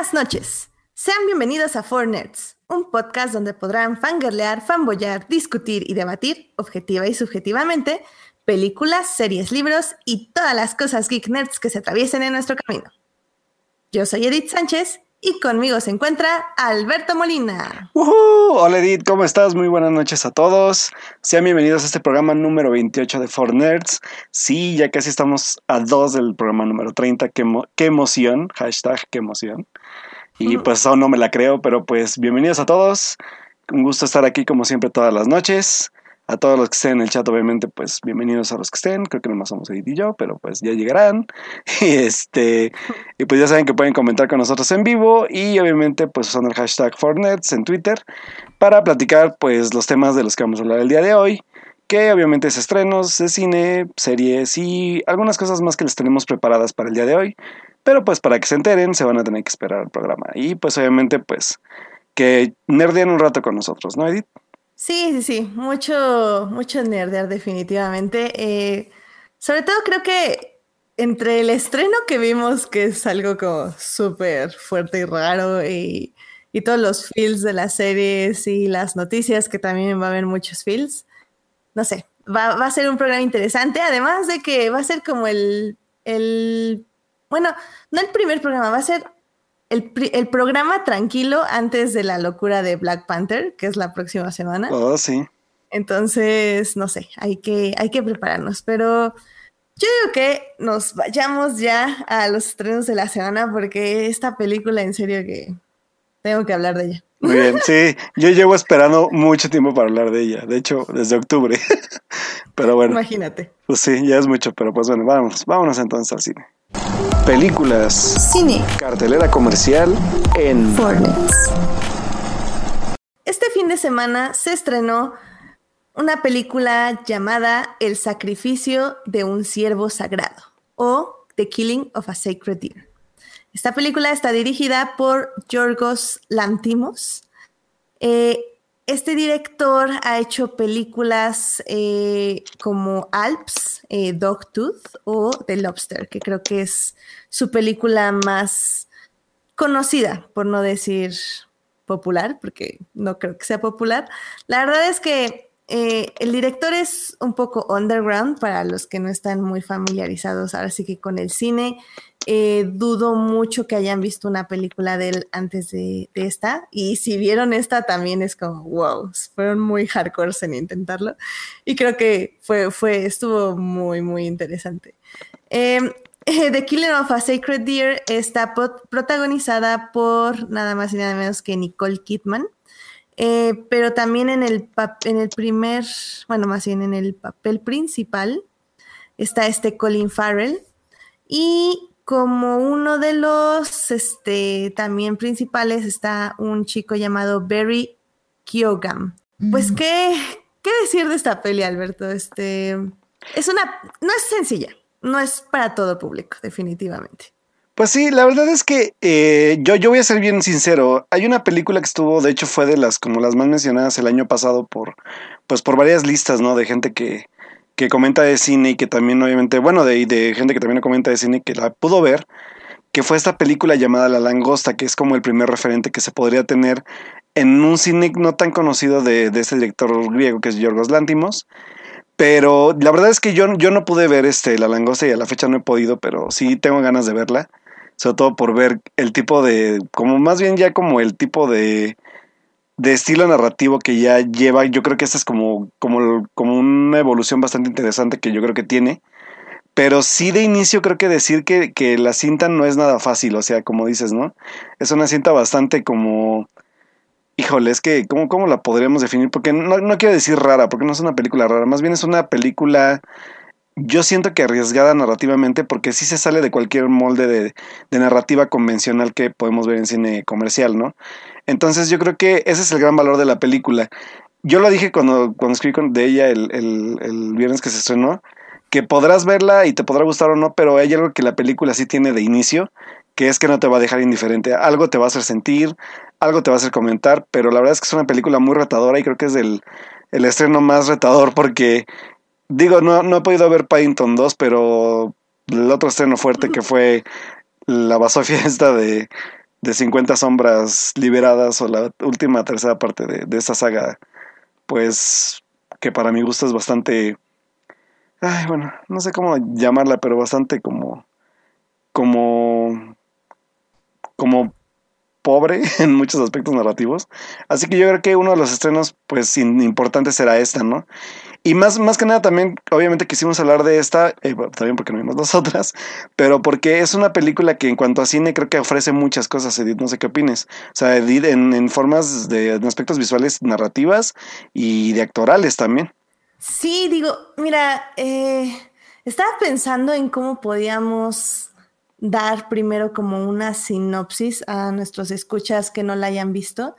Buenas noches. Sean bienvenidos a Four Nerds, un podcast donde podrán fangirlear, fanboyar, discutir y debatir, objetiva y subjetivamente, películas, series, libros y todas las cosas geek nerds que se atraviesen en nuestro camino. Yo soy Edith Sánchez y conmigo se encuentra Alberto Molina. Hola Edith, ¿cómo estás? Muy buenas noches a todos. Sean bienvenidos a este programa número 28 de Four Nerds. Sí, ya casi estamos a dos del programa número 30. Qué, qué emoción. Hashtag qué emoción. Y pues aún no me la creo, pero pues bienvenidos a todos. Un gusto estar aquí como siempre todas las noches. A todos los que estén en el chat, obviamente, pues bienvenidos a los que estén. Creo que nomás somos Edith y yo, pero pues ya llegarán. Y este, y pues ya saben que pueden comentar con nosotros en vivo y obviamente pues usando el hashtag Fornets en Twitter para platicar pues los temas de los que vamos a hablar el día de hoy. Que obviamente es estrenos de cine, series y algunas cosas más que les tenemos preparadas para el día de hoy. Pero pues para que se enteren, se van a tener que esperar al programa. Y pues obviamente, pues que nerdeen un rato con nosotros, ¿no, Edith? Sí, sí, sí, mucho, mucho nerdear definitivamente. Eh, sobre todo creo que entre el estreno que vimos, que es algo como súper fuerte y raro, y, y, todos los feels de las series y las noticias, que también va a haber muchos feels, no sé, va, va a ser un programa interesante, además de que va a ser como el, el, bueno, no el primer programa, va a ser el, el, programa tranquilo antes de la locura de Black Panther, que es la próxima semana. Oh, sí. Entonces, no sé, hay que, hay que prepararnos. Pero yo digo que nos vayamos ya a los estrenos de la semana porque esta película, en serio que tengo que hablar de ella. Muy bien, sí, yo llevo esperando mucho tiempo para hablar de ella, de hecho, desde octubre. pero bueno. Imagínate. Pues sí, ya es mucho, pero pues bueno, vamos, vámonos entonces al cine. Películas. Cine. Cartelera comercial en. Este fin de semana se estrenó una película llamada El sacrificio de un ciervo sagrado o The Killing of a Sacred Deer. Esta película está dirigida por Yorgos Lantimos. Eh, este director ha hecho películas eh, como Alps, eh, Dogtooth o The Lobster, que creo que es su película más conocida, por no decir popular, porque no creo que sea popular. La verdad es que eh, el director es un poco underground para los que no están muy familiarizados ahora sí que con el cine. Eh, dudo mucho que hayan visto una película de él antes de, esta. Y si vieron esta, también es como, wow, fueron muy hardcore en intentarlo. Y creo que fue, fue, estuvo muy, muy interesante. Em, The Killing of a Sacred Deer está protagonizada por nada más y nada menos que Nicole Kidman. Eh, pero también en el, en el primer, bueno, más bien en el papel principal está este Colin Farrell. Y como uno de los este, también principales está un chico llamado Barry Kyogam. Pues, ¿qué, ¿qué decir de esta peli, Alberto? Este, es una, no es sencilla, no es para todo público, definitivamente. Pues sí, la verdad es que eh, yo, yo voy a ser bien sincero. Hay una película que estuvo, de hecho, fue de las como las más mencionadas el año pasado por, pues por varias listas, ¿no? De gente que, que comenta de cine y que también, obviamente, bueno, de, de gente que también comenta de cine que la pudo ver, que fue esta película llamada La Langosta, que es como el primer referente que se podría tener en un cine no tan conocido de, de este director griego que es Yorgos Lántimos. Pero la verdad es que yo, yo no pude ver este La Langosta y a la fecha no he podido, pero sí tengo ganas de verla sobre todo por ver el tipo de, como más bien ya como el tipo de, de estilo narrativo que ya lleva, yo creo que esta es como, como, como una evolución bastante interesante que yo creo que tiene. Pero sí de inicio creo que decir que, que la cinta no es nada fácil, o sea, como dices, ¿no? Es una cinta bastante como... Híjole, es que, ¿cómo, cómo la podríamos definir? Porque no, no quiero decir rara, porque no es una película rara, más bien es una película yo siento que arriesgada narrativamente porque sí se sale de cualquier molde de, narrativa convencional que podemos ver en cine comercial, ¿no? Entonces yo creo que ese es el gran valor de la película. Yo lo dije cuando, cuando escribí de ella el, el, viernes que se estrenó, que podrás verla y te podrá gustar o no, pero hay algo que la película sí tiene de inicio, que es que no te va a dejar indiferente. Algo te va a hacer sentir, algo te va a hacer comentar, pero la verdad es que es una película muy retadora y creo que es el, el estreno más retador porque Digo, no, no he podido ver Paddington 2, pero el otro estreno fuerte que fue la basofia esta de, de 50 sombras liberadas o la última tercera parte de, de esta saga, pues que para mi gusto es bastante, ay, bueno, no sé cómo llamarla, pero bastante como, como, como pobre en muchos aspectos narrativos. Así que yo creo que uno de los estrenos, pues, importantes será esta, ¿no? Y más, más que nada también, obviamente quisimos hablar de esta, eh, también porque no vimos las otras, pero porque es una película que en cuanto a cine creo que ofrece muchas cosas, Edith, no sé qué opines. O sea, Edith en, en formas de en aspectos visuales, narrativas y de actorales también. Sí, digo, mira, eh, estaba pensando en cómo podíamos dar primero como una sinopsis a nuestros escuchas que no la hayan visto,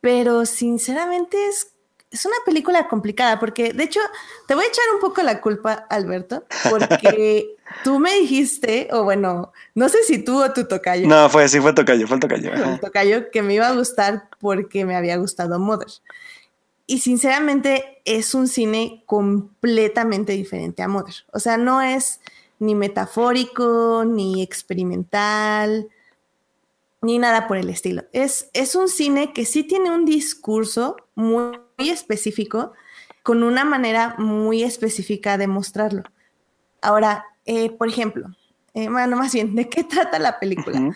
pero sinceramente es, es una película complicada porque de hecho te voy a echar un poco la culpa, Alberto, porque tú me dijiste, o bueno, no sé si tú o tu tocayo. No, fue así, fue tocayo, fue tocayo. El tocayo que me iba a gustar porque me había gustado Mother. Y sinceramente es un cine completamente diferente a Mother. O sea, no es ni metafórico, ni experimental, ni nada por el estilo. Es, es un cine que sí tiene un discurso muy, específico, con una manera muy específica de mostrarlo. Ahora, eh, por ejemplo, eh, bueno, más bien, ¿de qué trata la película?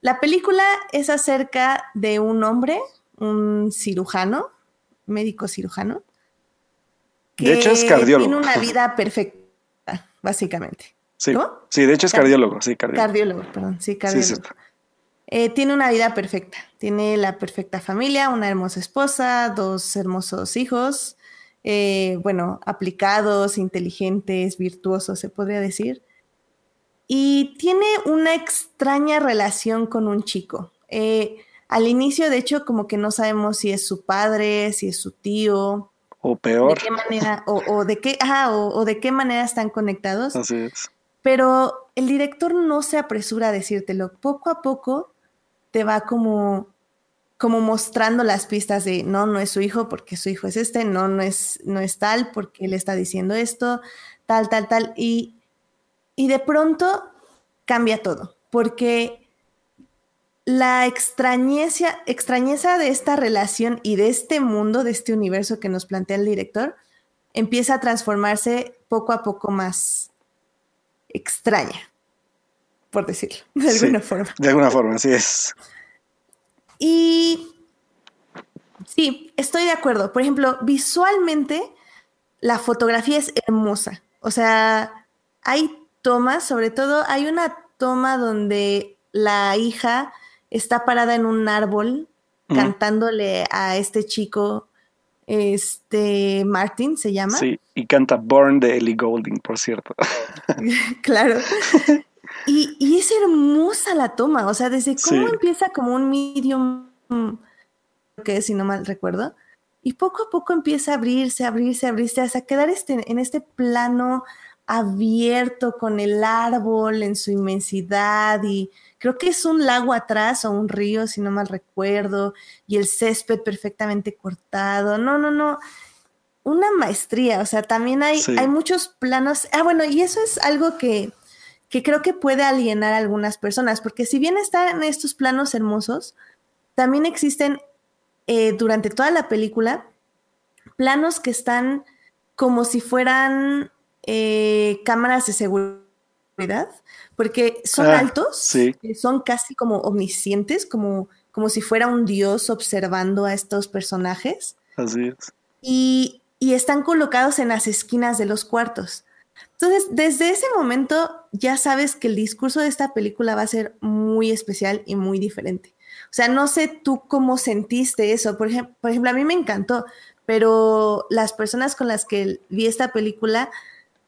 La película es acerca de un hombre, un cirujano, médico cirujano, que de hecho es cardiólogo. tiene una vida perfecta, básicamente. Sí, sí de hecho es cardiólogo, sí, cardiólogo. Cardiólogo, perdón, sí, cardiólogo. Eh, tiene una vida perfecta, tiene la perfecta familia, una hermosa esposa, dos hermosos hijos, eh, bueno, aplicados, inteligentes, virtuosos, se podría decir. Y tiene una extraña relación con un chico. Eh, al inicio, de hecho, como que no sabemos si es su padre, si es su tío. O peor. De qué manera, o, de qué, o de qué manera están conectados. Así es. Pero el director no se apresura a decírtelo. Poco a poco te va como, como mostrando las pistas de no, no es su hijo porque su hijo es este, no, no es, no es tal porque él está diciendo esto, tal, tal, tal. Y, y de pronto cambia todo. Porque la extrañeza, extrañeza de esta relación y de este mundo, de este universo que nos plantea el director, empieza a transformarse poco a poco más, extraña, por decirlo, de alguna forma. De alguna forma, así es. Y sí, estoy de acuerdo. Por ejemplo, visualmente la fotografía es hermosa. O sea, hay tomas, sobre todo hay una toma donde la hija está parada en un árbol cantándole a este chico este Martin se llama. Sí, y canta Born de Ellie Golding, por cierto. claro. Y, es hermosa la toma, o sea, desde cómo empieza como un medium, que es, si no mal recuerdo, y poco a poco empieza a abrirse, abrirse, abrirse, hasta quedar este, en este plano abierto con el árbol en su inmensidad y creo que es un lago atrás o un río, si no mal recuerdo, y el césped perfectamente cortado. No, no, no. Una maestría, o sea, también hay, hay muchos planos. Ah, bueno, y eso es algo que, que creo que puede alienar a algunas personas, porque si bien están estos planos hermosos, también existen eh, durante toda la película planos que están como si fueran eh, cámaras de seguridad, porque son ah, altos, son casi como omniscientes, como, como si fuera un dios observando a estos personajes. Así es. Y, y están colocados en las esquinas de los cuartos. Entonces, desde ese momento ya sabes que el discurso de esta película va a ser muy especial y muy diferente. O sea, no sé tú cómo sentiste eso. Por, ejemplo, a mí me encantó, pero las personas con las que vi esta película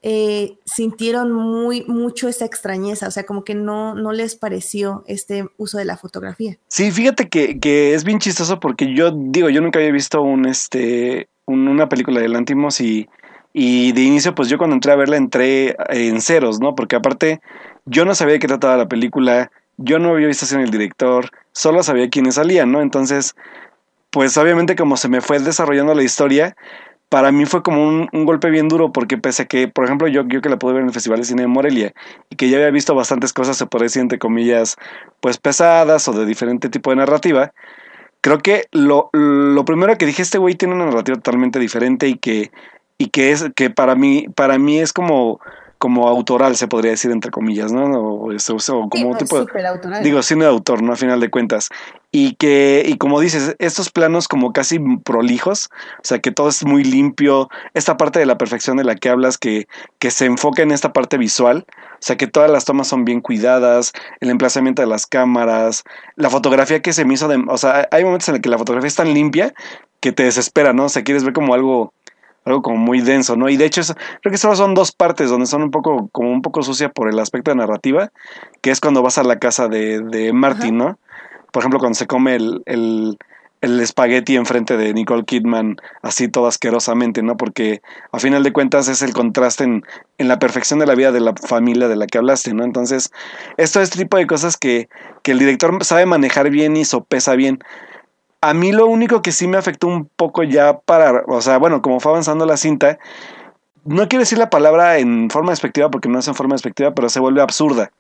eh, sintieron muy mucho esa extrañeza, o sea, como que no, no les pareció este uso de la fotografía. Sí, fíjate que, que es bien chistoso porque yo digo, yo nunca había visto un este una película de Lantimos y, y de inicio, pues yo cuando entré a verla entré en ceros, ¿no? Porque aparte, yo no sabía de qué trataba la película, yo no había visto en el director, solo sabía quiénes salían, ¿no? Entonces, pues obviamente como se me fue desarrollando la historia, para mí fue como un, golpe bien duro porque pese a que, por ejemplo, yo, yo que la pude ver en el Festival de Cine de Morelia y que ya había visto bastantes cosas, se puede decir, entre comillas, pues pesadas o de diferente tipo de narrativa, creo que lo, lo primero que dije, este güey tiene una narrativa totalmente diferente y que, y que es, que para mí, para mí es como como autoral, se podría decir, entre comillas, ¿no? O, como un tipo de, Digo, cine de autor, ¿no? A final de cuentas. Y que, y como dices, estos planos como casi prolijos, o sea, que todo es muy limpio, esta parte de la perfección de la que hablas, que, que se enfoca en esta parte visual, o sea, que todas las tomas son bien cuidadas, el emplazamiento de las cámaras, la fotografía que se me hizo de... O sea, hay momentos en el que la fotografía es tan limpia que te desespera, ¿no? O sea, quieres ver como algo algo como muy denso, ¿no? Y de hecho, creo que solo son dos partes donde son un poco, como un poco sucia por el aspecto de narrativa, que es cuando vas a la casa de, de Martin, ¿no? Por ejemplo, cuando se come el, el, el espagueti enfrente de Nicole Kidman, así todo asquerosamente, ¿no? Porque a final de cuentas es el contraste en, en, la perfección de la vida de la familia de la que hablaste, ¿no? Entonces, esto es tipo de cosas que, que el director sabe manejar bien y sopesa bien. A mí lo único que sí me afectó un poco ya para, o sea, bueno, como fue avanzando la cinta, no quiero decir la palabra en forma despectiva porque no es en forma despectiva, pero se vuelve absurda.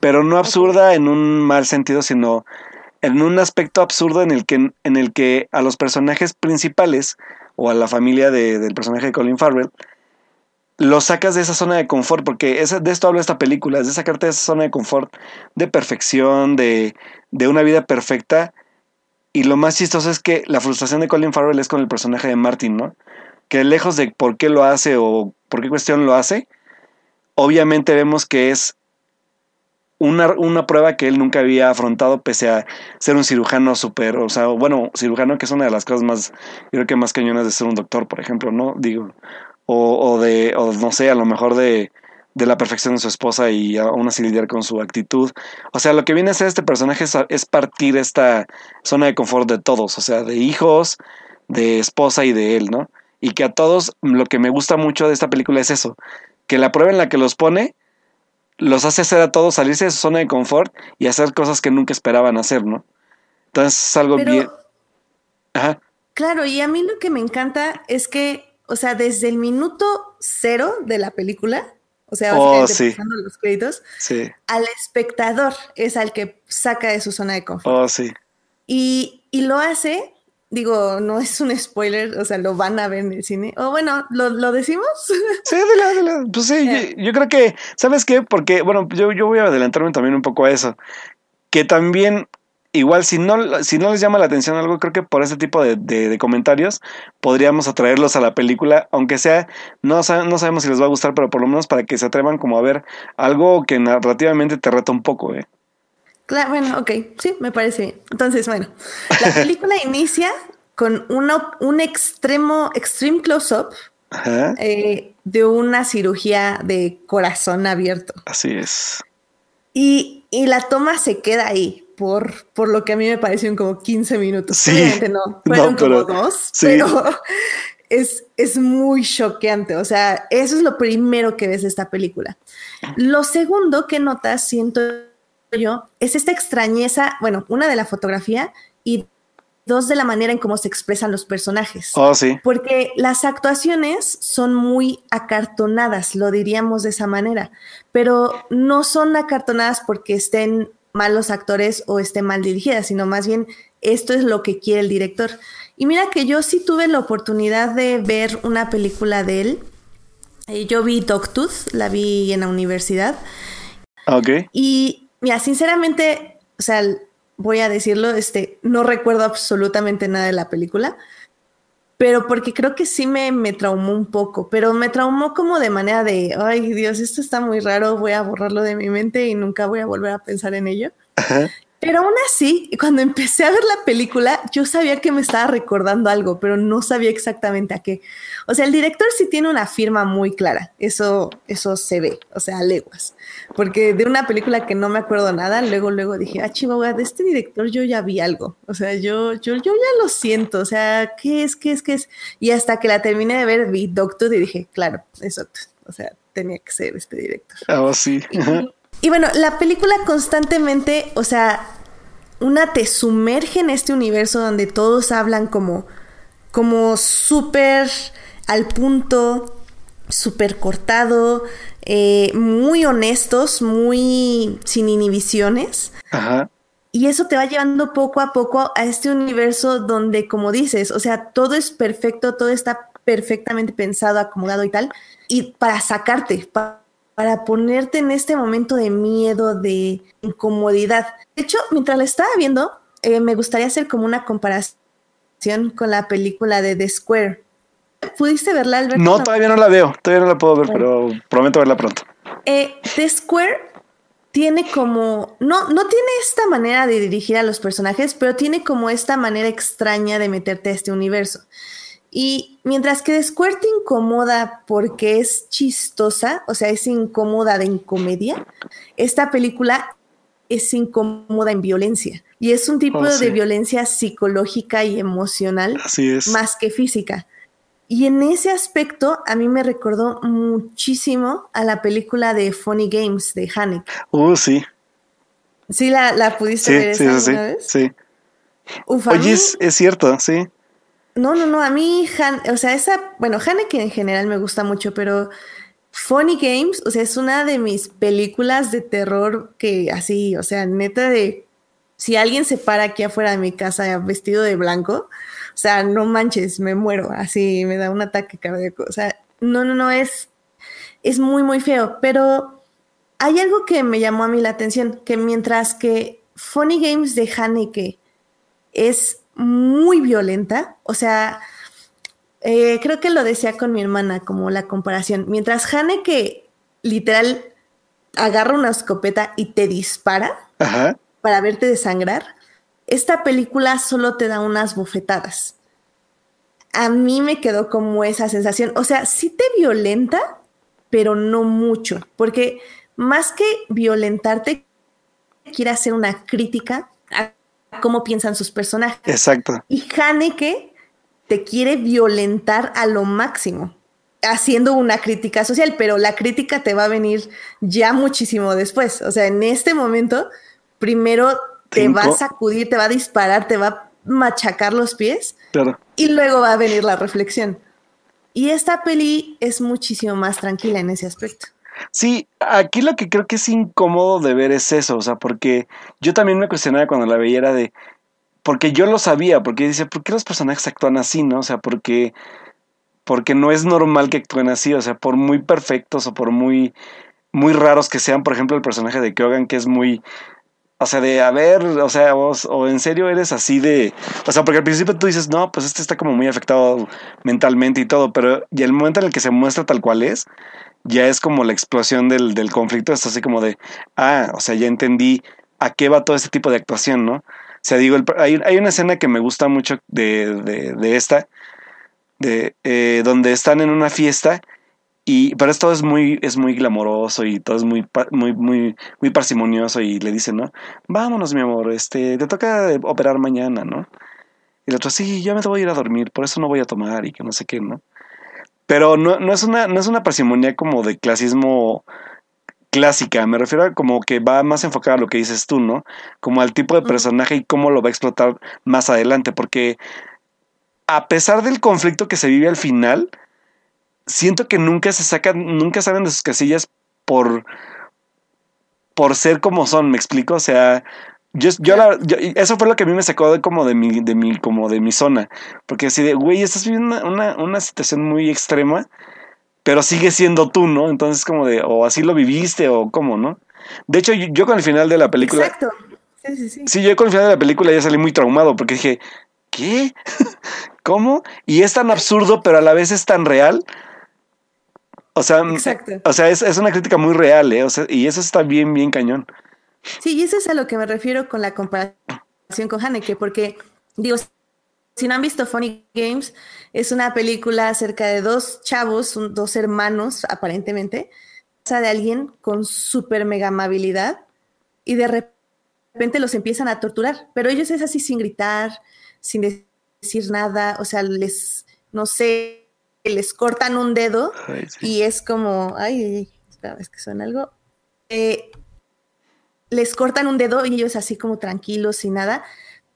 Pero no absurda en un mal sentido, sino en un aspecto absurdo en el que, en el que a los personajes principales o a la familia del personaje de Colin Farrell los sacas de esa zona de confort, porque de esto habla esta película, es de sacarte de esa zona de confort, de perfección, de, de una vida perfecta y lo más chistoso es que la frustración de Colin Farrell es con el personaje de Martin, ¿no? Que lejos de por qué lo hace o por qué cuestión lo hace, obviamente vemos que es una, una, prueba que él nunca había afrontado pese a ser un cirujano súper, o sea, bueno, cirujano que es una de las cosas más, creo que más cañonas de ser un doctor, por ejemplo, ¿no? Digo, o, o de, o no sé, a lo mejor de, de la perfección de su esposa y aún así lidiar con su actitud. O sea, lo que viene a ser este personaje es, partir esta zona de confort de todos, o sea, de hijos, de esposa y de él, ¿no? Y que a todos lo que me gusta mucho de esta película es eso, que la prueba en la que los pone los hace hacer a todos salirse de su zona de confort y hacer cosas que nunca esperaban hacer, ¿no? Entonces es algo bien... Ajá. Claro, y a mí lo que me encanta es que, o sea, desde el minuto cero de la película, o sea, oh, pasando los créditos, al espectador es al que saca de su zona de confort. Oh, sí. Y, y, lo hace, digo, no es un spoiler, o sea, lo van a ver en el cine. O bueno, ¿lo, lo decimos? Sí, de la, de la, pues sí, yo, yo, creo que, ¿sabes qué? Porque, bueno, yo, yo voy a adelantarme también un poco a eso. Que también igual si no, si no les llama la atención algo, creo que por ese tipo de, comentarios podríamos atraerlos a la película, aunque sea, no, no sabemos si les va a gustar, pero por lo menos para que se atrevan como a ver algo que narrativamente te reta un poco, ¿eh? Claro, bueno, ok, sí, me parece bien. Entonces, bueno, la película inicia con una, un extremo, extreme close-up eh, de una cirugía de corazón abierto. Así es. Y, y la toma se queda ahí, por, por lo que a mí me parecieron como 15 minutos. Sí, no, fueron como dos, pero es, es muy choqueante. O sea, eso es lo primero que ves de esta película. Lo segundo que notas, siento yo, es esta extrañeza, bueno, una de la fotografía y dos de la manera en cómo se expresan los personajes. Oh, sí. Porque las actuaciones son muy acartonadas, lo diríamos de esa manera, pero no son acartonadas porque estén malos actores o esté mal dirigida, sino más bien esto es lo que quiere el director. Y mira que yo sí tuve la oportunidad de ver una película de él. Eh, yo vi Dogtooth, la vi en la universidad. Ok. Y mira, sinceramente, o sea, voy a decirlo, este, no recuerdo absolutamente nada de la película pero porque creo que sí me, me traumó un poco, pero me traumó como de manera de, ay Dios, esto está muy raro, voy a borrarlo de mi mente y nunca voy a volver a pensar en ello. Pero aún así, cuando empecé a ver la película, yo sabía que me estaba recordando algo, pero no sabía exactamente a qué. O sea, el director sí tiene una firma muy clara, eso, eso se ve, o sea, leguas. Porque de una película que no me acuerdo nada, luego, luego dije, ah, chihuahua, de este director yo ya vi algo. O sea, yo, yo, yo ya lo siento, o sea, ¿qué es, qué es, qué es? Y hasta que la terminé de ver, vi Doctor y dije, claro, eso, o sea, tenía que ser este director. Oh, sí. Y bueno, la película constantemente, o sea, una te sumerge en este universo donde todos hablan como como súper al punto, súper cortado, eh, muy honestos, muy sin inhibiciones. Ajá. Y eso te va llevando poco a poco a este universo donde, como dices, o sea, todo es perfecto, todo está perfectamente pensado, acomodado y tal, y para sacarte, para ponerte en este momento de miedo, de incomodidad. De hecho, mientras la estaba viendo, eh, me gustaría hacer como una comparación con la película de The Square. ¿Pudiste verla, Alberto? No, todavía no la veo, todavía no la puedo ver, pero prometo verla pronto. Eh, The Square tiene como, no, no tiene esta manera de dirigir a los personajes, pero tiene como esta manera extraña de meterte a este universo. Y mientras que The Square te incomoda porque es chistosa, o sea, es incómoda de incomedia, esta película es incómoda en violencia. Y es un tipo Oh, sí. de violencia psicológica y emocional Así es. más que física. Y en ese aspecto a mí me recordó muchísimo a la película de Funny Games de Haneke. Uh, sí. ¿Sí la, la pudiste ver Sí, esa sí, sí, sí. vez? sí. Uf, Oye, mí- es, es cierto, sí. No, no, no, a mí, o sea, esa, bueno, Haneke en general me gusta mucho, pero Funny Games, o sea, es una de mis películas de terror que así, o sea, neta de, si alguien se para aquí afuera de mi casa vestido de blanco, o sea, no manches, me muero, así me da un ataque cardíaco, o sea, no, no, no, es, es muy, muy feo, pero hay algo que me llamó a mí la atención, que mientras que Funny Games de Haneke es muy violenta, o sea, eh, creo que lo decía con mi hermana como la comparación, mientras Haneke literal agarra una escopeta y te dispara Ajá. para verte desangrar, esta película solo te da unas bofetadas. A mí me quedó como esa sensación, o sea, sí te violenta, pero no mucho, porque más que violentarte, quiere hacer una crítica cómo piensan sus personajes. Exacto. Y Haneke te quiere violentar a lo máximo, haciendo una crítica social, pero la crítica te va a venir ya muchísimo después. O sea, en este momento, primero te Cinco. va a sacudir, te va a disparar, te va a machacar los pies Claro. y luego va a venir la reflexión. Y esta peli es muchísimo más tranquila en ese aspecto. Sí, aquí lo que creo que es incómodo de ver es eso, o sea, porque yo también me cuestionaba cuando la veía era de, porque yo lo sabía, porque dice, ¿por qué los personajes actúan así, no? O sea, porque, porque no es normal que actúen así, o sea, por muy perfectos o por muy, muy raros que sean, por ejemplo, el personaje de Kyogan, que es muy, o sea, de, a ver, o sea, vos, o en serio eres así de, o sea, porque al principio tú dices, no, pues este está como muy afectado mentalmente y todo, pero y el momento en el que se muestra tal cual es, ya es como la explosión del, del conflicto, es así como de, ah, o sea, ya entendí a qué va todo este tipo de actuación, ¿no? O sea, digo, el- hay, hay una escena que me gusta mucho de, de, de esta, de, eh, donde están en una fiesta y pero esto es muy es muy glamoroso y todo es muy muy muy muy parsimonioso y le dicen, ¿no? Vámonos, mi amor, este, te toca operar mañana, ¿no? Y el otro, sí, yo me voy a ir a dormir, por eso no voy a tomar y que no sé qué, ¿no? Pero no, no es una no es una parsimonia como de clasismo clásica, me refiero a como que va más enfocada a lo que dices tú, ¿no? Como al tipo de personaje y cómo lo va a explotar más adelante, porque a pesar del conflicto que se vive al final, siento que nunca se sacan, nunca salen de sus casillas por, por ser como son, ¿me explico? O sea, yo, yo, la- yo- eso fue lo que a mí me sacó de como de mi, de mi, como de mi zona. Porque así de, güey, estás viviendo una, una, una situación muy extrema, pero sigue siendo tú, ¿no? Entonces como de, o así lo viviste, o cómo, ¿no? De hecho, yo, yo con el final de la película. Exacto. Sí, sí, sí. Sí, yo con el final de la película ya salí muy traumado porque dije, ¿qué? ¿Cómo? Y es tan absurdo, pero a la vez es tan real. O sea, Exacto. o sea es, es una crítica muy real, ¿eh? O sea, y eso está bien, bien cañón. Sí, y eso es a lo que me refiero con la comparación con Haneke, porque digo, si no han visto Funny Games, es una película acerca de dos chavos, un- dos hermanos aparentemente, casa de alguien con súper mega amabilidad y de repente los empiezan a torturar, pero ellos es así sin gritar, sin de- decir nada, o sea, les, no sé, les cortan un dedo Ay, sí. y es como, ay, ay, ay, espera, es que suena algo. Eh, les cortan un dedo y ellos así como tranquilos y nada,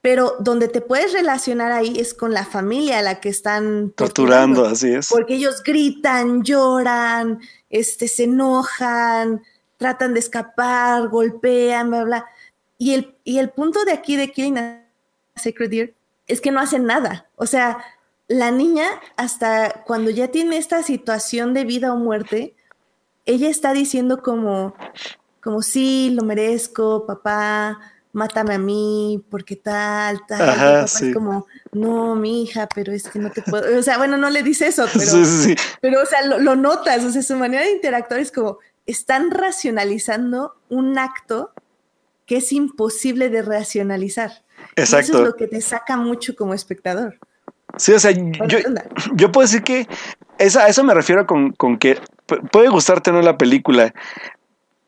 pero donde te puedes relacionar ahí es con la familia a la que están torturando, así es. Porque ellos gritan, lloran, este, se enojan, tratan de escapar, golpean, bla, bla. Y el, y el punto de aquí de Killing a Sacred Deer es que no hacen nada. O sea, la niña, hasta cuando ya tiene esta situación de vida o muerte, ella está diciendo como, como sí, lo merezco, papá, mátame a mí, porque tal, tal. Ajá, sí. Es como, no, mi hija, pero es que no te puedo. O sea, bueno, no le dice eso, pero, sí, sí, pero o sea, lo, notas, o sea, su manera de interactuar es como, están racionalizando un acto que es imposible de racionalizar. Exacto. eso es lo que te saca mucho como espectador. Sí, o sea, yo, yo, puedo decir que esa, a eso me refiero con, con que puede gustarte no la película,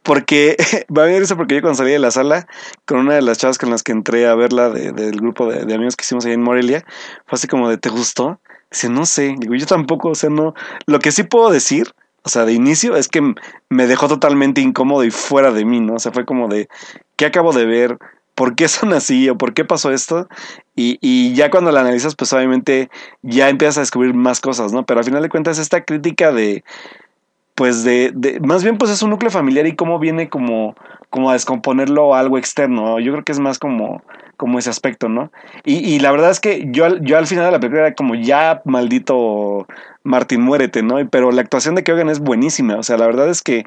porque va a venir eso porque yo cuando salí de la sala con una de las chavas con las que entré a verla del grupo de, amigos que hicimos ahí en Morelia, fue así como de ¿te gustó? Dice, no sé, digo, yo tampoco, o sea, no. Lo que sí puedo decir, o sea, de inicio, es que me dejó totalmente incómodo y fuera de mí, ¿no? O sea, fue como de ¿qué acabo de ver? ¿Por qué son así? ¿O por qué pasó esto? Y, y ya cuando la analizas, pues obviamente ya empiezas a descubrir más cosas, ¿no? Pero al final de cuentas, esta crítica de pues de, de, más bien pues es un núcleo familiar y cómo viene como, como a descomponerlo a algo externo. Yo creo que es más como, como ese aspecto, ¿no? Y, y la verdad es que yo, yo al final de la película era como ya maldito Martín muérete, ¿no? Pero la actuación de Keoghan es buenísima. O sea, la verdad es que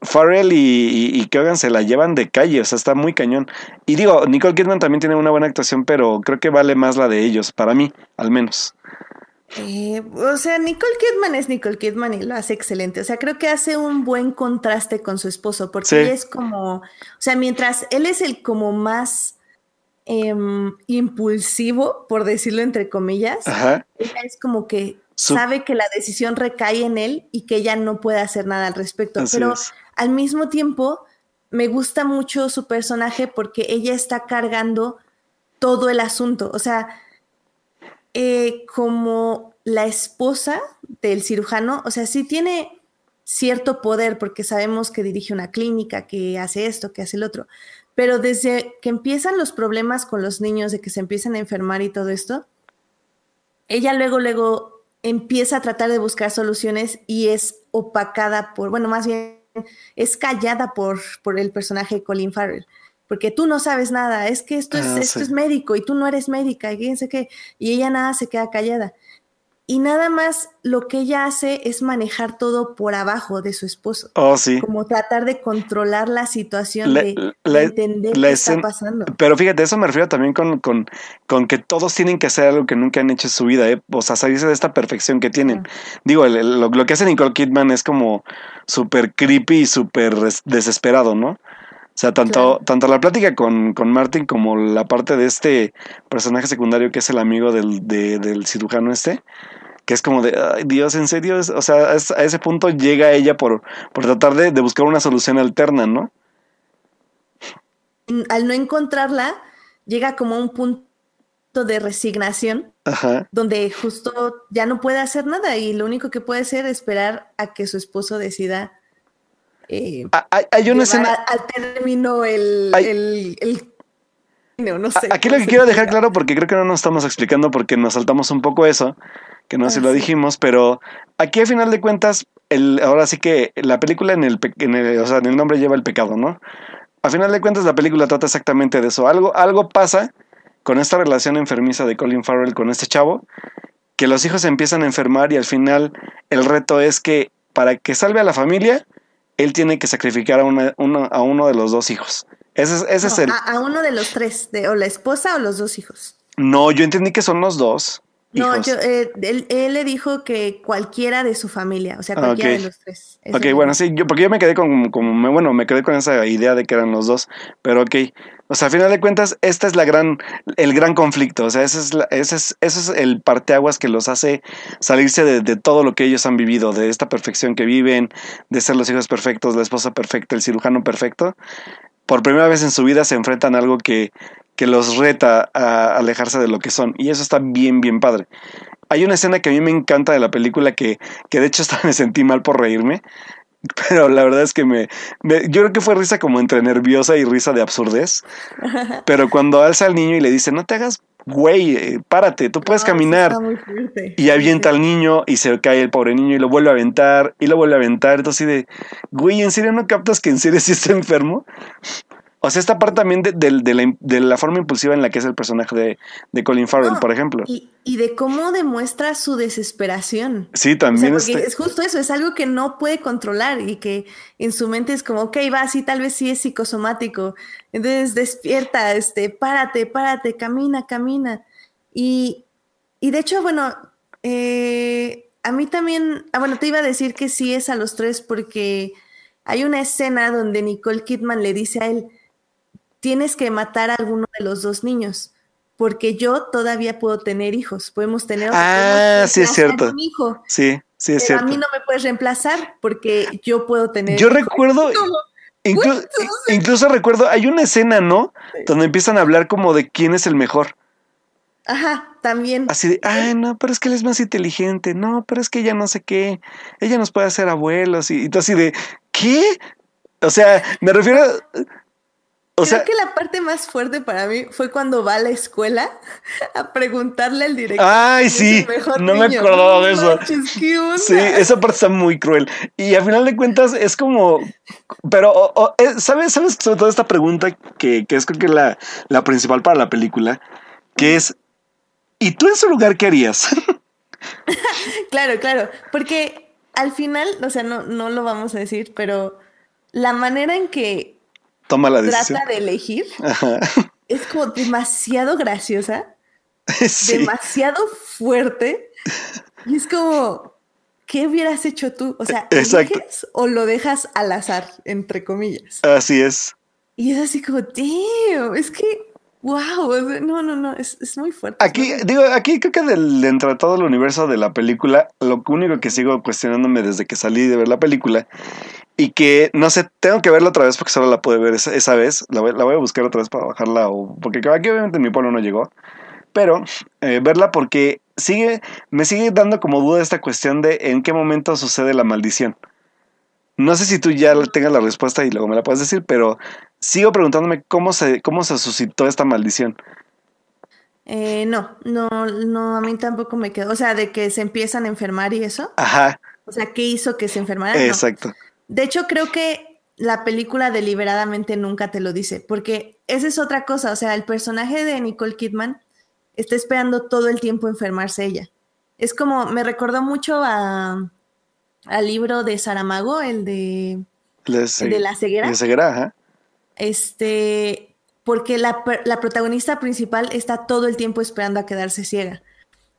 Farrell y, y, y Keoghan se la llevan de calle, o sea, está muy cañón. Y digo, Nicole Kidman también tiene una buena actuación, pero creo que vale más la de ellos, para mí, al menos. Eh, o sea, Nicole Kidman es Nicole Kidman y lo hace excelente. O sea, creo que hace un buen contraste con su esposo, porque es como, o sea, mientras él es el como más em, impulsivo, por decirlo entre comillas, ella es como que sabe que la decisión recae en él y que ella no puede hacer nada al respecto. Pero al mismo tiempo, me gusta mucho su personaje porque ella está cargando todo el asunto. O sea, eh, como la esposa del cirujano, o sea, sí tiene cierto poder porque sabemos que dirige una clínica, que hace esto, que hace el otro, pero desde que empiezan los problemas con los niños, de que se empiezan a enfermar y todo esto, ella luego, luego empieza a tratar de buscar soluciones y es opacada por, bueno, más bien es callada por, por el personaje de Colin Farrell porque tú no sabes nada, es que esto es, ah, esto es médico y tú no eres médica y quién sé qué, y ella nada se queda callada. Y nada más lo que ella hace es manejar todo por abajo de su esposo. Oh, sí. Como tratar de controlar la situación, de, entender qué está pasando. Pero fíjate, eso me refiero también con, con, con, que todos tienen que hacer algo que nunca han hecho en su vida, ¿eh? o sea, salirse de esta perfección que tienen. Digo, lo, lo, que hace Nicole Kidman es como súper creepy y súper desesperado, ¿no? O sea, tanto, tanto la plática con, con, Martin como la parte de este personaje secundario que es el amigo del, del cirujano este, que es como de, ay Dios, en serio, o sea, a ese punto llega ella por, por tratar de, de, buscar una solución alterna, ¿no? Al no encontrarla, llega como a un punto de resignación, Ajá. donde justo ya no puede hacer nada y lo único que puede hacer es esperar a que su esposo decida eh, ah, hay, una escena. Al término el, el, no, sé, Aquí lo que quiero dejar claro, porque creo que no nos estamos explicando, porque nos saltamos un poco eso, que no sé si lo ah, dijimos, pero aquí al final de cuentas, el, ahora sí que la película en el, en el, o sea, en el nombre lleva el pecado, ¿no? Al final de cuentas, la película trata exactamente de eso. Algo, algo pasa con esta relación enfermiza de Colin Farrell con este chavo, que los hijos empiezan a enfermar y al final el reto es que para que salve a la familia, él tiene que sacrificar a, una, a uno de los dos hijos. Ese, es, ese es el... A, uno de los tres, de, o la esposa o los dos hijos. No, yo entendí que son los dos. No, yo, eh, él, le dijo que cualquiera de su familia, o sea, cualquiera de los tres. ok, bueno, sí, yo, porque yo me quedé con, como, bueno, me quedé con esa idea de que eran los dos, pero ok. O sea, a final de cuentas, este es la gran, el gran conflicto. O sea, ese es, ese es, ese es el parteaguas que los hace salirse de, de, todo lo que ellos han vivido, de esta perfección que viven, de ser los hijos perfectos, la esposa perfecta, el cirujano perfecto. Por primera vez en su vida se enfrentan a algo que, que los reta a alejarse de lo que son. Y eso está bien, bien padre. Hay una escena que a mí me encanta de la película que, que de hecho hasta me sentí mal por reírme, pero la verdad es que me, me- Yo creo que fue risa como entre nerviosa y risa de absurdez. Pero cuando alza al niño y le dice, no te hagas güey, eh, párate, tú puedes No, caminar. está muy fuerte. Y avienta al niño y se cae el pobre niño y lo vuelve a aventar y lo vuelve a aventar. Entonces, de, güey, ¿en serio no captas que en serio sí está enfermo? O sea, esta parte también de, de- de la, de la forma impulsiva en la que es el personaje de, Colin Farrell, No, por ejemplo. Y, y de cómo demuestra su desesperación. Sí, O sea, también porque este- es justo eso, es algo que no puede controlar y que en su mente es como, ok, va, sí, tal vez sí es psicosomático. Entonces despierta, este, párate, párate, camina, camina. Y, y de hecho, bueno, eh, a mí también, ah, bueno, te iba a decir que sí es a los tres porque hay una escena donde Nicole Kidman le dice a él, tienes que matar a alguno de los dos niños. Porque yo todavía puedo tener hijos, podemos tener Ah, sí es cierto. un hijo. Sí, sí es Pero a cierto. mí no me puedes reemplazar porque yo puedo tener. Yo hijos. recuerdo, Como, inclu- What? incluso recuerdo, hay una escena, ¿no? Donde empiezan a hablar como de quién es el mejor. Ajá, también. Así de, ay, no, pero es que él es más inteligente. No, pero es que ella no sé qué. Ella nos puede hacer abuelos. Y, y tú así de, ¿qué? O sea, me refiero. a- O Creo sea, que la parte más fuerte para mí fue cuando va a la escuela a preguntarle al director. ay, sí, no me acordaba de eso. Sí, esa parte está muy cruel. Y al final de cuentas es como. Pero, o- o, eh, ¿sabes? ¿Sabes? Sobre todo esta pregunta que, que es creo que la, la principal para la película, que es. ¿Y tú en su lugar qué harías? Claro, claro. Porque al final, o sea, no, no lo vamos a decir, pero la manera en que Toma la decisión. trata de elegir Ajá. es como demasiado graciosa. Sí. demasiado fuerte. Y es como, ¿qué hubieras hecho tú? O sea, Exacto. ¿eliges o lo dejas al azar, entre comillas? Así es. Y es así como, damn, es que, wow, no, no, no, es, es muy fuerte. Aquí, digo, aquí creo que del, dentro de todo el universo de la película, lo único que sigo cuestionándome desde que salí de ver la película y que, no sé, tengo que verla otra vez porque solo la pude ver esa, esa vez, la voy, la voy a buscar otra vez para bajarla, o, porque aquí obviamente en mi pueblo no llegó, pero eh, verla porque sigue, me sigue dando como duda esta cuestión de en qué momento sucede la maldición. No sé si tú ya tengas la respuesta y luego me la puedes decir, pero sigo preguntándome cómo se, cómo se suscitó esta maldición. Eh, no, no, no, a mí tampoco me quedó. O sea, de que se empiezan a enfermar y eso. Ajá, O sea, ¿qué hizo que se enfermaran? No. exacto. De hecho, creo que la película deliberadamente nunca te lo dice, porque esa es otra cosa. O sea, el personaje de Nicole Kidman está esperando todo el tiempo enfermarse ella. Es como, me recordó mucho a, al libro de Saramago, el de, Les- el de la ceguera. de ceguera, ajá. Este, porque la, la protagonista principal está todo el tiempo esperando a quedarse ciega.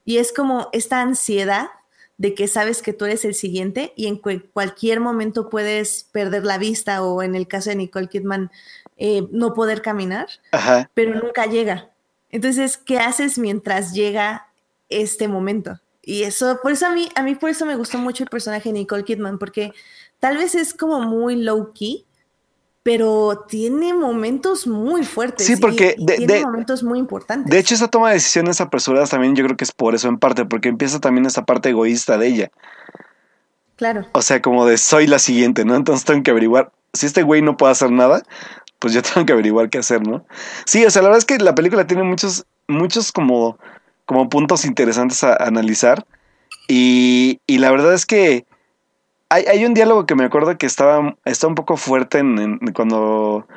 Y es como esta ansiedad de que sabes que tú eres el siguiente y en cualquier momento puedes perder la vista o en el caso de Nicole Kidman eh, no poder caminar, Ajá. pero nunca llega. Entonces, ¿qué haces mientras llega este momento? Y eso, por eso a mí, a mí por eso me gustó mucho el personaje de Nicole Kidman, porque tal vez es como muy low key, pero tiene momentos muy fuertes. Sí, porque y de- tiene de- momentos muy importantes. De hecho, esa toma de decisiones apresuradas también yo creo que es por eso en parte, porque empieza también esta parte egoísta de ella. claro. O sea, como de soy la siguiente, ¿no? Entonces tengo que averiguar. Si este güey no puede hacer nada, pues yo tengo que averiguar qué hacer, ¿no? Sí, o sea, la verdad es que la película tiene muchos, muchos como, como puntos interesantes a analizar. Y, y la verdad es que hay, hay un diálogo que me acuerdo que estaba, está un poco fuerte en, en- cuando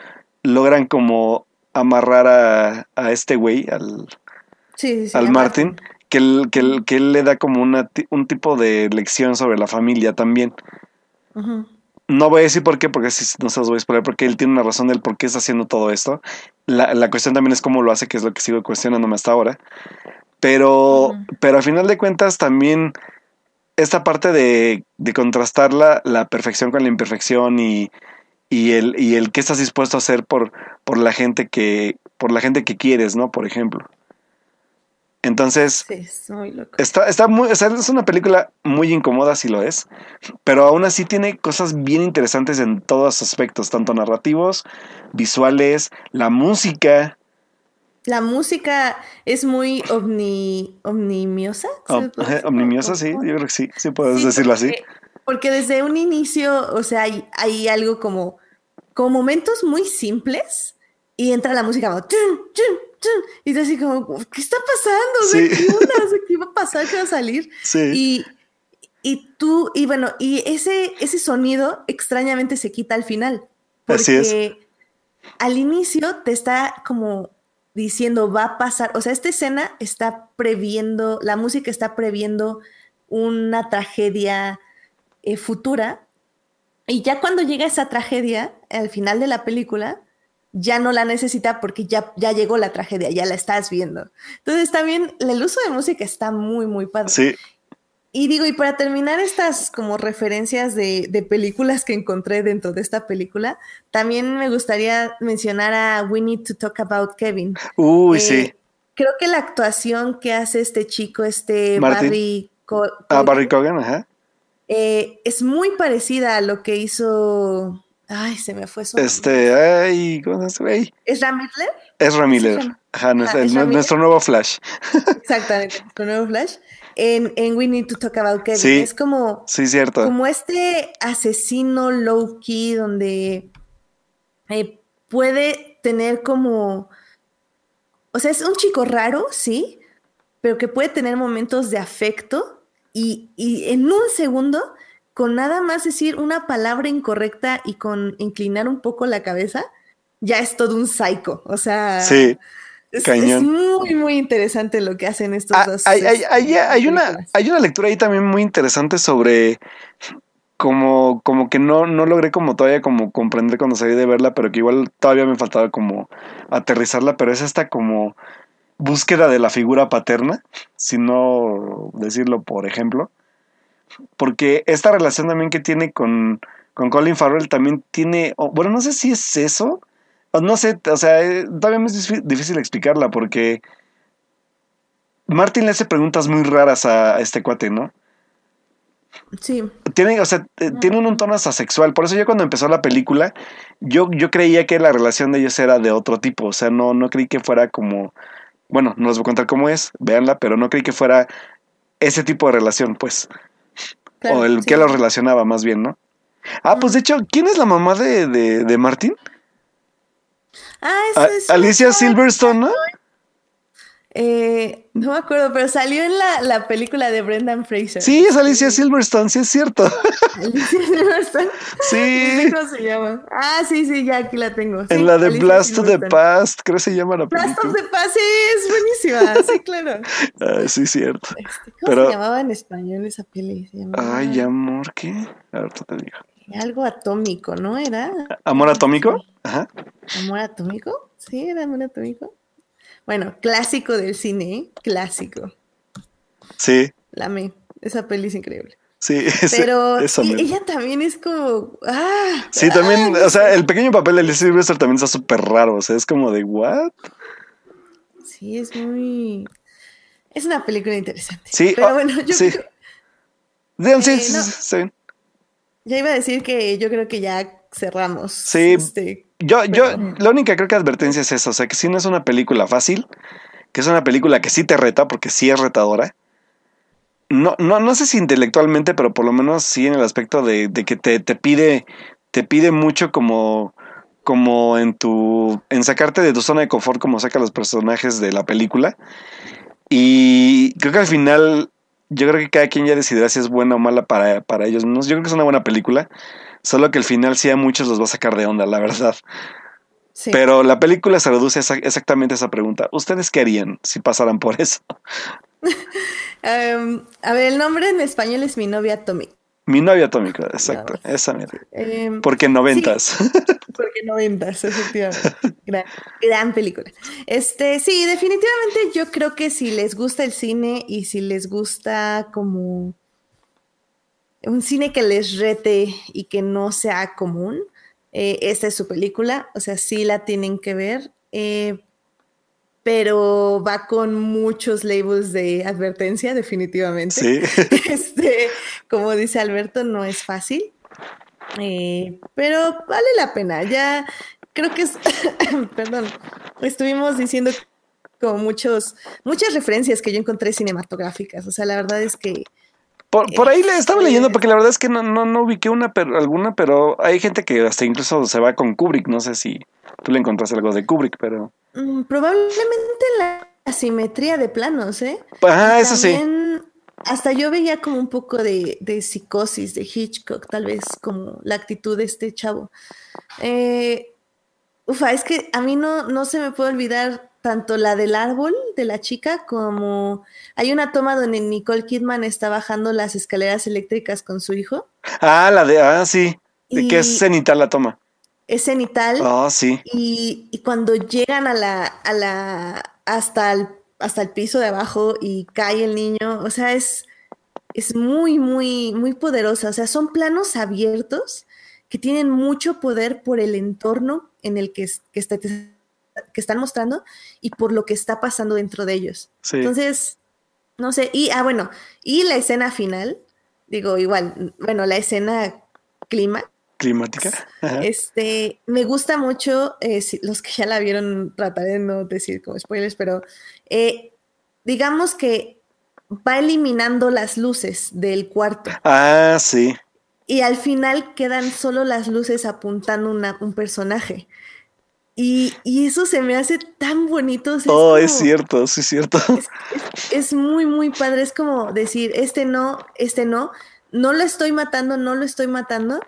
logran como amarrar a, a este güey, al, Sí, sí, sí, al Martin, que él, que, él, que él le da como una, un tipo de lección sobre la familia también. No voy a decir por qué, porque si no se los voy a explicar, porque él tiene una razón del por qué está haciendo todo esto. La, la cuestión también es cómo lo hace, que es lo que sigo cuestionándome hasta ahora. Pero, pero al final de cuentas también esta parte de, de contrastar la, la perfección con la imperfección y, y el, y el qué estás dispuesto a hacer por, por la gente que, por la gente que quieres, ¿no? Por ejemplo. Entonces, Sí, muy loco. Está, está muy, o sea, es una película muy incómoda, si lo es, pero aún así tiene cosas bien interesantes en todos aspectos, tanto narrativos, visuales, la música. La música es muy omni, omnimiosa. ¿se Om- puede ajá, decir? omnimiosa, ¿Cómo- sí, yo creo que sí, sí puedes Sí, decirlo así. porque desde un inicio, o sea, hay, hay algo como, como momentos muy simples y entra la música como, chun, chun, chun, y es así como, ¿qué está pasando? Sí. ¿qué, onda? ¿qué va a pasar? ¿Qué va a salir? Sí. Y, y tú, y bueno, y ese, ese sonido extrañamente se quita al final. Porque Así es. al inicio te está como diciendo va a pasar, o sea, esta escena está previendo, la música está previendo una tragedia eh, futura. Y ya cuando llega esa tragedia, al final de la película, ya no la necesita porque ya, ya llegó la tragedia, ya la estás viendo. Entonces también el uso de música está muy, muy padre. Sí, Y digo, y para terminar estas como referencias de, de películas que encontré dentro de esta película, también me gustaría mencionar a We Need to Talk About Kevin. uy, Eh, sí. Creo que la actuación que hace este chico, este Martin. Barry, Co- Ah, Barry Cogan, ajá. eh, es muy parecida a lo que hizo. Ay, se me fue su. Este, ay, ¿cómo se güey? ¿Es Ramírez? Ezra Sí, Miller. Ezra- Ajá, nuestro, Ah, nuestro nuevo Flash. Exactamente, con nuevo Flash. En, en We Need to Talk About Kevin. Sí. Es como. Sí, cierto. como este asesino low key donde eh, puede tener como, o sea, es un chico raro, sí, pero que puede tener momentos de afecto y, y en un segundo, con nada más decir una palabra incorrecta y con inclinar un poco la cabeza, ya es todo un psycho, o sea, Sí. Es, cañón. es muy, muy interesante lo que hacen estos Ah, dos. hay, hay- este, hay- hay una, hay una lectura ahí también muy interesante sobre como, como que no, no logré como todavía como comprender cuando salí de verla, pero que igual todavía me faltaba como aterrizarla, pero es esta como búsqueda de la figura paterna, si no decirlo por ejemplo. Porque esta relación también que tiene con, con Colin Farrell también tiene, bueno, no sé si es eso, no sé, o sea, eh, todavía me es difí- difícil explicarla porque Martin le hace preguntas muy raras a, este cuate, ¿no? Sí, Tiene, o sea, eh, tiene un, tono hasta sexual. Por eso yo cuando empezó la película, yo, yo creía que la relación de ellos era de otro tipo. O sea, no, no creí que fuera como. Bueno, no les voy a contar cómo es, véanla, pero no creí que fuera ese tipo de relación, pues. claro, o el sí. que los relacionaba más bien, ¿no? Ah, pues de hecho, ¿quién es la mamá de, de, de Martin? Ah, A- eso es Alicia Silverstone, ¿no? Eh, no me acuerdo, pero salió en la, la película de Brendan Fraser. Sí, es Alicia Silverstone, sí es cierto. Alicia Silverstone. Sí, cómo se llama. Ah, sí, sí, ya aquí la tengo. Sí, en la de Alicia Blast to the. Past, creo que se llama la Blast of película. the Past, sí, es buenísima. Sí, claro. Ah, sí, cierto. Este, ¿Cómo Pero- se llamaba en español esa peli? Se llamaba Ay, amor, ¿qué? Ahorita te digo. Algo atómico, ¿no? ¿Era ¿Amor atómico? Ajá. Amor atómico? Sí, era amor atómico. Bueno, clásico del cine, ¿eh? Clásico. Sí, La amé. Esa peli es increíble. sí. ese- Pero esa sí, mera. ella también es como. ¡Ah! Sí, también, ¡Ah! o sea, el pequeño papel de Alicia Silverstone también está súper raro. O sea, es como de, ¿what? Sí, es muy. Es una película interesante. Sí, Pero ah, bueno, yo sí. creo- sí, Eh, sí, no. sí, bien. ya iba a decir que yo creo que ya cerramos. Sí, este, Yo, yo, la única creo que advertencia es eso, o sea, que si no es una película fácil, que es una película que sí te reta, porque sí es retadora. No, no, no sé si intelectualmente, pero por lo menos sí en el aspecto de, de que te, te pide, te pide mucho como, como en tu, en sacarte de tu zona de confort, como saca los personajes de la película. Y creo que al final, yo creo que cada quien ya decidirá si es buena o mala para, para ellos mismos. Yo creo que es una buena película, solo que al final sí a muchos los va a sacar de onda, la verdad. sí. Pero la película se reduce a exactamente a esa pregunta. ¿Ustedes qué harían si pasaran por eso? Em, a ver, el nombre en español es Mi novia Tommy. Mi novia atómica, exacto, esa mierda. Em, Porque noventas. Porque noventas, efectivamente. gran, gran película. Este, sí, definitivamente yo creo que si les gusta el cine y si les gusta como un cine que les rete y que no sea común, eh, esta es su película. O sea, sí la tienen que ver. eh, pero va con muchos labels de advertencia, definitivamente. sí. Este, como dice Alberto, no es fácil, eh, pero vale la pena. Ya creo que es, perdón, estuvimos diciendo como muchos, muchas referencias que yo encontré cinematográficas. O sea, la verdad es que Por, por ahí le estaba leyendo, porque la verdad es que no, no, no ubiqué una pero, alguna, pero hay gente que hasta incluso se va con Kubrick. No sé si tú le encontraste algo de Kubrick, pero. Mm, probablemente la asimetría de planos, ¿eh? Ah, eso sí. Hasta yo veía como un poco de, de, psicosis de Hitchcock, tal vez como la actitud de este chavo. Eh, ufa, es que a mí no, no se me puede olvidar tanto la del árbol de la chica como hay una toma donde Nicole Kidman está bajando las escaleras eléctricas con su hijo. Ah, la de, ah, sí, de que es cenital la toma. Es cenital. Ah, sí. Y, y, cuando llegan a la, a la, hasta el, hasta el piso de abajo y cae el niño, o sea, es, es muy, muy, muy poderosa. O sea, son planos abiertos que tienen mucho poder por el entorno en el que, que está que están mostrando y por lo que está pasando dentro de ellos. Entonces, no sé, y, ah, bueno, y la escena final, digo, igual, bueno, la escena clima. Climática. Este, me gusta mucho, eh, los que ya la vieron, trataré de no decir como spoilers, pero eh, digamos que va eliminando las luces del cuarto. Ah, sí. Y al final quedan solo las luces apuntando una, un personaje. Y, eso se me hace tan bonito. oh, es, cierto, sí es cierto. Es, muy, muy padre. Es como decir, este no, este no, no lo estoy matando, no lo estoy matando.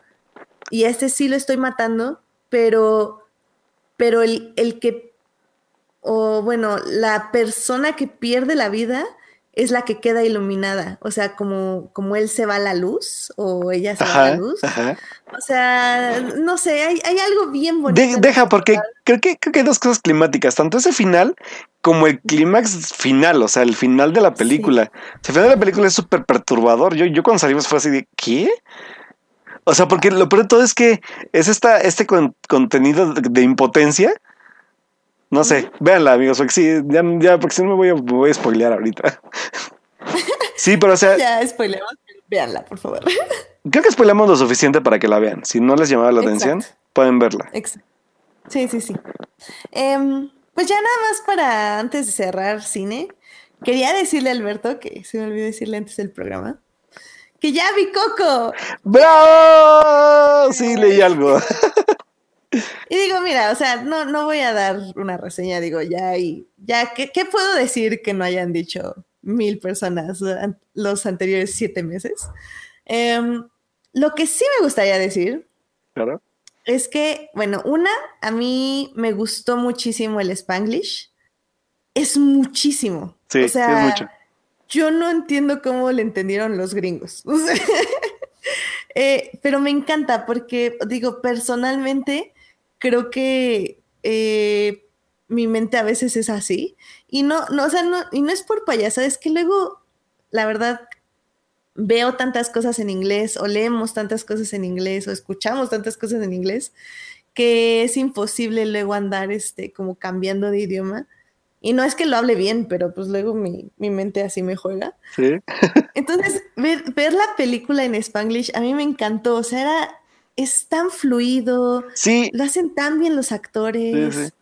Y este sí lo estoy matando, pero, pero el, el que, o bueno, la persona que pierde la vida es la que queda iluminada. O sea, como, como él se va a la luz o ella se va a la luz. O sea, no sé, hay, algo bien bonito. deja, porque creo que, creo que hay dos cosas climáticas, tanto ese final como el clímax final, o sea, el final de la película. el final de la película es súper perturbador. Yo, yo cuando salimos fue así de, ¿qué? O sea, porque lo peor de todo es que es esta, este contenido de impotencia no sé, véanla, amigos, porque sí, ya, ya porque si no me voy a, me voy a spoilear ahorita. sí, pero o sea. Ya spoileamos, véanla, por favor. Creo que spoileamos lo suficiente para que la vean. Si no les llamaba la atención, pueden verla. Exacto. Sí, sí, sí. Eh, pues ya nada más para antes de cerrar cine, quería decirle a Alberto, que se me olvidó decirle antes del programa, que ya vi Coco. ¡Bravo! Sí, leí algo. Y digo, mira, o sea, no, no voy a dar una reseña, digo, ya, y ya, ¿qué, ¿qué, puedo decir que no hayan dicho mil personas los anteriores siete meses? Um, lo que sí me gustaría decir claro. es que, bueno, una, a mí me gustó muchísimo el Spanglish. Es muchísimo. Sí, o sea, es mucho. Yo no entiendo cómo le entendieron los gringos. eh, pero me encanta porque, digo, personalmente creo que eh, mi mente a veces es así. Y no, no, o sea, no, y no es por payasa, es que luego, la verdad, veo tantas cosas en inglés, o leemos tantas cosas en inglés, o escuchamos tantas cosas en inglés, que es imposible luego andar este, como cambiando de idioma. Y no es que lo hable bien, pero pues luego mi, mi mente así me juega. Sí. Entonces, ver, ver la película en Spanglish a mí me encantó. O sea, era es tan fluido. Sí. Lo hacen tan bien los actores.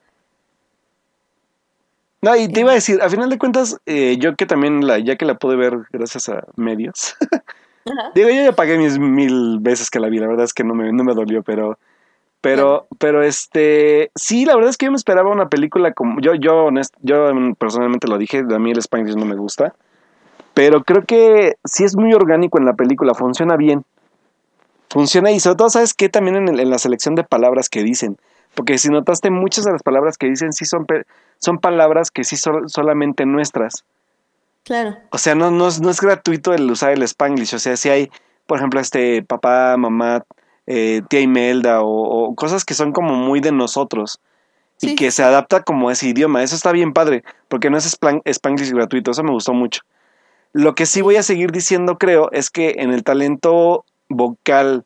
No, y te iba a decir, a final de cuentas, eh, yo que también, la, ya que la pude ver gracias a medios, digo, yo ya pagué mis mil veces que la vi, la verdad es que no me, no me dolió, pero, pero, pero este, sí, la verdad es que yo me esperaba una película como, yo, yo, honest, yo personalmente lo dije, a mí el Spanglish no me gusta, pero creo que sí es muy orgánico en la película, funciona bien funciona y sobre todo, ¿sabes qué? También en, la selección de palabras que dicen. Porque si notaste, muchas de las palabras que dicen sí son, son palabras que sí son solamente nuestras. Claro. O sea, no, no, es gratuito el usar el spanglish. O sea, si hay, por ejemplo, este papá, mamá, eh, tía Imelda o, o, cosas que son como muy de nosotros. Y que se adapta como ese idioma. Eso está bien padre, porque no es spanglish gratuito. Eso me gustó mucho. Lo que sí voy a seguir diciendo, creo, es que en el talento vocal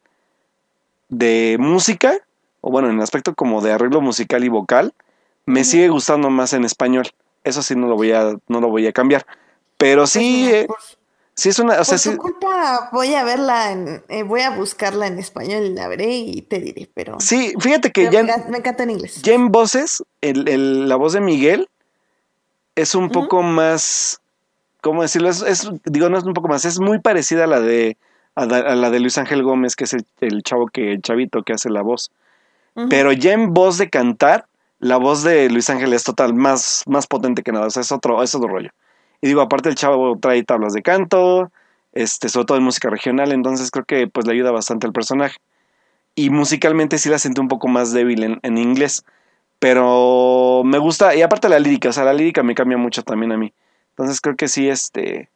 de música, o bueno, en el aspecto como de arreglo musical y vocal, me sigue gustando más en español. Eso sí no lo voy a, no lo voy a cambiar. Pero sí, pues eh, sí es una. O sea, por culpa voy a verla, en, eh, voy a buscarla en español y la veré y te diré, pero. Sí, fíjate que ya. Me, encanta en inglés. Ya en voces, el, la voz de Miguel es un poco más ¿cómo decirlo? Es, es, digo, no es un poco más, es muy parecida a la de, a la, de Luis Ángel Gómez, que es el, el chavo que, el chavito que hace la voz. Pero ya en voz de cantar, la voz de Luis Ángel es total, más, más potente que nada, o sea, es otro, es otro rollo. Y digo, aparte el chavo trae tablas de canto, este, sobre todo en música regional, entonces creo que pues le ayuda bastante al personaje. Y musicalmente sí la sentí un poco más débil en, en inglés, pero me gusta, y aparte la lírica, o sea, la lírica me cambia mucho también a mí. Entonces creo que sí, este,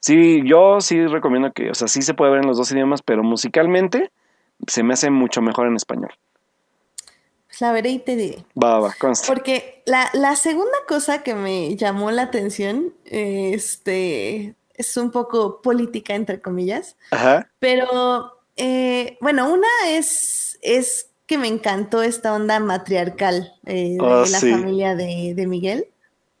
sí, yo sí recomiendo que, o sea, sí se puede ver en los dos idiomas, pero musicalmente se me hace mucho mejor en español. Pues la veré y te diré. Va, va, consta. Porque la, la segunda cosa que me llamó la atención, este, es un poco política, entre comillas, Ajá, pero eh, bueno, una es, es que me encantó esta onda matriarcal eh, de Oh, la sí. familia de, de Miguel.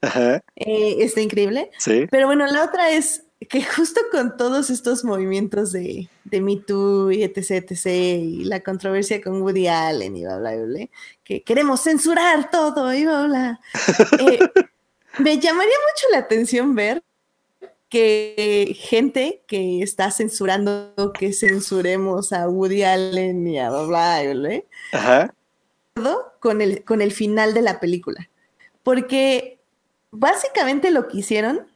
ajá, Eh, está increíble. sí. Pero bueno, la otra es que justo con todos estos movimientos de, de Me Too y etc, etc, y la controversia con Woody Allen y bla, bla, bla, bla, que queremos censurar todo y bla, bla, eh, me llamaría mucho la atención ver que gente que está censurando que censuremos a Woody Allen y a bla, bla, bla, Ajá, con el, con el final de la película. Porque básicamente lo que hicieron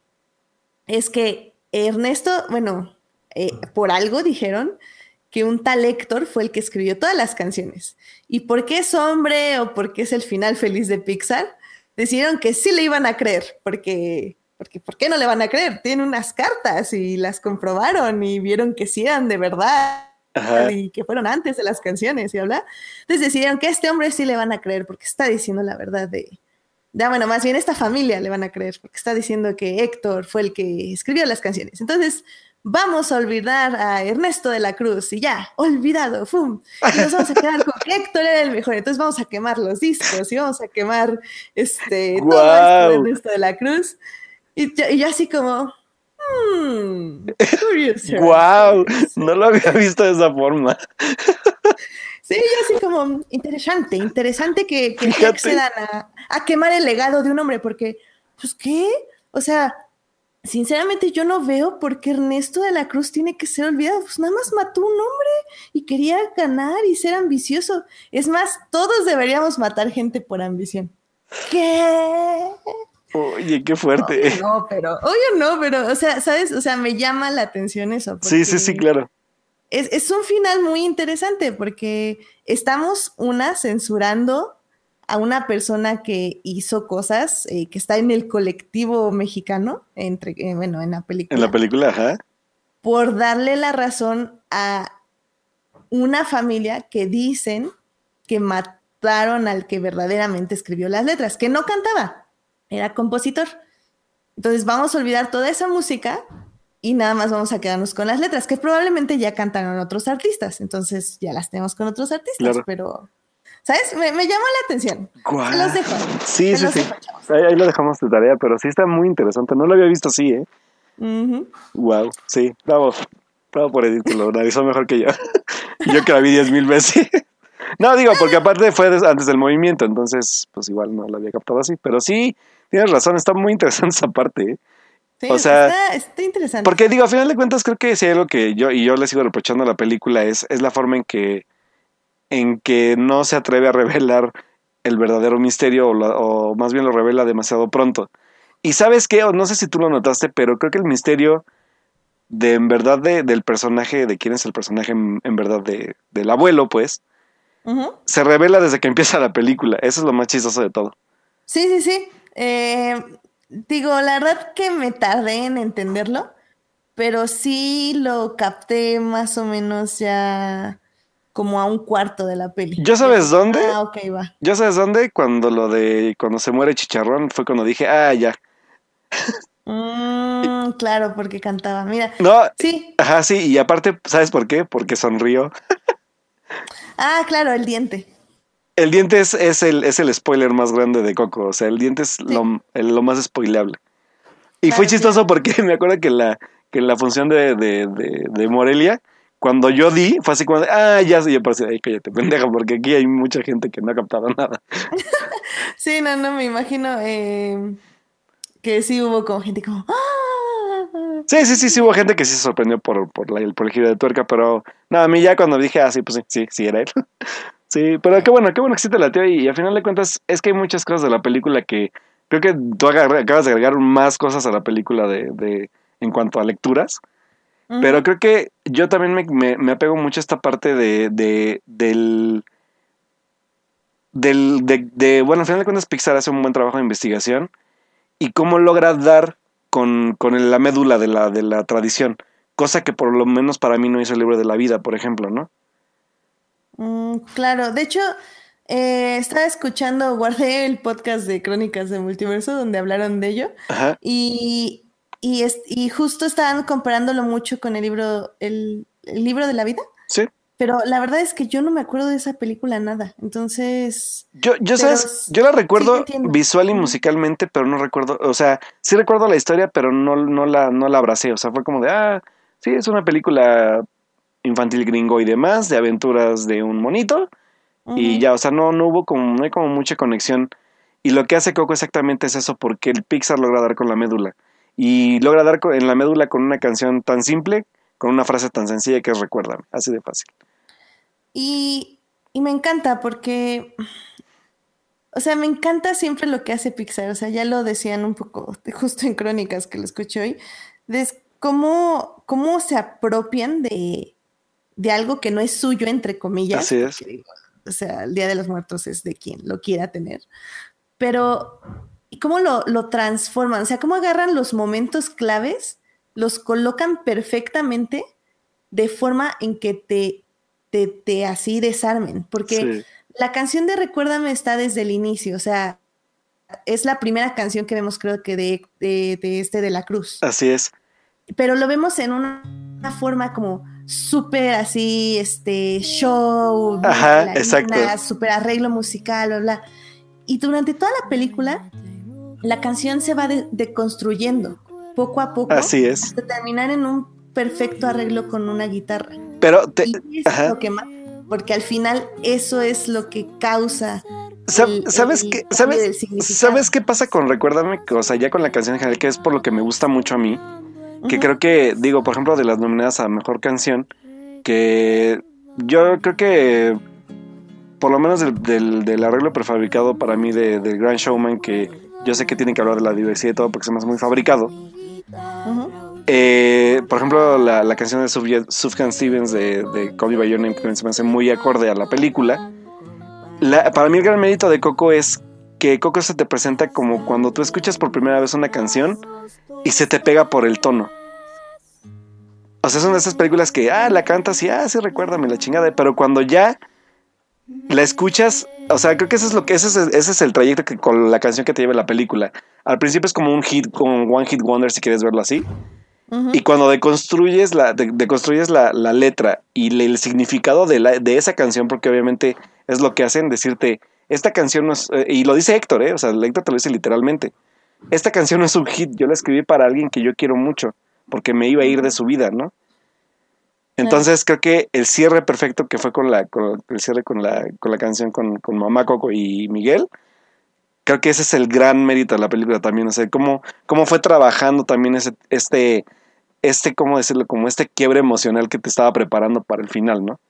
es que Ernesto, bueno, eh, por algo dijeron que un tal Héctor fue el que escribió todas las canciones. Y porque es hombre o porque es el final feliz de Pixar, decidieron que sí le iban a creer, porque, porque ¿por qué no le van a creer? Tienen unas cartas y las comprobaron y vieron que sí eran de verdad ajá. y que fueron antes de las canciones y habla. Entonces decidieron que a este hombre sí le van a creer porque está diciendo la verdad de, de, ah, bueno, más bien esta familia le van a creer porque está diciendo que Héctor fue el que escribió las canciones. Entonces vamos a olvidar a Ernesto de la Cruz y ya, olvidado, ¡fum! Y nos vamos a quedar con que Héctor era el mejor. Entonces vamos a quemar los discos y vamos a quemar este, todo esto de. Ernesto de la Cruz. Y yo, y yo así como, hmm, Wow, curious. no lo había visto de esa forma. Sí, yo así como interesante, interesante que, que accedan a, a quemar el legado de un hombre, porque, pues, ¿qué? O sea, sinceramente yo no veo por qué Ernesto de la Cruz tiene que ser olvidado. Pues nada más mató un hombre y quería ganar y ser ambicioso. Es más, todos deberíamos matar gente por ambición. ¿Qué? Oye, qué fuerte. No, pero, obvio no, pero, o sea, ¿sabes? O sea, me llama la atención eso. Sí, sí, sí, claro. Es, es un final muy interesante porque estamos una censurando a una persona que hizo cosas eh, que está en el colectivo mexicano, entre, eh, bueno, en la película, En la película, ajá. por darle la razón a una familia que dicen que mataron al que verdaderamente escribió las letras, que no cantaba, era compositor. Entonces vamos a olvidar toda esa música y nada más vamos a quedarnos con las letras, que probablemente ya cantaron otros artistas, entonces ya las tenemos con otros artistas, Claro. pero, ¿sabes? Me, me llamó la atención. Se los dejo. Sí, sí, los sí. dejo. Ahí, ahí lo dejamos de tarea, pero sí está muy interesante. No lo había visto así, ¿eh? Wow, sí, bravo. Bravo por Edith, que lo analizó mejor que yo. yo que la vi diez mil veces. no, digo, porque aparte fue antes del movimiento, entonces, pues igual no la había captado así. Pero sí, tienes razón, está muy interesante esa parte, ¿eh? Sí, O sea, está, está interesante. Porque digo, a final de cuentas creo que si hay algo que yo y yo le sigo reprochando a la película es, es la forma en que en que no se atreve a revelar el verdadero misterio o, la- o más bien lo revela demasiado pronto. Y sabes qué, o no sé si tú lo notaste, pero creo que el misterio de en verdad de- del personaje, de quién es el personaje en, en verdad de, del abuelo, pues, se revela desde que empieza la película. Eso es lo más chistoso de todo. Sí, sí, sí. Eh, digo, la verdad que me tardé en entenderlo, pero sí lo capté más o menos ya como a un cuarto de la peli. ¿Ya sabes dónde? Ah, ok, va. ¿Ya sabes dónde? Cuando lo de cuando se muere Chicharrón fue cuando dije, ah, ya. Mm, claro, porque cantaba. Mira, No, sí. Ajá, sí, y aparte, ¿sabes por qué? Porque sonrió. Ah, claro, el diente. El diente es, es el, es el spoiler más grande de Coco, o sea, el diente es lo, el- lo más spoileable. Y Claro, fue sí. chistoso porque me acuerdo que la, que la función de, de, de, de Morelia, cuando yo di, fue así como de, ah, ya sé, yo parecía, ay, cállate, pendeja, porque aquí hay mucha gente que no ha captado nada. Sí, no, no, me imagino eh, que sí hubo como gente como, ¡ah! Sí, sí, sí, sí, hubo gente que sí se sorprendió por, por, la, por el giro de tuerca, pero no, a mí ya cuando dije, ah, sí, pues sí, sí, sí, era él. sí, pero qué bueno, qué bueno que sí te la y, y al final de cuentas es que hay muchas cosas de la película que creo que tú acabas de agregar más cosas a la película de, de en cuanto a lecturas. Pero creo que yo también me, me, me apego mucho a esta parte de, de del, del de, de, bueno, al final de cuentas Pixar hace un buen trabajo de investigación y cómo logra dar con, con la médula de la, de la tradición, cosa que por lo menos para mí no hizo el libro de la vida, por ejemplo, ¿no? Mm, claro, de hecho, eh, estaba escuchando, guardé el podcast de Crónicas de Multiverso donde hablaron de ello Ajá. y, y, es- y justo estaban comparándolo mucho con el libro, el, el libro de la vida, Sí. pero la verdad es que yo no me acuerdo de esa película nada, entonces... Yo, yo sabes, yo la recuerdo visual y musicalmente, pero no recuerdo, o sea, sí recuerdo la historia, pero no, no la, no la abracé, o sea, fue como de, ah, sí, es una película infantil gringo y demás, de aventuras de un monito, y ya, o sea, no, no hubo como, no hay como mucha conexión. Y lo que hace Coco exactamente es eso, porque el Pixar logra dar con la médula. Y logra dar con- en la médula con una canción tan simple, con una frase tan sencilla que es recuérdame, así de fácil. Y, y me encanta porque, o sea, me encanta siempre lo que hace Pixar. O sea, ya lo decían un poco justo en Crónicas que lo escuché hoy, de cómo, cómo se apropian de, de algo que no es suyo, entre comillas. Así es. porque o sea, el Día de los Muertos es de quien lo quiera tener. Pero, ¿y cómo lo, lo transforman? O sea, cómo agarran los momentos claves, los colocan perfectamente de forma en que te, te, te así desarmen. Porque Sí. la canción de Recuérdame está desde el inicio, o sea, es la primera canción que vemos, creo que de, de, de este de la Cruz. Así es. Pero lo vemos en una, una forma como súper así, este, show, Ajá, exacto. súper arreglo musical, bla, bla. Y durante toda la película, la canción se va de- deconstruyendo poco a poco Así es. hasta terminar en un perfecto arreglo con una guitarra. Pero te, Y eso ajá. es lo que más, porque al final eso es lo que causa. El- ¿Sabes el qué? ¿Sabes. ¿Sabes qué pasa con Recuérdame? O sea, ya con la canción en general, que es por lo que me gusta mucho a mí. Que creo que, digo, por ejemplo, de las nominadas a Mejor Canción, que yo creo que, por lo menos del, del, del arreglo prefabricado para mí de, del Grand Showman, que yo sé que tienen que hablar de la diversidad y todo porque se me hace muy fabricado. Eh, por ejemplo, la, la canción de Sufjan Stevens de, de Call Me By Your Name, que se me hace muy acorde a la película. La- para mí el gran mérito de Coco es que Coco se te presenta como cuando tú escuchas por primera vez una canción y se te pega por el tono. O sea, son de esas películas que, ah, la cantas y, ah, sí, recuérdame la chingada. Pero cuando ya la escuchas, o sea, creo que eso es lo que, ese es, ese es el trayecto que con la canción que te lleva la película. Al principio es como un hit, como un one hit wonder, si quieres verlo así. Y cuando deconstruyes la, de- deconstruyes la, la letra y le- el significado de, la, de esa canción, porque obviamente es lo que hacen, decirte, esta canción no es, eh, y lo dice Héctor, ¿eh? o sea, Héctor te lo dice literalmente, esta canción no es un hit, yo la escribí para alguien que yo quiero mucho, porque me iba a ir de su vida, ¿no? Entonces creo que el cierre perfecto que fue con la, con el cierre con la, con la canción con, con Mamá Coco y Miguel, creo que ese es el gran mérito de la película también, o sea, cómo, cómo fue trabajando también ese, este, este, ¿cómo decirlo? Como este quiebre emocional que te estaba preparando para el final, ¿no?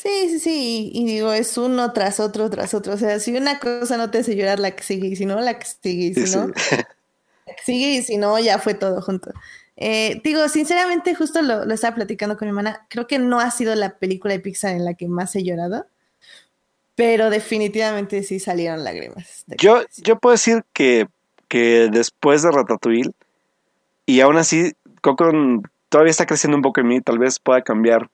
Sí, sí, sí. Y, y digo, es uno tras otro, tras otro. O sea, si una cosa no te hace llorar, la que sigue, y si no, la que sigue, y si Sí, no, sí. la que sigue, y si no, ya fue todo junto. Eh, digo, sinceramente, justo lo, lo estaba platicando con mi hermana. Creo que no ha sido la película de Pixar en la que más he llorado, pero definitivamente sí salieron lágrimas. Yo, yo puedo decir que, que después de Ratatouille, y aún así, Coco todavía está creciendo un poco en mí, tal vez pueda cambiar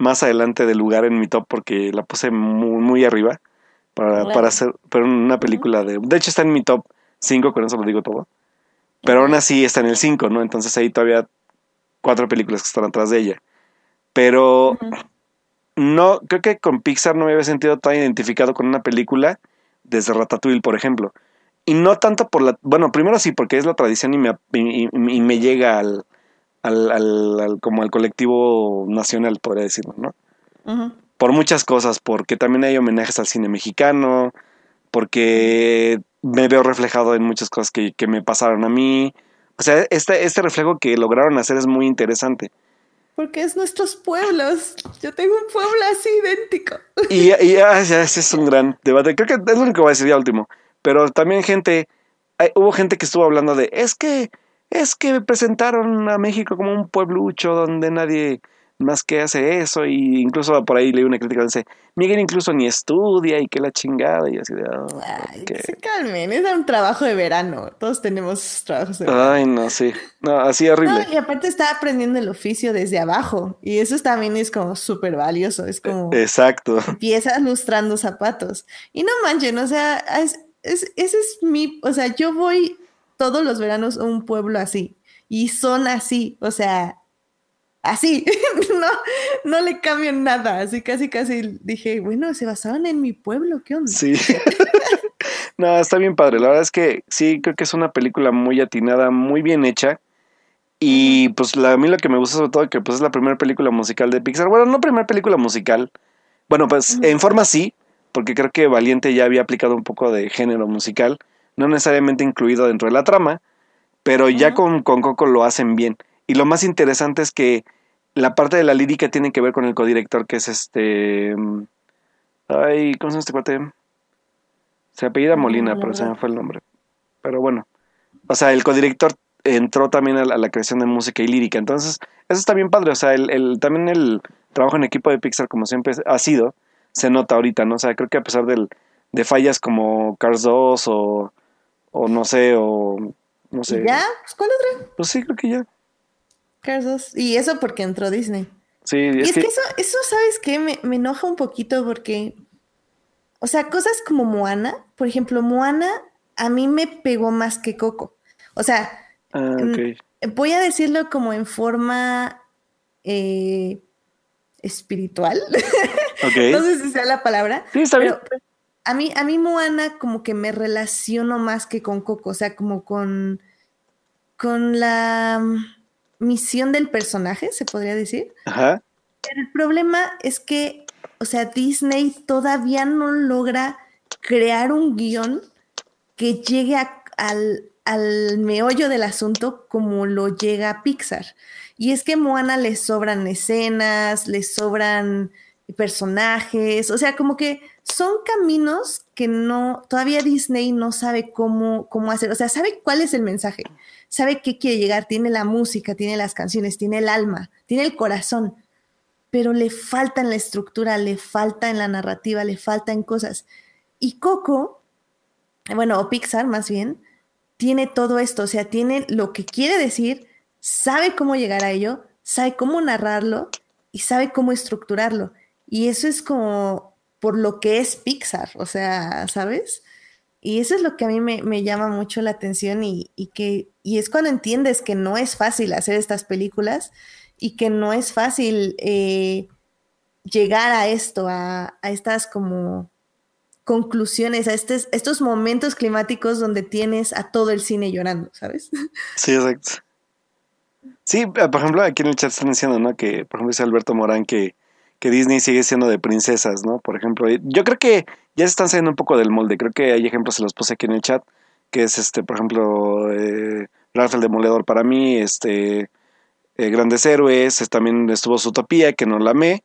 más adelante de lugar en mi top porque la puse muy, muy arriba para, Claro. para hacer para una película de... De hecho está en mi top 5, con eso lo digo todo. Pero aún así está en el 5, ¿no? Entonces ahí todavía cuatro películas que están atrás de ella. Pero no, creo que con Pixar no me había sentido tan identificado con una película desde Ratatouille, por ejemplo. Y no tanto por la... Bueno, primero sí, porque es la tradición y me, y, y- y me llega al, al, al- al- como al colectivo nacional, podría decirlo, ¿no? Por muchas cosas, porque también hay homenajes al cine porque me veo reflejado en muchas cosas que, que me pasaron a mí, O sea, este, este reflejo que lograron hacer es muy interesante. Porque es nuestros pueblos. Yo tengo un pueblo así idéntico. Y, y ah, ese es un gran debate. Creo que es lo único que voy a decir ya último. Pero también gente, hubo gente que estuvo hablando de, es que, es que presentaron a México como un pueblucho donde nadie más que hace eso, y incluso por ahí leí una crítica donde dice, Miguel incluso ni estudia y que la chingada, y así de... Oh, Ay, que se calmen, es un trabajo de verano, todos tenemos trabajos de verano. Ay, no, sí, no, así horrible. y aparte está aprendiendo el oficio desde abajo, y eso también es como súper valioso, es como... Exacto. Empiezas lustrando zapatos, y no manchen, o sea, es, es, ese es mi, o sea, yo voy todos los veranos a un pueblo así, y son así, o sea, así, no, no le cambian nada, así casi casi dije, bueno, se basaban en mi pueblo, ¿qué onda? Sí. no, está bien padre, la verdad es que sí, creo que es una película muy atinada, muy bien hecha. Y pues a mí lo que me gusta sobre todo que pues es la primera película musical de Pixar. Bueno, no primera película musical. Bueno, pues en forma sí, porque creo que Valiente ya había aplicado un poco de género musical, no necesariamente incluido dentro de la trama, pero ya con, con Coco lo hacen bien. Y lo más interesante es que la parte de la lírica tiene que ver con el codirector, que es este. Mm, ay, ¿cómo se llama este cuate? Se apellida Molina, pero se me fue el nombre. Pero bueno. O sea, el codirector entró también a la, creación de música y lírica. Entonces, eso está bien padre. O sea, el, también el trabajo en equipo de Pixar, como siempre ha sido, se nota ahorita, ¿no? O sea, creo que a pesar del, de fallas como Cars 2 o, o no sé, o no sé. ¿Ya? Pues, ¿Cuál otra? Pues sí, creo que ya. Cars Y eso porque entró Disney. Sí, y es que, eso, eso, ¿sabes qué? Me, me, enoja un poquito porque, o sea, cosas como Moana, por ejemplo, Moana a mí me pegó más que Coco. O sea, ah, voy a decirlo como en forma eh, espiritual. no sé si sea la palabra. Sí, está bien. A mí, a mí Moana como que me relaciono más que con Coco, o sea, como con, con la misión del personaje, se podría decir. Ajá. Pero el problema es que, o sea, Disney todavía no logra crear un guion que llegue al, al meollo del asunto como lo llega Pixar. Y es que Moana le sobran escenas, le sobran personajes, o sea, como que son caminos que no, todavía Disney no sabe cómo, cómo hacer, o sea, sabe cuál es el mensaje, sabe qué quiere llegar, tiene la música, tiene las canciones, tiene el alma, tiene el corazón, pero le falta en la estructura, le falta en la narrativa, le falta en cosas. Y Coco, bueno, o Pixar más bien, tiene todo esto, o sea, tiene lo que quiere decir, sabe cómo llegar a ello, sabe cómo narrarlo y sabe cómo estructurarlo. Y eso es como por lo que es Pixar, o sea, ¿sabes? Y eso es lo que a mí me, llama mucho la atención y, que, y es cuando entiendes que no es fácil hacer estas películas y que no es fácil eh, llegar a esto, a, estas como conclusiones, a estos, estos momentos climáticos donde tienes a todo el cine llorando, ¿sabes? Sí, exacto. Sí, por ejemplo, aquí en el chat están diciendo, ¿no? Que, por ejemplo, dice Alberto Morán que que Disney sigue siendo de princesas, ¿no? Por ejemplo, yo creo que ya se están saliendo un poco del molde. Creo que hay ejemplos, se los puse aquí en el chat, que es este, por ejemplo, eh, Ralph el Demoledor para mí, este, eh, Grandes Héroes, también estuvo Zootopia, que no la amé,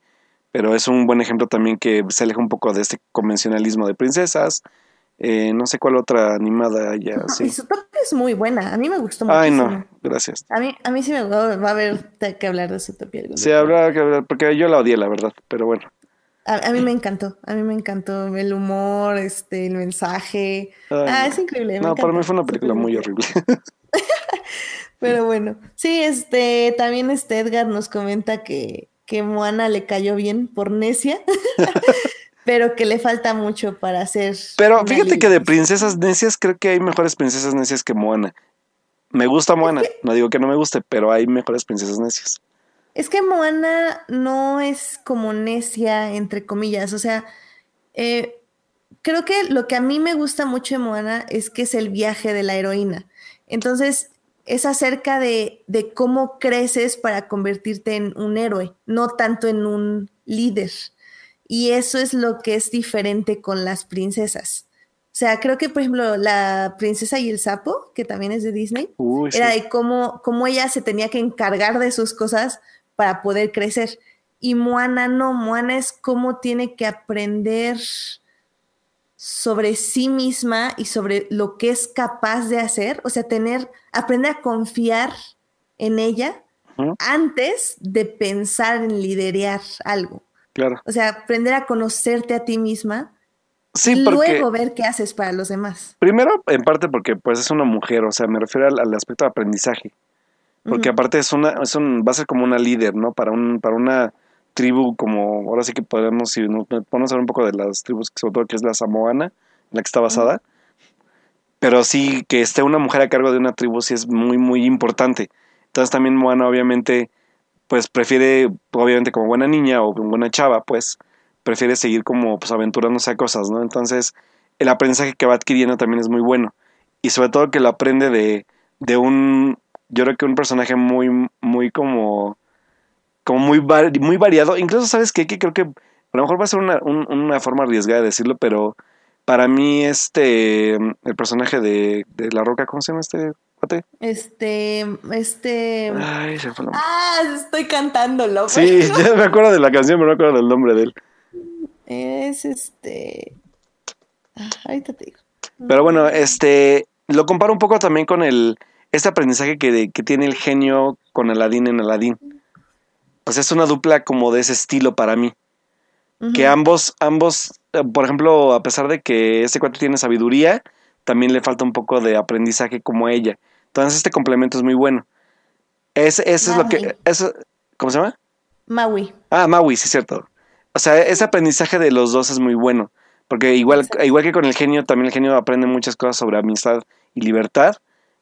pero es un buen ejemplo también que se aleja un poco de este convencionalismo de princesas. Eh, no sé cuál otra animada ya. sí. es muy buena. A mí me gustó mucho. Ay, no, gracias. A mí, a mí sí me va a haber que hablar de Zootopia. Sí, habrá que hablar, porque yo la odié, la verdad, pero bueno. A, mí me encantó, a mí me encantó el humor, este, el mensaje. ah, es increíble. No, para mí fue una película muy horrible. pero bueno, sí, este, también este Edgar nos comenta que, que Moana le cayó bien por necia. pero que le falta mucho para ser. Pero fíjate que de princesas necias creo que hay mejores princesas necias que Moana. Me gusta Moana, no digo que no me guste, pero hay mejores princesas necias. Es que Moana no es como necia, entre comillas, o sea, eh, creo que lo que a mí me gusta mucho de Moana es que es el viaje de la heroína. Entonces, es acerca de, de cómo creces para convertirte en un héroe, no tanto en un líder. Y eso es lo que es diferente con las princesas. O sea, creo que, por ejemplo, la princesa y el sapo, que también es de Disney, Uy, era sí. de cómo, cómo ella se tenía que encargar de sus cosas para poder crecer. Y Moana no, Moana es cómo tiene que aprender sobre sí misma y sobre lo que es capaz de hacer, o sea, tener, aprender a confiar en ella antes de pensar en liderear algo. Claro. O sea, aprender a conocerte a ti misma Sí, y luego ver qué haces para los demás. primero, en parte porque pues es una mujer, o sea, me refiero al, al aspecto de aprendizaje. Porque aparte es una, es un, va a ser como una líder, ¿no? Para un, para una tribu como, ahora sí que podemos, si nos ponemos a hablar un poco de las tribus, sobre todo que es la samoana, en la que está basada. Pero sí, que esté una mujer a cargo de una tribu sí es muy, muy importante. Entonces también Moana obviamente, pues prefiere, obviamente como buena niña o como buena chava, pues prefiere seguir como pues aventurándose a cosas, ¿no? Entonces el aprendizaje que va adquiriendo también es muy bueno. Y sobre todo que lo aprende de, de un, yo creo que un personaje muy, muy como, como muy, muy variado. Incluso, ¿sabes qué? Que creo que a lo mejor va a ser una, un- una forma arriesgada de decirlo, pero para mí este, el personaje de, de La Roca, ¿cómo se llama este Este, este. Ay, se fue. Ah, estoy cantándolo. Sí, pero ya me acuerdo de la canción, pero no me acuerdo del nombre de él. Es este. Ah, ahorita te digo. Pero bueno, este lo comparo un poco también con el este aprendizaje que, que tiene el genio con Aladdin en Aladdin. Pues es una dupla como de ese estilo para mí. Que ambos, ambos, eh, por ejemplo, a pesar de que este cuate tiene sabiduría, también le falta un poco de aprendizaje como ella. Entonces este complemento es muy bueno. Es, eso es lo que... Eso, ¿Cómo se llama? Maui. Ah, Maui, sí, cierto. O sea, ese aprendizaje de los dos es muy bueno. Porque igual, Exacto. igual que con el genio, también el genio aprende muchas cosas sobre amistad y libertad.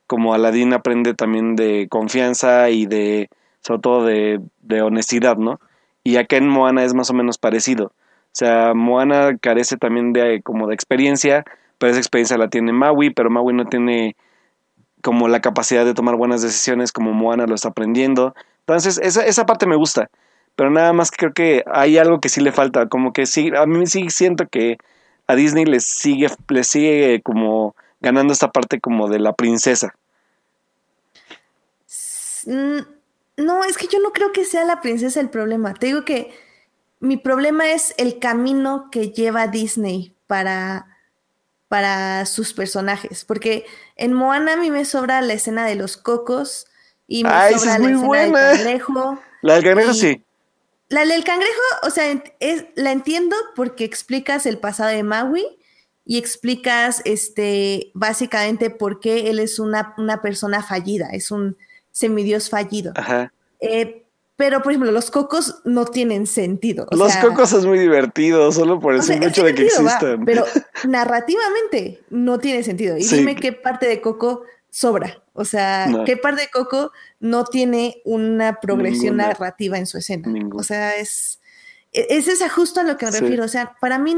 Como Aladdin aprende también de confianza y de, sobre todo de, de honestidad, ¿no? Y acá en Moana es más o menos parecido. O sea, Moana carece también de como de experiencia, pero esa experiencia la tiene Maui, pero Maui no tiene como la capacidad de tomar buenas decisiones como Moana lo está aprendiendo. Entonces, esa, esa parte me gusta. Pero nada más creo que hay algo que sí le falta. Como que sí, a mí sí siento que a Disney le sigue, le sigue como ganando esta parte como de la princesa. No, es que yo no creo que sea la princesa el problema. Te digo que mi problema es el camino que lleva Disney para, para sus personajes. Porque en Moana a mí me sobra la escena de los cocos y me sobra es la escena buena. del cangrejo. La del cangrejo sí. La del cangrejo, o sea, es, la entiendo porque explicas el pasado de Maui y explicas este, básicamente por qué él es una, una persona fallida, es un semidios fallido. Ajá. Eh, pero, por ejemplo, los cocos no tienen sentido. o Los sea, cocos es muy divertido, solo por el o sea, simple es hecho de que va, existan. pero narrativamente no tiene sentido. Y Sí. dime qué parte de Coco sobra. O sea, No. qué parte de Coco no tiene una progresión Ninguna. narrativa en su escena. Ninguna. O sea, es, e- es esa justo a lo que me Sí. refiero. O sea, para mí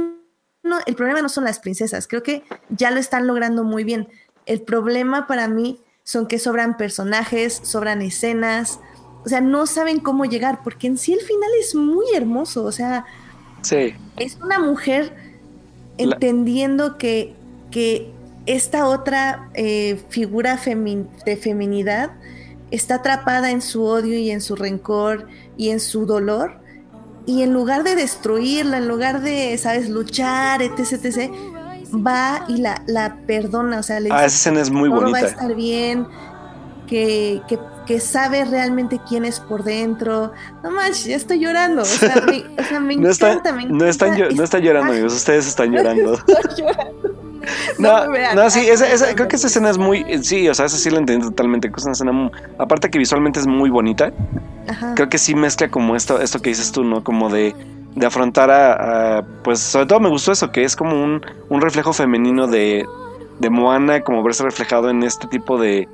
no, el problema no son las princesas. Creo que ya lo están logrando muy bien. El problema para mí son que sobran personajes, sobran escenas. O sea, no saben cómo llegar, porque en sí el final es muy hermoso. O sea, Sí. es una mujer La- entendiendo que, que esta otra eh, figura femi- de feminidad está atrapada en su odio y en su rencor y en su dolor. Y en lugar de destruirla, en lugar de, ¿sabes?, luchar, etc., etc., va y la, la perdona. O sea, le Ah, dice esa escena es muy todo va a estar bien, que, que, que sabe realmente quién es por dentro. No manches, ya estoy llorando. O sea, me, o sea, me No está, encanta, me no están, no están llorando, amigos. Ustedes están llorando. Estoy llorando. No, vean. no, sí, esa, creo que esa escena es muy. Sí, o sea, esa sí la entendí totalmente. Es una escena. muy- aparte que visualmente es muy bonita. Ajá. Creo que sí mezcla como esto, esto que dices tú, ¿no? Como de, de afrontar a, a- Pues sobre todo me gustó eso, que es como un, un reflejo femenino de, de Moana, como verse reflejado en este tipo de.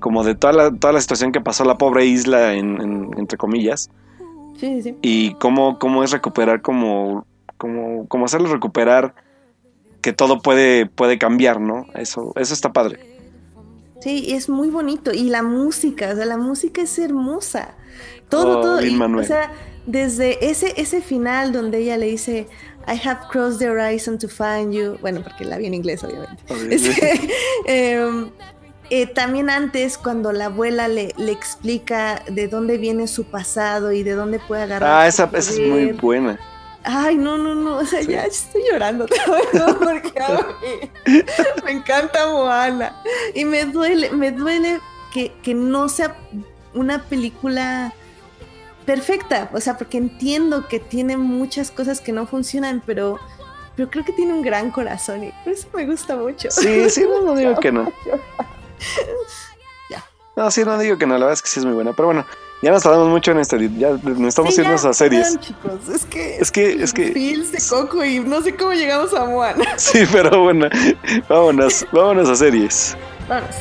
Como de toda la, toda la situación que pasó la pobre isla, en, en- entre comillas. Sí, sí, sí. y cómo, cómo es recuperar como, como, como hacerle recuperar que todo puede, puede cambiar, ¿no? Eso, eso está padre. Sí, es muy bonito. Y la música, o sea, la música es hermosa. Todo, Oh, todo. y, o sea, desde ese, ese final donde ella le dice, I have crossed the horizon to find you. Bueno, porque la vi en inglés, obviamente. Em, eh, también antes, cuando la abuela le, le, explica de dónde viene su pasado y de dónde puede agarrar. Ah, esa, esa es muy buena. Ay, no, no, no, o sea, ya estoy llorando ¿no? porque me encanta Moana. Y me duele, me duele que, que no sea una película perfecta, o sea, porque entiendo que tiene muchas cosas que no funcionan, pero, pero creo que tiene un gran corazón y por eso me gusta mucho. Sí, sí, no, digo que no. ya. No, sí, no digo que no, la verdad es que sí es muy buena, pero bueno, ya nos tardamos mucho en este, ya nos estamos haciendo esas series. chicos, es que es que es que de Coco y no sé cómo llegamos a Moana. Sí, pero bueno, vámonos, vámonos a series. Vámonos.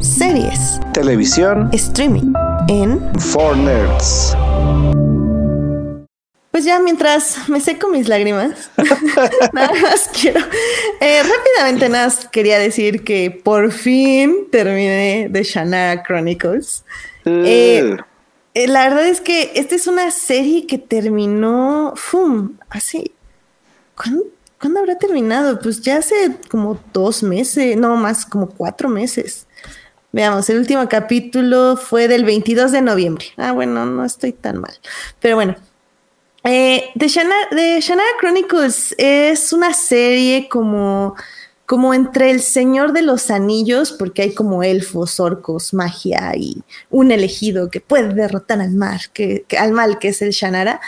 Series. Televisión. Streaming. En. Four Nerds. Pues ya mientras me seco mis lágrimas, nada más quiero. Eh, rápidamente, nada más quería decir que por fin terminé de Shannara Chronicles. Eh, eh, la verdad es que esta es una serie que terminó. ¡Fum! Así. ¿Cuándo, ¿Cuándo habrá terminado? Pues ya hace como dos meses, no más, como cuatro meses. Veamos, el último capítulo fue del 22 de noviembre. Ah, bueno, no estoy tan mal. Pero bueno. Eh, The, Shannara, Chronicles es una serie como, como entre el Señor de los Anillos, porque hay como elfos, orcos, magia y un elegido que puede derrotar al mal, que, al mal que es el Shannara.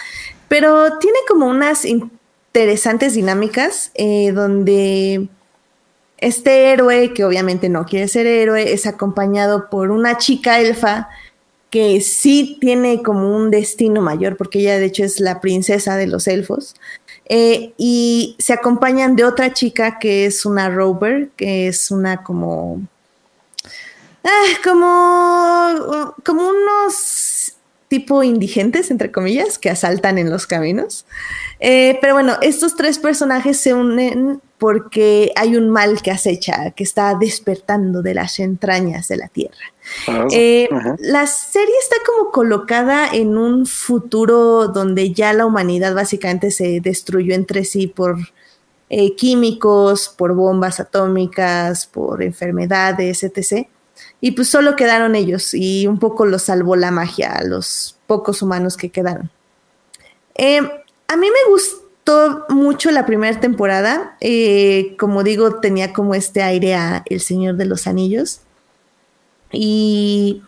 Pero tiene como unas interesantes dinámicas eh, donde este héroe, que obviamente no quiere ser héroe, es acompañado por una chica elfa que sí tiene como un destino mayor, porque ella de hecho es la princesa de los elfos. Eh, y se acompañan de otra chica que es una rover, que es una como... Ah, como, como unos tipo indigentes, entre comillas, que asaltan en los caminos. Eh, pero bueno, estos tres personajes se unen porque hay un mal que acecha, que está despertando de las entrañas de la Tierra. Ah, eh, la serie está como colocada en un futuro donde ya la humanidad básicamente se destruyó entre sí por eh, químicos, por bombas atómicas, por enfermedades, etc. Y pues solo quedaron ellos y un poco los salvó la magia a los pocos humanos que quedaron. Eh, a mí me gustó mucho la primera temporada. Eh, como digo, tenía como este aire a El Señor de los Anillos. Y,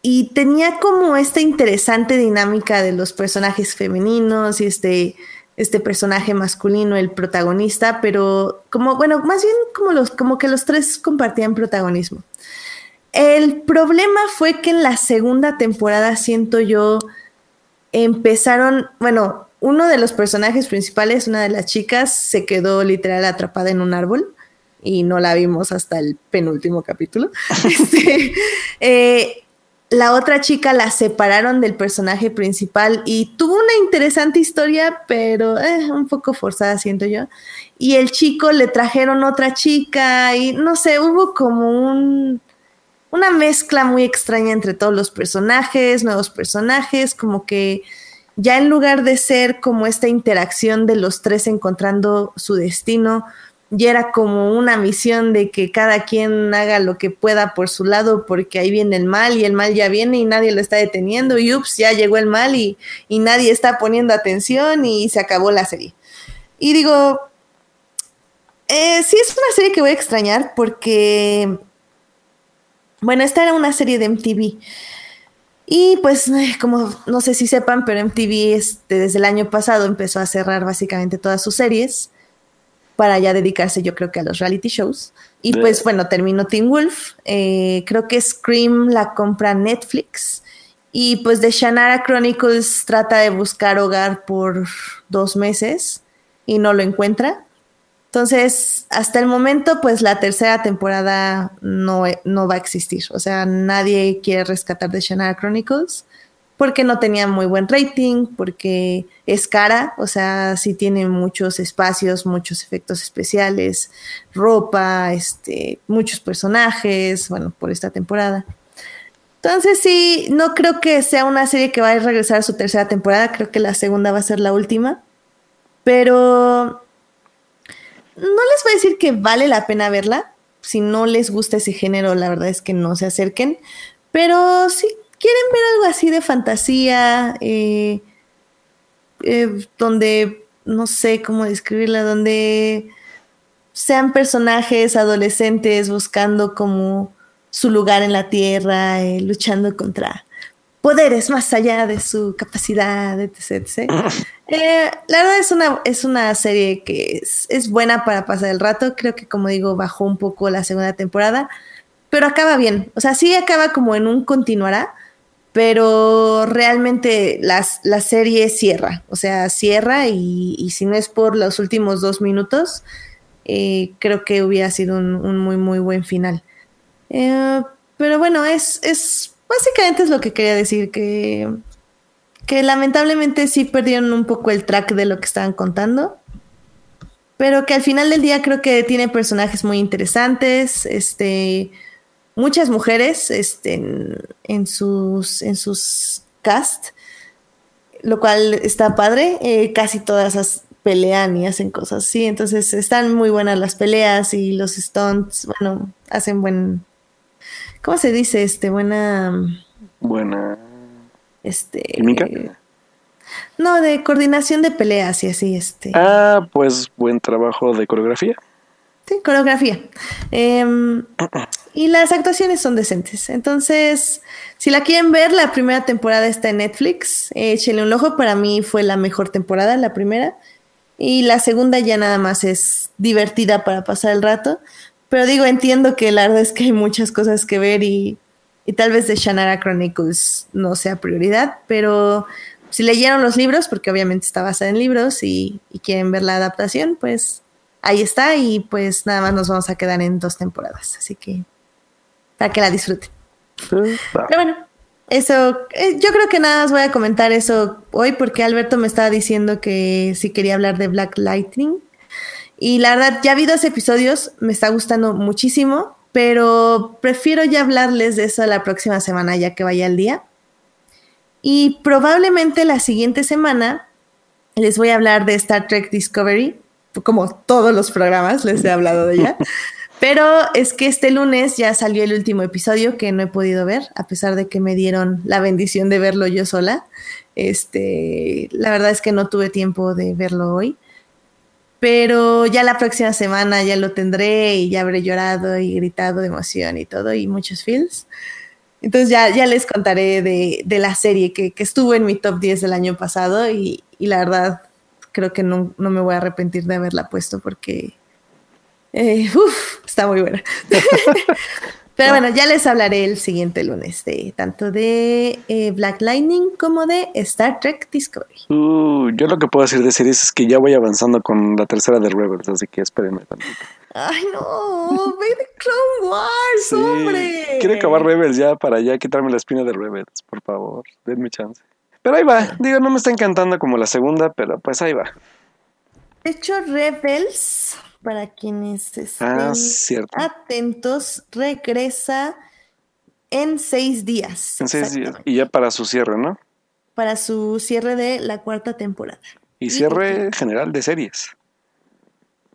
y tenía como esta interesante dinámica de los personajes femeninos y este este personaje masculino, el protagonista, pero como, bueno, más bien como, los, como que los tres compartían protagonismo. El problema fue que en la segunda temporada, siento yo, empezaron, bueno, uno de los personajes principales, una de las chicas, se quedó literal atrapada en un árbol y no la vimos hasta el penúltimo capítulo. Este, eh, la otra chica la separaron del personaje principal y tuvo una interesante historia, pero eh, un poco forzada, siento yo. Y el chico le trajeron otra chica y no sé, hubo como un, una mezcla muy extraña entre todos los personajes, nuevos personajes, como que ya en lugar de ser como esta interacción de los tres encontrando su destino, y era como una misión de que cada quien haga lo que pueda por su lado porque ahí viene el mal y el mal ya viene y nadie lo está deteniendo y ups, ya llegó el mal y, nadie está poniendo atención y se acabó la serie. Y digo, eh, sí es una serie que voy a extrañar porque, bueno, esta era una serie de MTV. Y pues, eh, como no sé si sepan, pero MTV este, desde el año pasado empezó a cerrar básicamente todas sus series para ya dedicarse yo creo que a los reality shows. Y pues bueno, terminó Teen Wolf, eh, creo que Scream la compra Netflix y pues The Shannara Chronicles trata de buscar hogar por dos meses y no lo encuentra. Entonces, hasta el momento, pues la tercera temporada no, no va a existir. O sea, nadie quiere rescatar The Shannara Chronicles porque no tenía muy buen rating, porque es cara, o sea, sí tiene muchos espacios, muchos efectos especiales, ropa, este, muchos personajes, bueno, por esta temporada. Entonces sí, no creo que sea una serie que va a regresar a su tercera temporada, creo que la segunda va a ser la última. Pero no les voy a decir que vale la pena verla. Si no les gusta ese género, la verdad es que no se acerquen. Pero si quieren ver algo así de fantasía, eh, eh, donde, no sé cómo describirla, donde sean personajes adolescentes buscando como su lugar en la tierra, eh, luchando contra poderes más allá de su capacidad, etc. Eh, la verdad es una, es una serie que es, es, buena para pasar el rato. Creo que, como digo, bajó un poco la segunda temporada, pero acaba bien. O sea, sí acaba como en un continuará, pero realmente las, la serie cierra. O sea, cierra y, y, si no es por los últimos dos minutos, eh, creo que hubiera sido un, un muy, muy buen final. Eh, pero bueno, es, es básicamente es lo que quería decir, que, que lamentablemente sí perdieron un poco el track de lo que estaban contando, pero que al final del día creo que tiene personajes muy interesantes, este, muchas mujeres este, en, sus, en sus cast, lo cual está padre, eh, casi todas esas pelean y hacen cosas así, entonces están muy buenas las peleas y los stunts, bueno, hacen buen ¿Cómo se dice? Este, buena. Buena. Este. ¿Química? no, de coordinación de peleas y así, este. Ah, pues buen trabajo de coreografía. Sí, coreografía. Eh, y las actuaciones son decentes. Entonces, si la quieren ver, la primera temporada está en Netflix. Échenle un ojo. Para mí fue la mejor temporada, la primera. Y la segunda ya nada más es divertida para pasar el rato. Pero digo, entiendo que la verdad es que hay muchas cosas que ver y, y tal vez de Shannara Chronicles no sea prioridad, pero si leyeron los libros, porque obviamente está basada en libros y, y, quieren ver la adaptación, pues ahí está y pues nada más nos vamos a quedar en dos temporadas, así que para que la disfruten. Pero bueno, eso, eh, yo creo que nada más voy a comentar eso hoy porque Alberto me estaba diciendo que si quería hablar de Black Lightning. Y la verdad, ya vi dos episodios, me está gustando muchísimo, pero prefiero ya hablarles de eso la próxima semana, ya que vaya el día. Y probablemente la siguiente semana les voy a hablar de Star Trek Discovery, como todos los programas les he hablado de ella. Pero es que este lunes ya salió el último episodio que no he podido ver, a pesar de que me dieron la bendición de verlo yo sola. Este, la verdad es que no tuve tiempo de verlo hoy pero ya la próxima semana ya lo tendré y ya habré llorado y gritado de emoción y todo y muchos feels. Entonces ya, ya les contaré de, de la serie que, que, estuvo en mi top 10 del año pasado y, y la verdad creo que no, no, me voy a arrepentir de haberla puesto porque eh, uf, está muy buena. Pero bueno, ya les hablaré el siguiente lunes de tanto de eh, Black Lightning como de Star Trek Discovery. Uh, yo lo que puedo decir de series es que ya voy avanzando con la tercera de Rebels, así que espérenme tantito. Ay, no, ve de Clone Wars, sí, hombre. Quiero acabar Rebels ya para ya quitarme la espina de Rebels, por favor, denme chance. Pero ahí va, digo, no me está encantando como la segunda, pero pues ahí va. De hecho, Rebels para quienes estén ah, atentos, regresa en seis días. En seis días. Y ya para su cierre, ¿no? Para su cierre de la cuarta temporada. Y, cierre general de series.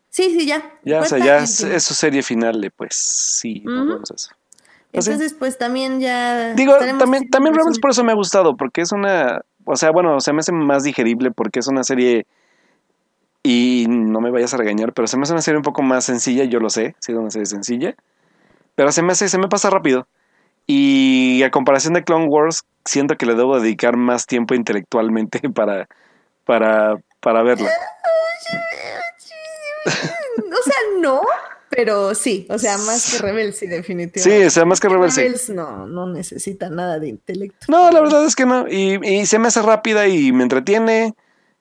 Sí, sí, ya. Ya, o sea, ya es, es, su serie final pues, sí, uh -huh. eso. Entonces, pues también ya. Digo, también, también Rebels por eso me ha gustado, porque es una. O sea, bueno, se me hace más digerible porque es una serie y no me vayas a regañar, pero se me hace una serie un poco más sencilla, yo lo sé, sí es una serie sencilla. Pero se me hace, se me pasa rápido. Y a comparación de Clone Wars, siento que le debo dedicar más tiempo intelectualmente para, para, para verla. o sea, no, pero sí, o sea, más que Rebels, sí, definitivamente. Sí, o sea, más que Rebels, Rebels sí. no, no necesita nada de intelecto. No, la verdad es que no. Y, y se me hace rápida y me entretiene.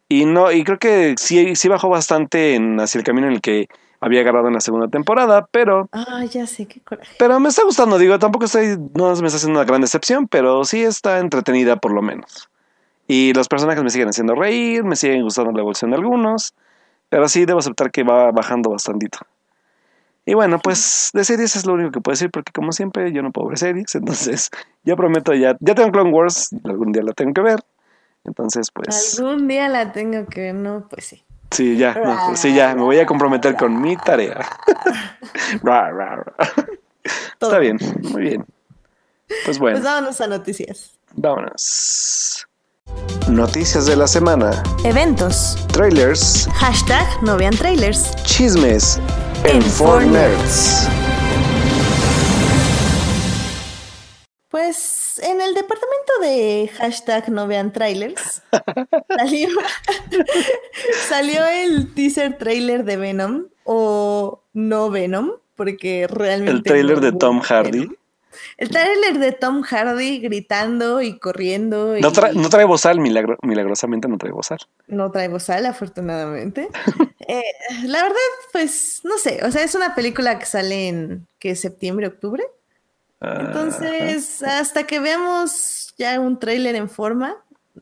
Y no, y creo que sí, sí bajó bastante en, hacia el camino en el que había agarrado en la segunda temporada, pero. Ah, ya sé, qué coraje. Pero me está gustando, digo, tampoco estoy, no me está haciendo una gran decepción, pero sí está entretenida por lo menos. Y los personajes me siguen haciendo reír, me siguen gustando la evolución de algunos, pero sí debo aceptar que va bajando bastantito. Y bueno, pues de series es lo único que puedo decir, porque como siempre yo no puedo ver series, entonces ya prometo, ya, ya tengo Clone Wars, algún día la tengo que ver. Entonces, pues. Algún día la tengo que ver, no, pues sí. Sí, ya, no, sí, ya, me voy a comprometer con mi tarea. Está bien, muy bien. Pues bueno, Pues vámonos a noticias. vámonos. Noticias de la semana, Eventos. trailers, Hashtag no vean trailers. chismes en En 4 Nerds. Pues en el departamento de hashtag no vean trailers salió, salió el teaser trailer de Venom o no Venom, porque realmente... El trailer no de Tom Venom. Hardy. El trailer de Tom Hardy gritando y corriendo. Y No, tra- no trae bozal, milagro- milagrosamente no trae bozal. no trae bozal, afortunadamente. Eh, la verdad, pues, no sé. O sea, es una película que sale en que septiembre, octubre. Entonces, hasta que veamos ya un tráiler en forma,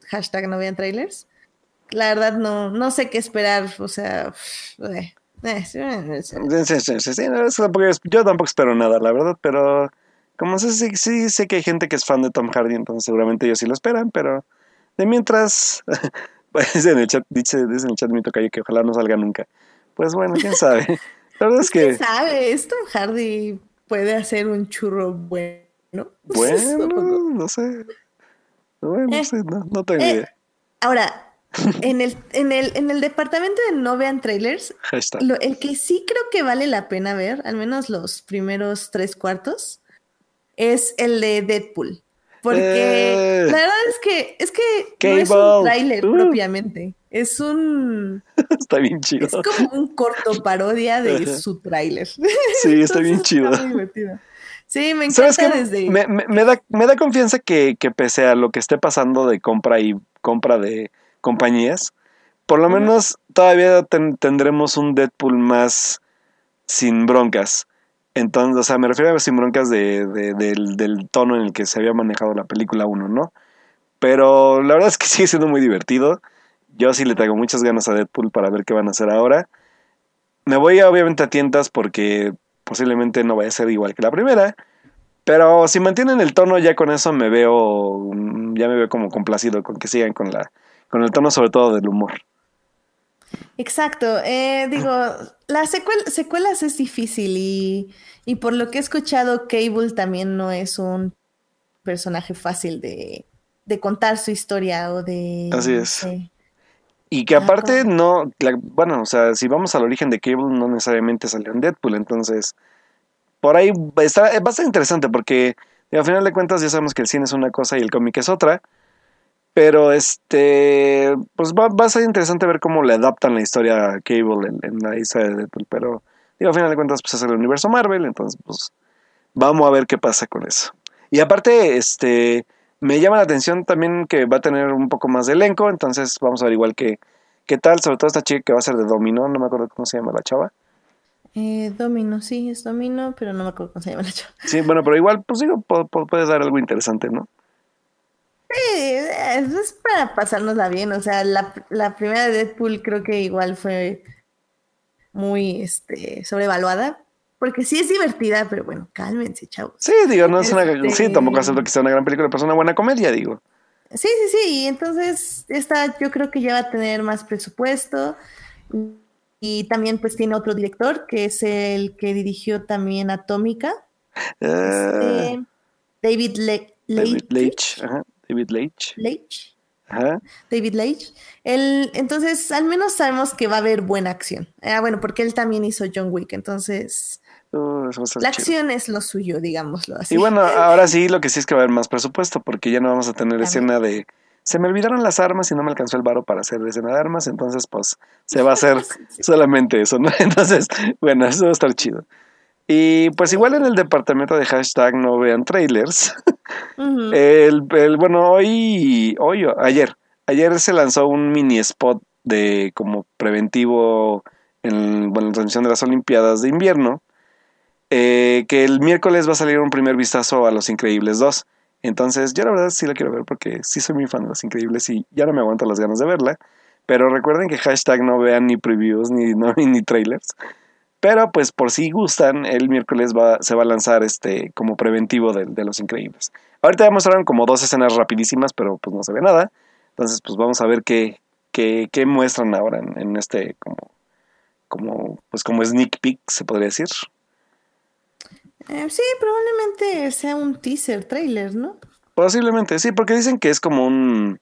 hashtag no vean trailers, la verdad no, no sé qué esperar, o sea, sí, sí. Sí, yo tampoco espero nada, la verdad, pero como sé, sí, sí sé que hay gente que es fan de Tom Hardy, entonces seguramente ellos sí lo esperan, pero de mientras, pues dice en el chat, dice, dice en el chat mi tocayo que ojalá no salga nunca. Pues bueno, quién sabe. La verdad es ¿Quién que, sabe? Es Tom Hardy puede hacer un churro bueno. bueno, no sé. Bueno, no Eh, sé, no, no tengo eh, idea. Ahora, en el, en el, en el departamento de no vean trailers. Lo- el que sí creo que vale la pena ver, al menos los primeros tres cuartos, es el de Deadpool. Porque Eh. la verdad es que es que no es un tráiler Uh. propiamente. Es un Está bien chido. es como un corto parodia de su tráiler. Sí, está bien chido. muy divertido. Sí, me ¿Sabes encanta qué? desde Me, me- me da, me da confianza que, que pese a lo que esté pasando de compra y compra de compañías, por lo menos todavía ten- tendremos un Deadpool más sin broncas. Entonces, o sea, me refiero a sin broncas de, de- del, del tono en el que se había manejado la película 1, ¿no? Pero la verdad es que sigue siendo muy divertido. Yo sí le traigo muchas ganas a Deadpool para ver qué van a hacer ahora. Me voy obviamente a tientas porque posiblemente no vaya a ser igual que la primera. Pero si mantienen el tono, ya con eso me veo, mm, ya me veo como complacido con que sigan con la, con el tono sobre todo del humor. Exacto, eh, digo, las secuel- secuelas es difícil y, y por lo que he escuchado, Cable también no es un personaje fácil de, de contar su historia o de... Así es. Y que aparte no, la- bueno, o sea, si vamos al origen de Cable, no necesariamente salió en Deadpool, entonces por ahí está, va a estar interesante porque digo, al final de cuentas ya sabemos que el cine es una cosa y el cómic es otra, pero este, pues va, va a ser interesante ver cómo le adaptan la historia a Cable en, en la historia de Deadpool, pero digo, al final de cuentas pues es el universo Marvel, entonces pues vamos a ver qué pasa con eso. Y aparte, este, me llama la atención también que va a tener un poco más de elenco, entonces vamos a ver igual que qué tal, sobre todo esta chica que va a ser de Dominó, no me acuerdo cómo se llama la chava. Eh, Domino, sí, es Domino, pero no me acuerdo cómo se llama la chava. Sí, bueno, pero igual, pues digo, pu- pu- puedes dar algo interesante, ¿no? Sí, es para pasárnosla bien, o sea, la, la primera de Deadpool creo que igual fue muy este, sobrevaluada, porque sí es divertida, pero bueno, cálmense, chavos. Sí, digo, no es una, Este- sí, tampoco acepto que sea una gran película, pero es una buena comedia, digo. Sí, sí, sí, y entonces esta yo creo que ya va a tener más presupuesto y también pues tiene otro director que es el que dirigió también Atómica, Eh, este, David Le- David Leitch. Leitch, ajá, David Leitch, Leitch. ajá. David Leitch. Él, entonces, al menos sabemos que va a haber buena acción. Ah, bueno, porque él también hizo John Wick, entonces Eso la chido. acción es lo suyo, digámoslo así. Y bueno, ahora sí, lo que sí es que va a haber más presupuesto, porque ya no vamos a tener También. escena de. Se me olvidaron las armas y no me alcanzó el varo para hacer escena de armas, entonces, pues, se va a hacer solamente eso, ¿no? Entonces, bueno, eso va a estar chido. Y pues, igual en el departamento de hashtag no vean trailers. El, el- bueno, hoy, hoy, o ayer, ayer se lanzó un mini spot de como preventivo en, bueno, en la transmisión de las Olimpiadas de invierno, eh, que el miércoles va a salir un primer vistazo a Los Increíbles 2. Entonces, yo la verdad sí la quiero ver porque sí soy muy fan de Los Increíbles y ya no me aguanto las ganas de verla. Pero recuerden que hashtag no vean ni previews ni, ni trailers. Pero pues por si gustan, el miércoles va, se va a lanzar este como preventivo de, de Los Increíbles. Ahorita ya mostraron como dos escenas rapidísimas, pero pues no se ve nada. Entonces pues vamos a ver qué, qué, qué muestran ahora en, en este como, como, pues como sneak peek, se podría decir. Eh, sí, probablemente sea un teaser trailer, ¿no? Posiblemente, sí, porque dicen que es como un,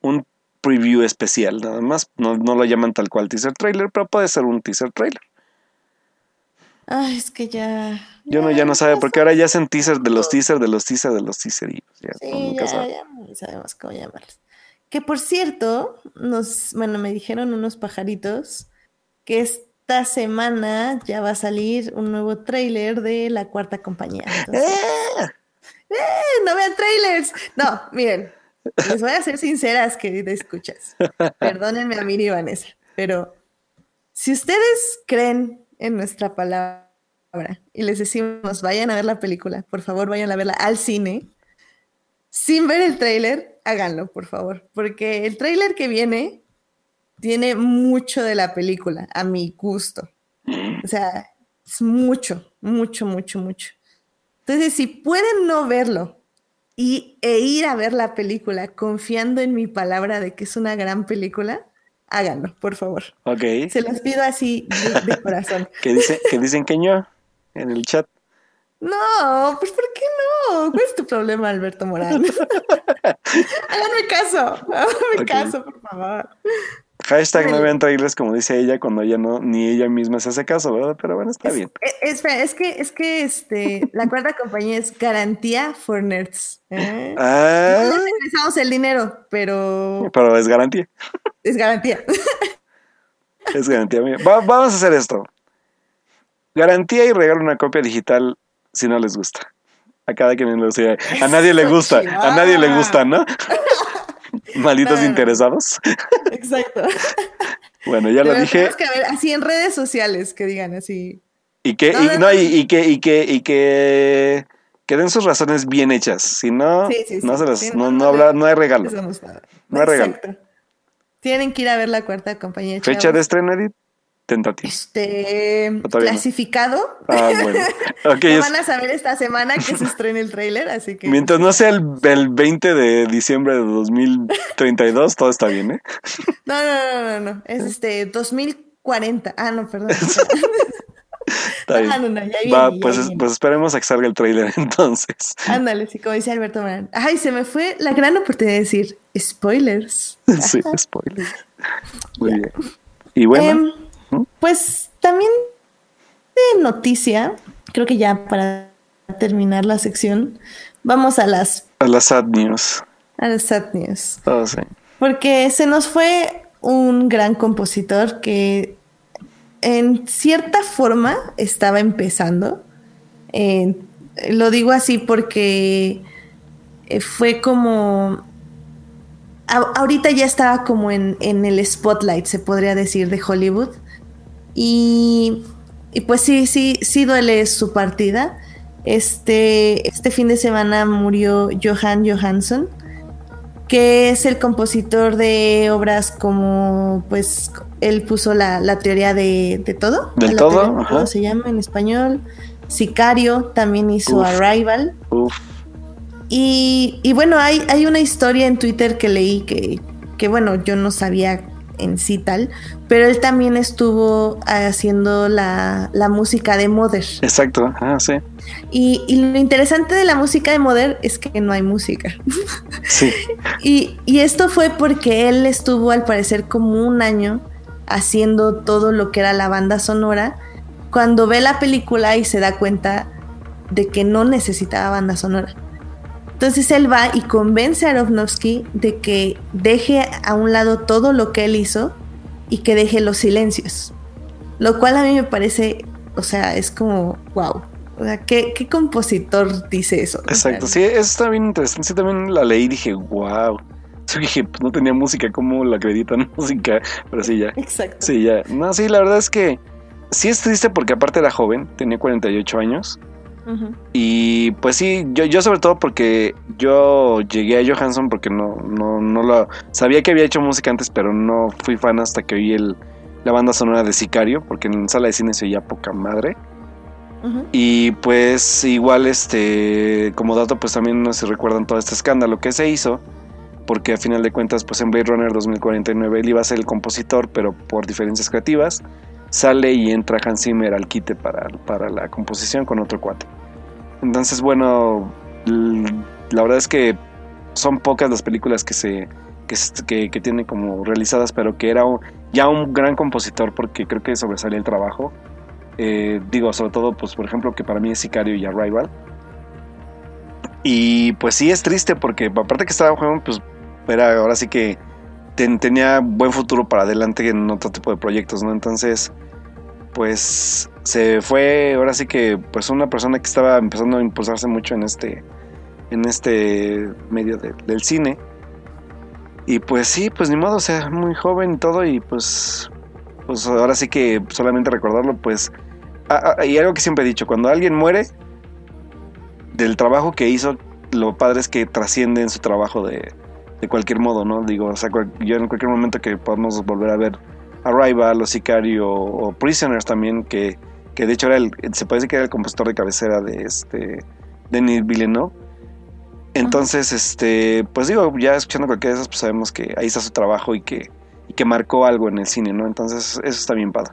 un preview especial, nada más. No, no lo llaman tal cual teaser trailer, pero puede ser un teaser trailer. Ay, es que ya. Yo no, ya no sabe, porque ahora ya hacen teaser de los teasers, de los teasers, de los teasers. y Ya, Sí, nunca ya, sabe. ya sabemos cómo llamarlos. Que por cierto, nos, bueno, me dijeron unos pajaritos que esta semana ya va a salir un nuevo tráiler de la cuarta compañía. Entonces, ¡Eh! ¡eh! no vean trailers. No, miren, les voy a ser sinceras, querida escuchas. Perdónenme a Miri y Vanessa, pero si ustedes creen en nuestra palabra y les decimos vayan a ver la película, por favor vayan a verla al cine, sin ver el tráiler, háganlo, por favor, porque el tráiler que viene tiene mucho de la película, a mi gusto. O sea, es mucho, mucho, mucho, mucho. Entonces, si pueden no verlo y, e ir a ver la película confiando en mi palabra de que es una gran película, háganlo, por favor. Ok. Se los pido así de, de corazón. Que, dice, que dicen que no en el chat. No, pues ¿por qué no? ¿Cuál es tu problema, Alberto Morán? Háganme caso, háganme caso, por favor. Hashtag no vean trailers como dice ella cuando ella no, ni ella misma se hace caso, ¿verdad? Pero bueno, está bien. Es, espera, es que, es que este, la cuarta compañía es garantía for nerds. ¿eh? No Ah, les regresamos el dinero, pero pero es garantía. es garantía. Es garantía mía. Va- vamos a hacer esto. Garantía y regalo una copia digital si no les gusta. A cada quien le gusta. A nadie le gusta. A nadie le gusta, ¿no? Malditos No, no. interesados. Exacto. Bueno, ya lo dije. tenemos que ver así en redes sociales que digan así. Y que, No, y, no, y, y que, y que, y que, que den sus razones bien hechas. Si no, Sí, sí, sí. no se las, no, no, habla, no hay regalo. No hay regalo. Tienen que ir a ver la cuarta compañía. Fecha de estreno, Edith, tentativo. Este clasificado. Ah, bueno. Ok, Lo es- van a saber esta semana que se estrena el tráiler, así que mientras no sea el, el 20 de diciembre de 2032, todo está bien, ¿eh? no, no, no, no, no, es este 2040. Ah, no, perdón. Está bien. no, no, ya viene, Va, ya pues, viene. pues esperemos a que salga el trailer entonces. Ándale, sí, como dice Alberto Morán. Ay, se me fue la gran oportunidad de decir spoilers. sí, spoiler. Muy bien. Y bueno, Pues también de noticia, creo que ya para terminar la sección, vamos a las, a las sad news. a las sad news. Oh, sí. Porque se nos fue un gran compositor que en cierta forma estaba empezando. Eh, lo digo así porque eh, fue como... a- ahorita ya estaba como en, en el spotlight, se podría decir, de Hollywood. Y, y pues sí, sí, sí duele su partida. Este, este fin de semana murió Johan Johansson que es el compositor de obras como, pues, él puso la, la teoría de, de todo. La todo, teoría de ajá. se llama en español. Sicario también hizo Uf. Arrival. Uf, Y, y bueno, hay, hay una historia en Twitter que leí que, que, bueno, yo no sabía en sí tal, pero él también estuvo haciendo la, la música de Mother. exacto. Ah, sí. Y, y lo interesante de la música de Mother es que no hay música. Sí. Y, y esto fue porque él estuvo al parecer como un año haciendo todo lo que era la banda sonora, cuando ve la película y se da cuenta de que no necesitaba banda sonora. Entonces él va y convence a Aronofsky de que deje a un lado todo lo que él hizo y que deje los silencios. Lo cual a mí me parece, o sea, es como, wow. O sea, ¿qué, qué compositor dice eso? O sea, Exacto. Sí, eso está bien interesante. Sí, también la leí y dije, wow. Yo dije, pues no tenía música, ¿cómo la acreditan música? Pero sí, ya. Exacto. Sí, ya. No, sí, la verdad es que sí es triste porque aparte era joven, tenía 48 años. Y pues sí, yo, yo sobre todo porque yo llegué a Johansson porque no, no, no lo sabía que había hecho música antes, pero no fui fan hasta que oí el, la banda sonora de Sicario, porque en sala de cine se oía poca madre. Y pues igual este, como dato, pues también no se recuerdan todo este escándalo que se hizo porque a final de cuentas, pues en Blade Runner 2049 él iba a ser el compositor, pero por diferencias creativas, sale y entra Hans Zimmer al quite para, para la composición con otro cuate. Entonces, bueno, la verdad es que son pocas las películas que se que, que, tiene como realizadas, pero que era ya un gran compositor porque creo que sobresalía el trabajo. Eh, digo, sobre todo, pues por ejemplo, que para mí es Sicario y Arrival. Y pues sí es triste porque aparte que estaba jugando, pues era ahora sí que tenía buen futuro para adelante en otro tipo de proyectos, ¿no? Entonces, pues se fue ahora sí que pues una persona que estaba empezando a impulsarse mucho en este en este medio del cine y pues sí, pues ni modo, o sea, muy joven y todo, y pues, pues ahora sí que solamente recordarlo, pues, y algo que siempre he dicho, cuando alguien muere, del trabajo que hizo, lo padre es que trasciende en su trabajo de, de cualquier modo, ¿no? Digo, o sea, yo en cualquier momento que podamos volver a ver Arrival o Sicario o, Prisoners también, que, que de hecho era el, se puede decir que era el compositor de cabecera de este Denis Villeneuve entonces, este, pues digo, ya escuchando cualquiera de esas, pues sabemos que ahí está su trabajo y que, que marcó algo en el cine, ¿no? Entonces, eso está bien padre.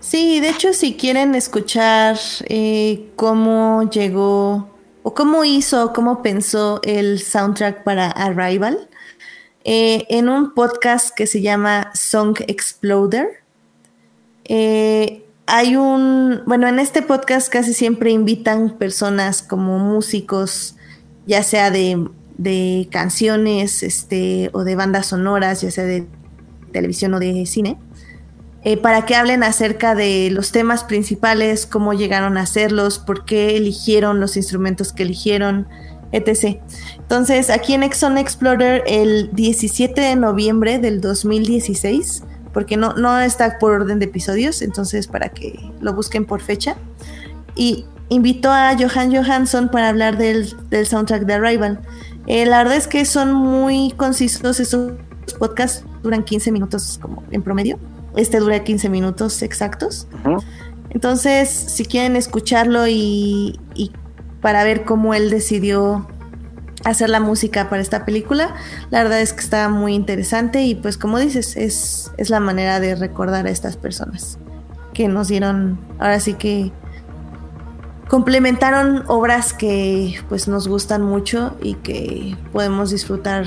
Sí, de hecho, si quieren escuchar eh, cómo llegó o cómo hizo, cómo pensó el soundtrack para Arrival, eh, en un podcast que se llama Song Exploder, eh, hay un, bueno, en este podcast casi siempre invitan personas como músicos, ya sea de, canciones, este, o de bandas sonoras, ya sea de televisión o de cine, eh, para que hablen acerca de los temas principales, cómo llegaron a hacerlos, por qué eligieron los instrumentos que eligieron, etc. Entonces, aquí en Exxon Explorer, el 17 de noviembre del 2016, porque no, no está por orden de episodios, entonces para que lo busquen por fecha. Y invitó a Johan Johansson para hablar del, soundtrack de Arrival. Eh, la verdad es que son muy concisos estos podcasts, duran 15 minutos como en promedio. Este dura 15 minutos exactos. Entonces, si quieren escucharlo y, y para ver cómo él decidió hacer la música para esta película. La verdad es que está muy interesante y pues como dices, es, es la manera de recordar a estas personas que nos dieron, ahora sí que complementaron obras que pues nos gustan mucho y que podemos disfrutar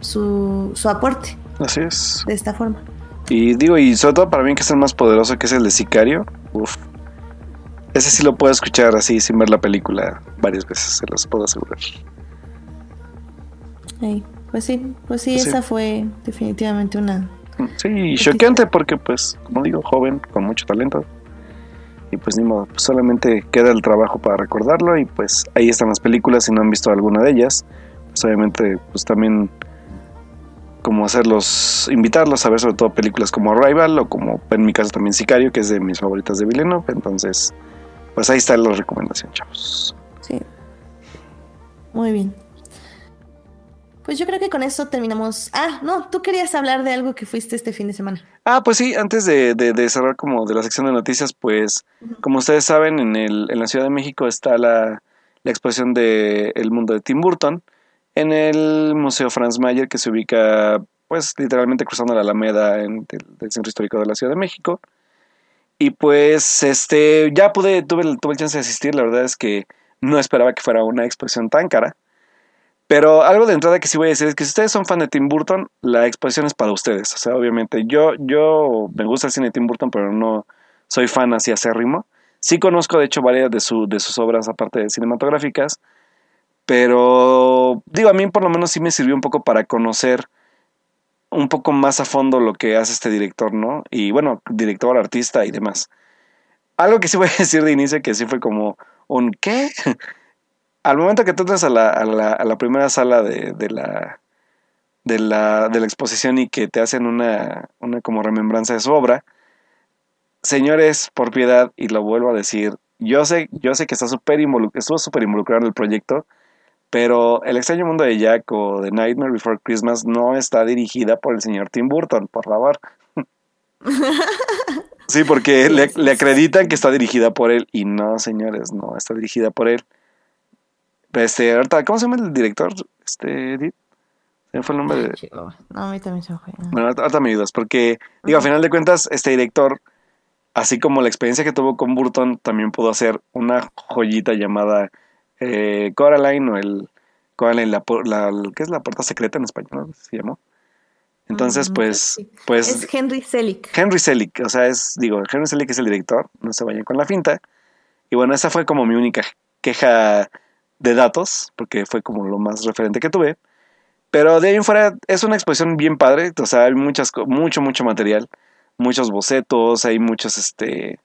su, su aporte. Así es. De esta forma. Y digo, y sobre todo para mí que es el más poderoso, que es el de Sicario. Uf. Ese sí lo puedo escuchar así sin ver la película varias veces, se los puedo asegurar. pues sí, pues sí, esa fue definitivamente una... Sí, choqueante porque pues, como digo, joven, con mucho talento. Y pues ni modo, pues solamente queda el trabajo para recordarlo y pues ahí están las películas si no han visto alguna de ellas. Pues obviamente pues también como hacerlos, invitarlos a ver sobre todo películas como Arrival o como en mi caso también Sicario, que es de mis favoritas de Villeneuve. Entonces, pues ahí está la recomendación, chavos. Sí. Muy bien. Pues yo creo que con eso terminamos. Ah, no, tú querías hablar de algo que fuiste este fin de semana. Ah, pues sí, antes de, cerrar como de la sección de noticias, pues como ustedes saben, en, el, en la Ciudad de México está la, la exposición de El Mundo de Tim Burton en el Museo Franz Mayer, que se ubica pues literalmente cruzando la Alameda en, del Centro Histórico de la Ciudad de México. Y pues, este, ya pude, tuve, tuve el chance de asistir. La verdad es que no esperaba que fuera una exposición tan cara. Pero algo de entrada que sí voy a decir es que si ustedes son fan de Tim Burton, la exposición es para ustedes. O sea, obviamente, yo, yo me gusta el cine de Tim Burton, pero no soy fan así acérrimo. Sí conozco, de hecho, varias de, su, de sus obras, aparte de cinematográficas. Pero, digo, a mí por lo menos sí me sirvió un poco para conocer un poco más a fondo lo que hace este director, ¿no? Y bueno, director, artista y demás. Algo que sí voy a decir de inicio que sí fue como un ¿qué? Al momento que tú entras a la, a la, a la primera sala de, de, la, de, la, de la exposición y que te hacen una, una como remembranza de su obra, señores, por piedad, y lo vuelvo a decir, yo sé, yo sé que está super estuvo súper involucrado en el proyecto, pero El extraño mundo de Jack o The Nightmare Before Christmas no está dirigida por el señor Tim Burton, por favor. sí, porque le, acreditan que está dirigida por él y no, señores, no está dirigida por él. Este, ahorita, ¿cómo se llama el director? Este, Edith? ¿Se me fue el nombre de...? No, a mí también se me fue. Bueno, ahorita me ayudas, porque, digo, a final de cuentas, este director, así como la experiencia que tuvo con Burton, también pudo hacer una joyita llamada eh, Coraline o el Coraline, la, la, ¿qué es la puerta secreta en español? Se llamó. Entonces, Mm, pues, pues Es Henry Selick. Henry Selick, o sea, es, digo, Henry Selick es el director, no se vayan con la finta. Y bueno, esa fue como mi única queja de datos, porque fue como lo más referente que tuve. Pero de ahí en fuera es una exposición bien padre, o sea, hay muchas, mucho, mucho material, muchos bocetos, hay muchos, este,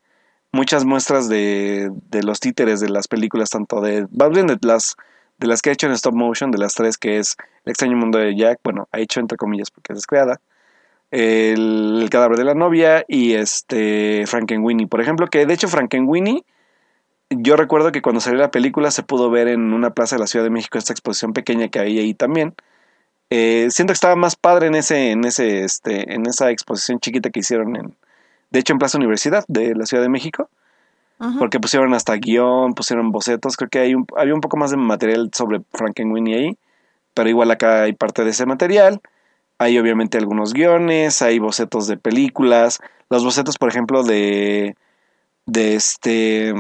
muchas muestras de, de los títeres de las películas, tanto de, de las, de las que ha hecho en stop motion, de las tres, que es El extraño mundo de Jack, bueno, ha hecho entre comillas porque es descreada, el, el cadáver de la novia y este Frankenweenie, por ejemplo, que de hecho Frankenweenie, yo recuerdo que cuando salió la película se pudo ver en una plaza de la Ciudad de México esta exposición pequeña que había ahí también. Eh, siento que estaba más padre en ese, en ese, este, en esa exposición chiquita que hicieron en, de hecho en Plaza Universidad de la Ciudad de México, porque pusieron hasta guion, pusieron bocetos, creo que hay un, había un poco más de material sobre Frankenweenie ahí, pero igual acá hay parte de ese material. Hay obviamente algunos guiones, hay bocetos de películas, los bocetos, por ejemplo, de, de este,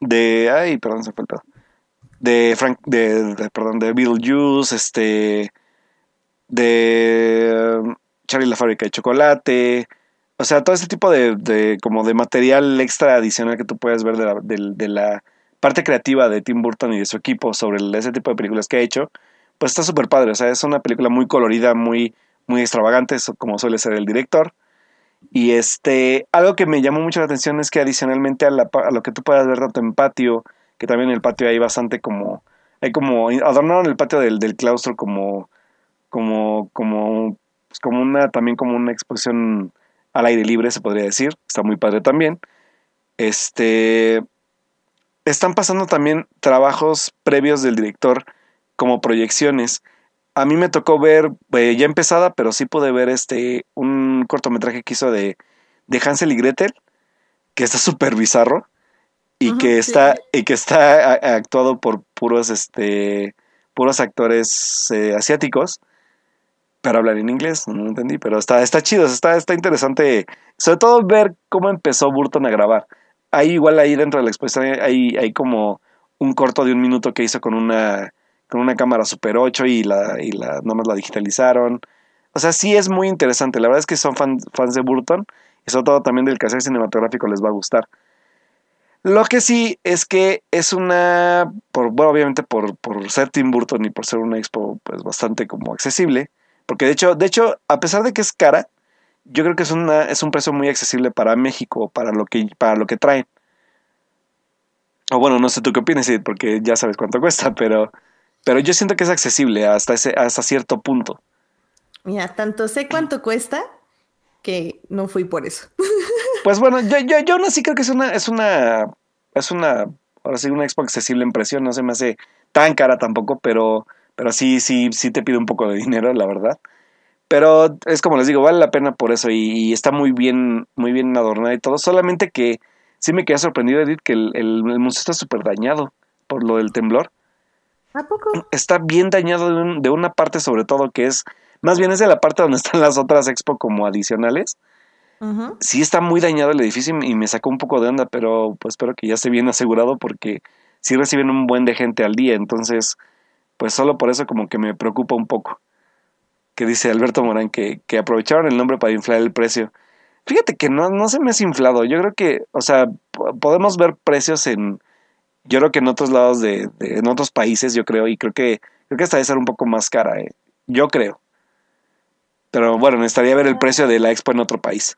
de, ay, perdón, se fue el pedo. De Frank, de, de- perdón, de Beetlejuice, este, de um, Charlie la fábrica de chocolate, o sea, todo ese tipo de, de como de material extra adicional que tú puedes ver de la, del- de la parte creativa de Tim Burton y de su equipo sobre ese tipo de películas que ha hecho, pues está súper padre. O sea, es una película muy colorida, muy, muy extravagante, como suele ser el director. Y este, algo que me llamó mucho la atención es que adicionalmente a, la a lo que tú puedas ver tanto en patio, que también en el patio hay bastante como, hay como, adornaron el patio del, del claustro como, como, como, pues como una, también como una exposición al aire libre, se podría decir. Está muy padre también. Este, están pasando también trabajos previos del director como proyecciones. A mí me tocó ver, eh, ya empezada, pero sí pude ver este un cortometraje que hizo de, de Hansel y Gretel, que está súper bizarro y que sí. está y que está actuado por puros este puros actores eh, asiáticos, pero hablan en inglés, no entendí, pero está está chido, está está interesante, sobre todo ver cómo empezó Burton a grabar. Ahí igual ahí dentro de la exposición hay hay como un corto de un minuto que hizo con una con una cámara Super 8 y la, y la nomás la digitalizaron. O sea, sí es muy interesante. La verdad es que son fan- fans de Burton y sobre todo también del cassette cinematográfico les va a gustar. Lo que sí es que es una, por, bueno, obviamente por, por ser Tim Burton y por ser una expo pues bastante como accesible, porque de hecho, de hecho, a pesar de que es cara, yo creo que es una, es un precio muy accesible para México, para lo que, para lo que traen. O bueno, no sé tú qué opinas, Sid, porque ya sabes cuánto cuesta, pero, pero yo siento que es accesible hasta ese, hasta cierto punto. Mira, tanto sé cuánto cuesta que no fui por eso. Pues bueno, yo, yo, yo aún así creo que es una, es una, es una, ahora sí, una expo accesible en precio, no se me hace tan cara tampoco, pero, pero sí, sí, sí te pide un poco de dinero, la verdad. Pero es como les digo, vale la pena por eso y, y está muy bien, muy bien adornada y todo. Solamente que sí me quedé sorprendido, Edith, que el, el, el museo está súper dañado por lo del temblor. ¿A poco? Está bien dañado de, un- de una parte sobre todo que es, más bien es de la parte donde están las otras expo como adicionales sí está muy dañado el edificio y me sacó un poco de onda, pero pues espero que ya esté bien asegurado porque sí reciben un buen de gente al día, entonces pues solo por eso como que me preocupa un poco. Que dice Alberto Morán que, que aprovecharon el nombre para inflar el precio. Fíjate que no, no se me ha inflado, yo creo que, o sea, po- podemos ver precios en, yo creo que en otros lados de, de- en otros países, yo creo, y creo que, creo que esta debe ser un poco más cara, eh. yo creo. Pero bueno, necesitaría ver el precio de la expo en otro país.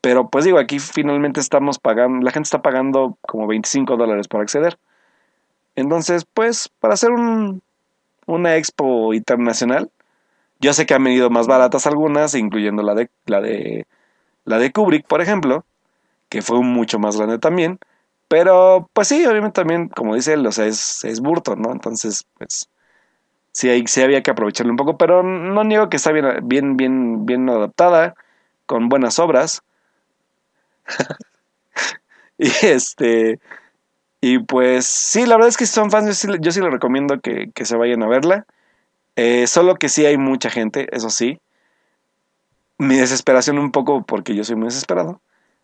Pero pues digo, aquí finalmente estamos pagando, la gente está pagando como 25 dólares por acceder. Entonces, pues, para hacer un, una expo internacional, yo sé que han venido más baratas algunas, incluyendo la de, la de, la de Kubrick, por ejemplo, que fue mucho más grande también. Pero, pues sí, obviamente también, como dice él, o sea, es, es Burton, ¿no? Entonces, pues, sí, hay, sí había que aprovecharlo un poco, pero no niego que está bien, bien, bien, bien adaptada, con buenas obras. y este, Y pues sí, la verdad es que si son fans, yo sí, yo les recomiendo que, que se vayan a verla. Eh, solo que sí hay mucha gente, eso sí. Mi desesperación un poco porque yo soy muy desesperado.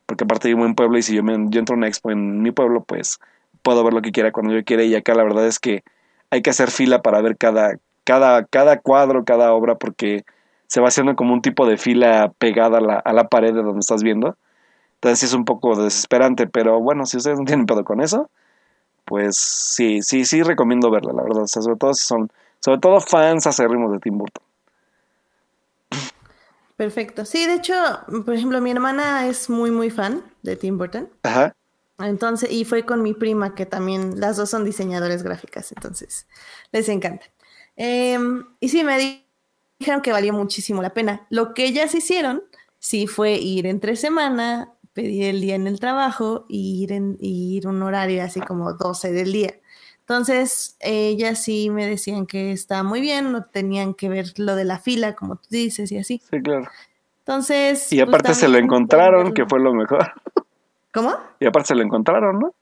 Porque aparte vivo en pueblo y si yo, me, yo entro a una expo en mi pueblo, pues puedo ver lo que quiera cuando yo quiera. Y acá la verdad es que hay que hacer fila para ver cada, cada, cada cuadro, cada obra, porque se va haciendo como un tipo de fila pegada a la, a la pared de donde estás viendo. Entonces sí es un poco desesperante, pero bueno, si ustedes no tienen pedo con eso, pues sí, sí, sí recomiendo verla, la verdad. O sea, sobre todo si son, sobre todo fans acérrimos de Tim Burton. Perfecto. Sí, de hecho, por ejemplo, mi hermana es muy, muy fan de Tim Burton. Ajá. Entonces, y fue con mi prima, que también, las dos son diseñadores gráficas, entonces les encanta. Em, y sí, me dijeron que valió muchísimo la pena. Lo que ellas hicieron, sí fue ir entre semana, pedir el día en el trabajo y ir, en, y ir un horario así como 12 del día. Entonces, ellas sí me decían que estaba muy bien, no tenían que ver lo de la fila, como tú dices, y así. Sí, claro. Entonces. Y pues, aparte se lo encontraron, que fue lo mejor. ¿Cómo? Y aparte se lo encontraron, ¿no?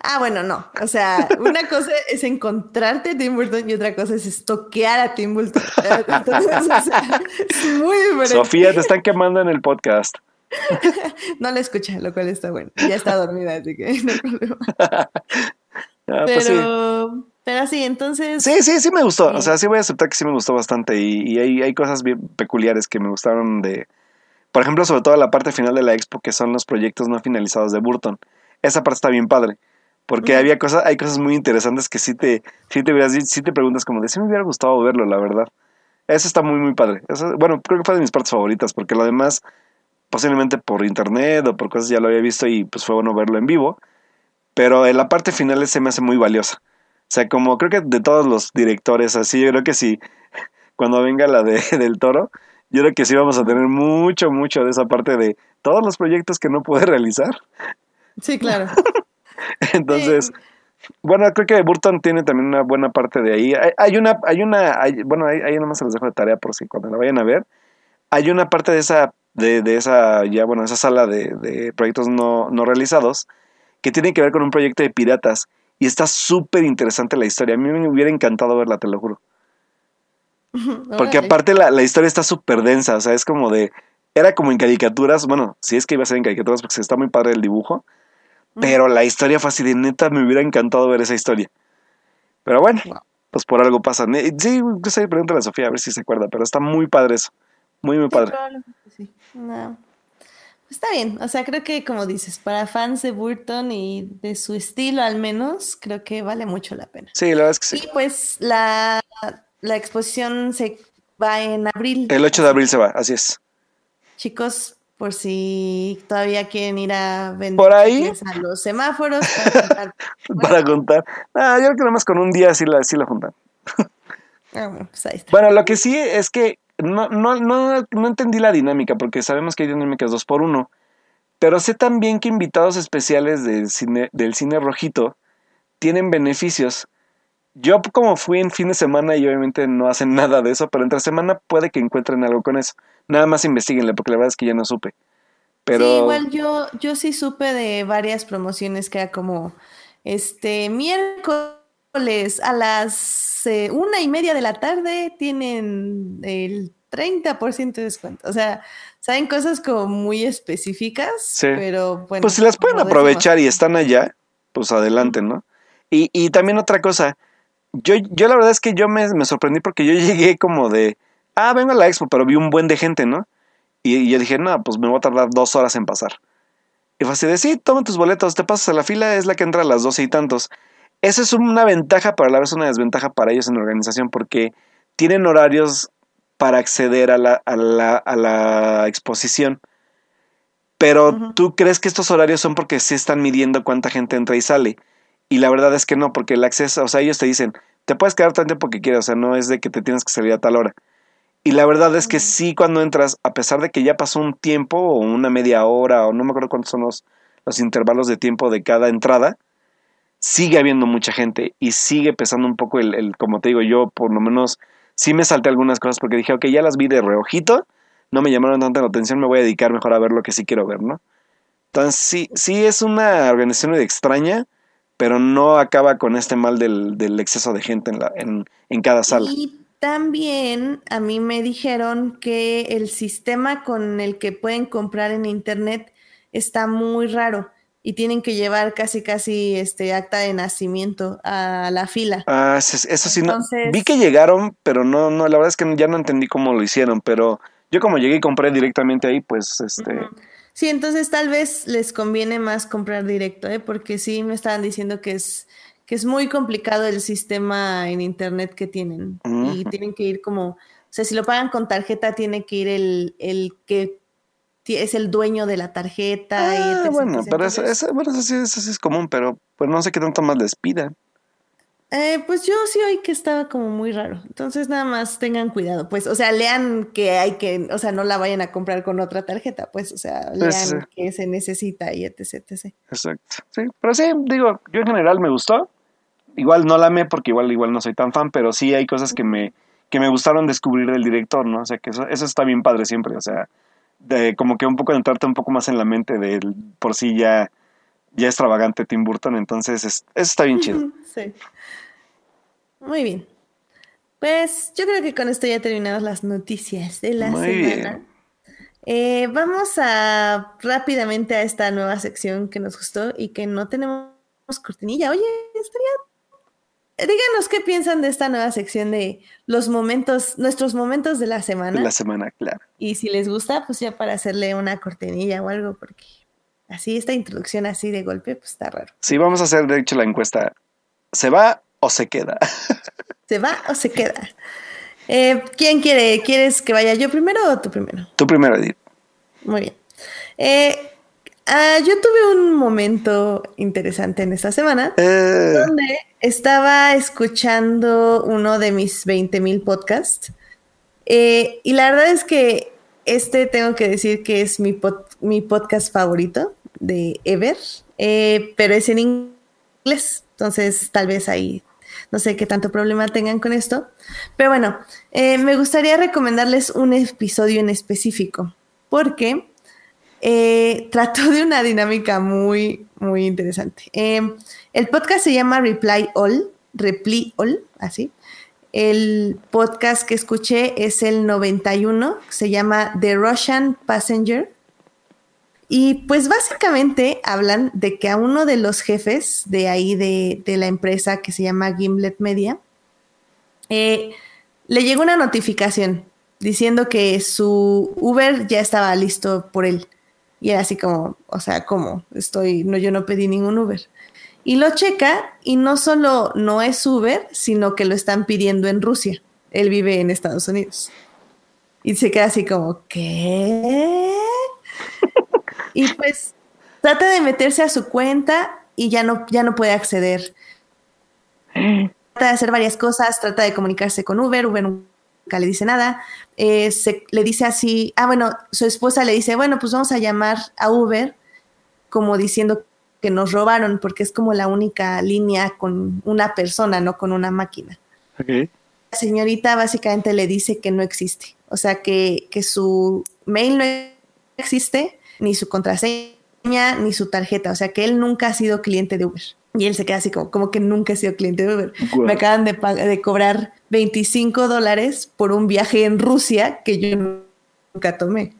Ah, bueno, no. O sea, una cosa es encontrarte a Tim Burton y otra cosa es estoquear a Tim Burton. Entonces, o sea, es muy diferente. Sofía, te están quemando en el podcast. No la escucha, lo cual está bueno. Ya está dormida, así que no hay problema. Ah, pues sí. Pero, pero sí, entonces. Sí, sí, sí me gustó. Sí. O sea, sí voy a aceptar que sí me gustó bastante. Y, y hay, hay cosas bien peculiares que me gustaron de. Por ejemplo, sobre todo la parte final de la expo, que son los proyectos no finalizados de Burton. Esa parte está bien padre. Porque había cosas, hay cosas muy interesantes que sí te, sí te, hubieras- sí te preguntas como de si me hubiera gustado verlo, la verdad. Eso está muy, muy padre. Eso, bueno, creo que fue de mis partes favoritas, porque lo demás, posiblemente por internet o por cosas ya lo había visto y pues fue bueno verlo en vivo. Pero en la parte final se me hace muy valiosa. O sea, como creo que de todos los directores así, yo creo que sí, cuando venga la de, del toro, yo creo que sí vamos a tener mucho, mucho de esa parte de todos los proyectos que no pude realizar. Sí, claro. Entonces, bueno, creo que Burton tiene también una buena parte de ahí. Hay, hay una, hay una, hay- bueno, ahí, ahí nomás se los dejo de tarea por si cuando la vayan a ver. Hay una parte de esa, de, de esa, ya, bueno, esa sala de, de proyectos no, no realizados que tiene que ver con un proyecto de piratas. Y está súper interesante la historia. A mí me hubiera encantado verla, te lo juro. Porque aparte la, la historia está súper densa, o sea, es como de... Era como en caricaturas, bueno, si es que iba a ser en caricaturas porque está muy padre el dibujo, pero la historia fue así de neta, me hubiera encantado ver esa historia. Pero bueno, Wow. pues por algo pasa. Sí, no sé, pregúntale a Sofía a ver si se acuerda, pero está muy padre eso. Muy, muy padre. No. Está bien, o sea, creo que como dices, para fans de Burton y de su estilo al menos, creo que vale mucho la pena. Sí, la verdad es que sí. Y pues la, la exposición se va en abril. El 8 de abril se va, así es. Chicos, por si todavía quieren ir a vender Por ahí. a los semáforos para comprar- Para contar. Ah, yo creo que nada más con un día sí la, sí la juntan. Ah, pues ahí está. Bueno, lo que sí es que no, no, no, entendí la dinámica, porque sabemos que hay dinámicas dos por uno. Pero sé también que invitados especiales del cine, del cine rojito tienen beneficios. Yo como fui en fin de semana y obviamente no hacen nada de eso, pero entre semana puede que encuentren algo con eso. Nada más investiguenle, porque la verdad es que ya no supe. Pero Sí, igual yo, yo sí supe de varias promociones que era como este miércoles a las eh, una y media de la tarde tienen el 30% de descuento. O sea, saben cosas como muy específicas, Sí. pero bueno. pues si las pueden aprovechar y están allá, pues adelante, ¿no? Y, y también otra cosa, yo, yo la verdad es que yo me, me sorprendí porque yo llegué como de, ah, vengo a la expo, pero vi un buen de gente, ¿no? Y, y yo dije, no, pues me voy a tardar dos horas en pasar. Y fue así de, sí, toma tus boletos, te pasas a la fila, es la que entra a las doce y tantos. Esa es una ventaja, pero a la vez una desventaja para ellos en la organización, porque tienen horarios para acceder a la, a la, a la exposición. Pero tú crees que estos horarios son porque sí están midiendo cuánta gente entra y sale. Y la verdad es que no, porque el acceso, o sea, ellos te dicen, te puedes quedar tanto tiempo que quieras, o sea, no es de que te tienes que salir a tal hora. Y la verdad es que sí, cuando entras, a pesar de que ya pasó un tiempo o una media hora, o no me acuerdo cuántos son los, los intervalos de tiempo de cada entrada, sigue habiendo mucha gente y sigue pesando un poco el, como te digo, yo por lo menos sí me salté algunas cosas porque dije, ok, ya las vi de reojito, no me llamaron tanta la atención, me voy a dedicar mejor a ver lo que sí quiero ver, ¿no? Entonces sí, sí es una organización medio extraña, pero no acaba con este mal del, del exceso de gente en, la, en, en cada sala. Y también a mí me dijeron que el sistema con el que pueden comprar en internet está muy raro y tienen que llevar casi casi este acta de nacimiento a la fila. Ah, eso, sí, no. Vi que llegaron, pero no, no, la verdad es que ya no entendí cómo lo hicieron, pero yo como llegué y compré directamente ahí, pues este... Sí, entonces tal vez les conviene más comprar directo, ¿eh? porque sí me estaban diciendo que es que es muy complicado el sistema en internet que tienen y tienen que ir como, o sea, si lo pagan con tarjeta tiene que ir el, el que es el dueño de la tarjeta. Ah, bueno, pero eso, bueno, eso, sí, eso, sí, es común, pero pues no sé qué tanto más les pidan. Eh, pues yo sí oí que estaba como muy raro. Entonces nada más tengan cuidado, pues, o sea, lean que hay que, o sea, no la vayan a comprar con otra tarjeta, pues, o sea, lean que se necesita y etc, etc. Exacto. Sí, pero sí, digo, yo en general me gustó. Igual no la amé porque igual, igual no soy tan fan, pero sí hay cosas que me, que me gustaron descubrir del director, ¿no? O sea, que eso, eso está bien padre siempre, o sea, de como que un poco entrarte un poco más en la mente del por sí ya, ya extravagante Tim Burton, entonces eso está bien chido. Sí. Muy bien. Pues yo creo que con esto ya terminamos las noticias de la semana. Eh, vamos a rápidamente a esta nueva sección que nos gustó y que no tenemos cortinilla. Oye, estaría díganos qué piensan de esta nueva sección de los momentos, nuestros momentos de la semana. De la semana, claro. Y si les gusta, pues ya para hacerle una cortinilla o algo, porque así esta introducción así de golpe, pues está raro. Sí, vamos a hacer de hecho la encuesta. ¿Se va o se queda? ¿Se va o se queda? Eh, ¿Quién quiere? ¿Quieres que vaya yo primero o tú primero? Tú primero, Edith. Muy bien. Eh, Ah, yo tuve un momento interesante en esta semana eh. donde estaba escuchando uno de mis 20 mil podcasts eh, y la verdad es que este tengo que decir que es mi, podcast favorito de Ever, eh, pero es en inglés, entonces tal vez ahí no sé qué tanto problema tengan con esto. Pero bueno, me gustaría recomendarles un episodio en específico, porque eh, trató de una dinámica muy, muy interesante. Em, el podcast se llama Reply All, Reply All, así. El podcast que escuché es el 91, se llama The Russian Passenger. Y pues básicamente hablan de que a uno de los jefes de ahí de, la empresa que se llama Gimlet Media, eh, le llegó una notificación diciendo que su Uber ya estaba listo por él. Y era así como, o sea, ¿cómo? Estoy, no, yo no pedí ningún Uber. Y lo checa y no solo no es Uber, sino que lo están pidiendo en Rusia. Él vive en Estados Unidos. Y se queda así como, ¿qué? y pues trata de meterse a su cuenta y ya no, ya no puede acceder. Trata de hacer varias cosas, trata de comunicarse con Uber, Uber le dice nada. Eh, se, le dice así, ah, bueno, su esposa le dice, bueno, pues vamos a llamar a Uber como diciendo que nos robaron, porque es como la única línea con una persona, no con una máquina. La señorita básicamente le dice que no existe, o sea, que, que su mail no existe, ni su contraseña, ni su tarjeta, o sea, que él nunca ha sido cliente de Uber. Y él se queda así como, como que nunca he sido cliente de Uber. Me acaban de, de cobrar 25 dólares por un viaje en Rusia que yo nunca tomé.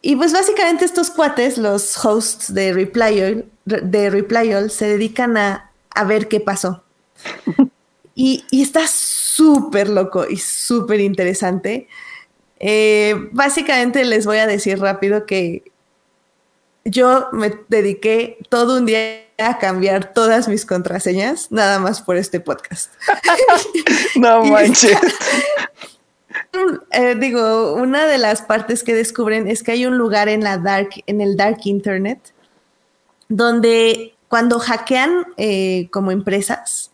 Y pues básicamente estos cuates, los hosts de Reply de Reply se dedican a, a, ver qué pasó. y, y está súper loco y súper interesante. Eh, básicamente les voy a decir rápido que yo me dediqué todo un día a cambiar todas mis contraseñas, nada más por este podcast. no manches. Eh, digo, una de las partes que descubren es que hay un lugar en la dark, en el dark internet, donde cuando hackean eh, como empresas,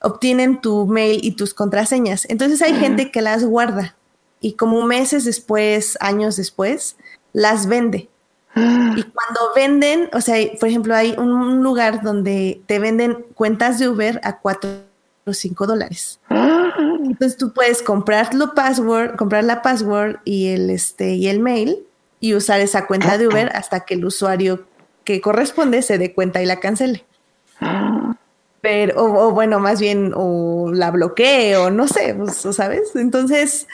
obtienen tu mail y tus contraseñas. Entonces hay gente que las guarda y como meses después, años después, las vende. Y cuando venden, o sea, por ejemplo, hay un lugar donde te venden cuentas de Uber a 4 o 5 dólares. Entonces tú puedes comprar, password, comprar la password y el, este, y el mail y usar esa cuenta de Uber hasta que el usuario que corresponde se dé cuenta y la cancele. Pero, o, bueno, más bien, o la bloqueo, no sé, pues, ¿sabes? Entonces,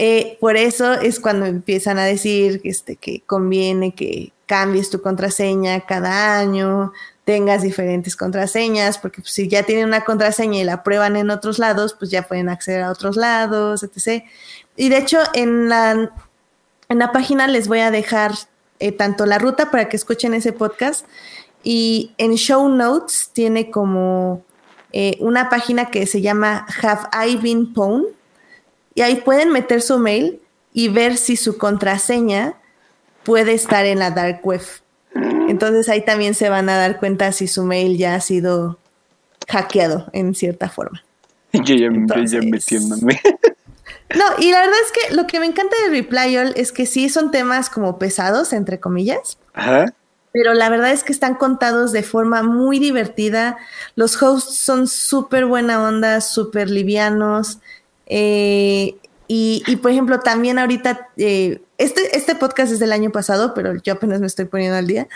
eh, por eso es cuando empiezan a decir este, que conviene que cambies tu contraseña cada año, tengas diferentes contraseñas, porque pues, si ya tienen una contraseña y la prueban en otros lados, pues ya pueden acceder a otros lados, etc. Y de hecho, en la, página les voy a dejar eh, tanto la ruta para que escuchen ese podcast y en show notes tiene como eh, una página que se llama Have I Been Pwned y ahí pueden meter su mail y ver si su contraseña puede estar en la dark web. Entonces ahí también se van a dar cuenta si su mail ya ha sido hackeado en cierta forma. Yo ya, metiéndome. No, y la verdad es que lo que me encanta de Reply All es que sí son temas como pesados, entre comillas. Ajá pero la verdad es que están contados de forma muy divertida. Los hosts son súper buena onda, súper livianos. Eh, y, por ejemplo, también ahorita, eh, este, este podcast es del año pasado, pero yo apenas me estoy poniendo al día.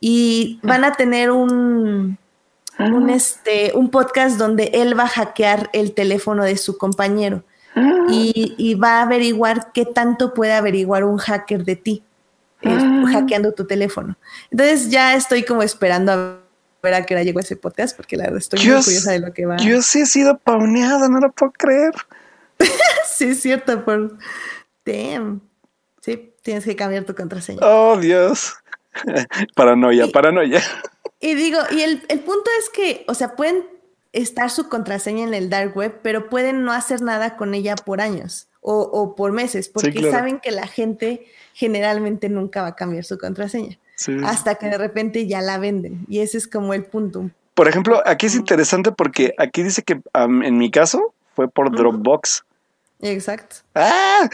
Y van a tener un, un, este, un podcast donde él va a hackear el teléfono de su compañero. Ah. Y, y va a averiguar qué tanto puede averiguar un hacker de ti. Ah. hackeando tu teléfono. Entonces ya estoy como esperando a ver a qué hora llegó ese podcast, porque la verdad estoy muy curiosa de lo que va. Yo sí he sido pauneada, no lo puedo creer. sí, es cierto, por... Damn. Sí, tienes que cambiar tu contraseña. Oh, Dios. paranoia, paranoia. Y digo, y el, el punto es que, o sea, pueden estar su contraseña en el dark web, pero pueden no hacer nada con ella por años o, por meses, porque saben que la gente generalmente nunca va a cambiar su contraseña. Hasta que de repente ya la venden. Y ese es como el punto. Por ejemplo, aquí es interesante porque aquí dice que en mi caso fue por Dropbox. Exacto. ¡Ah!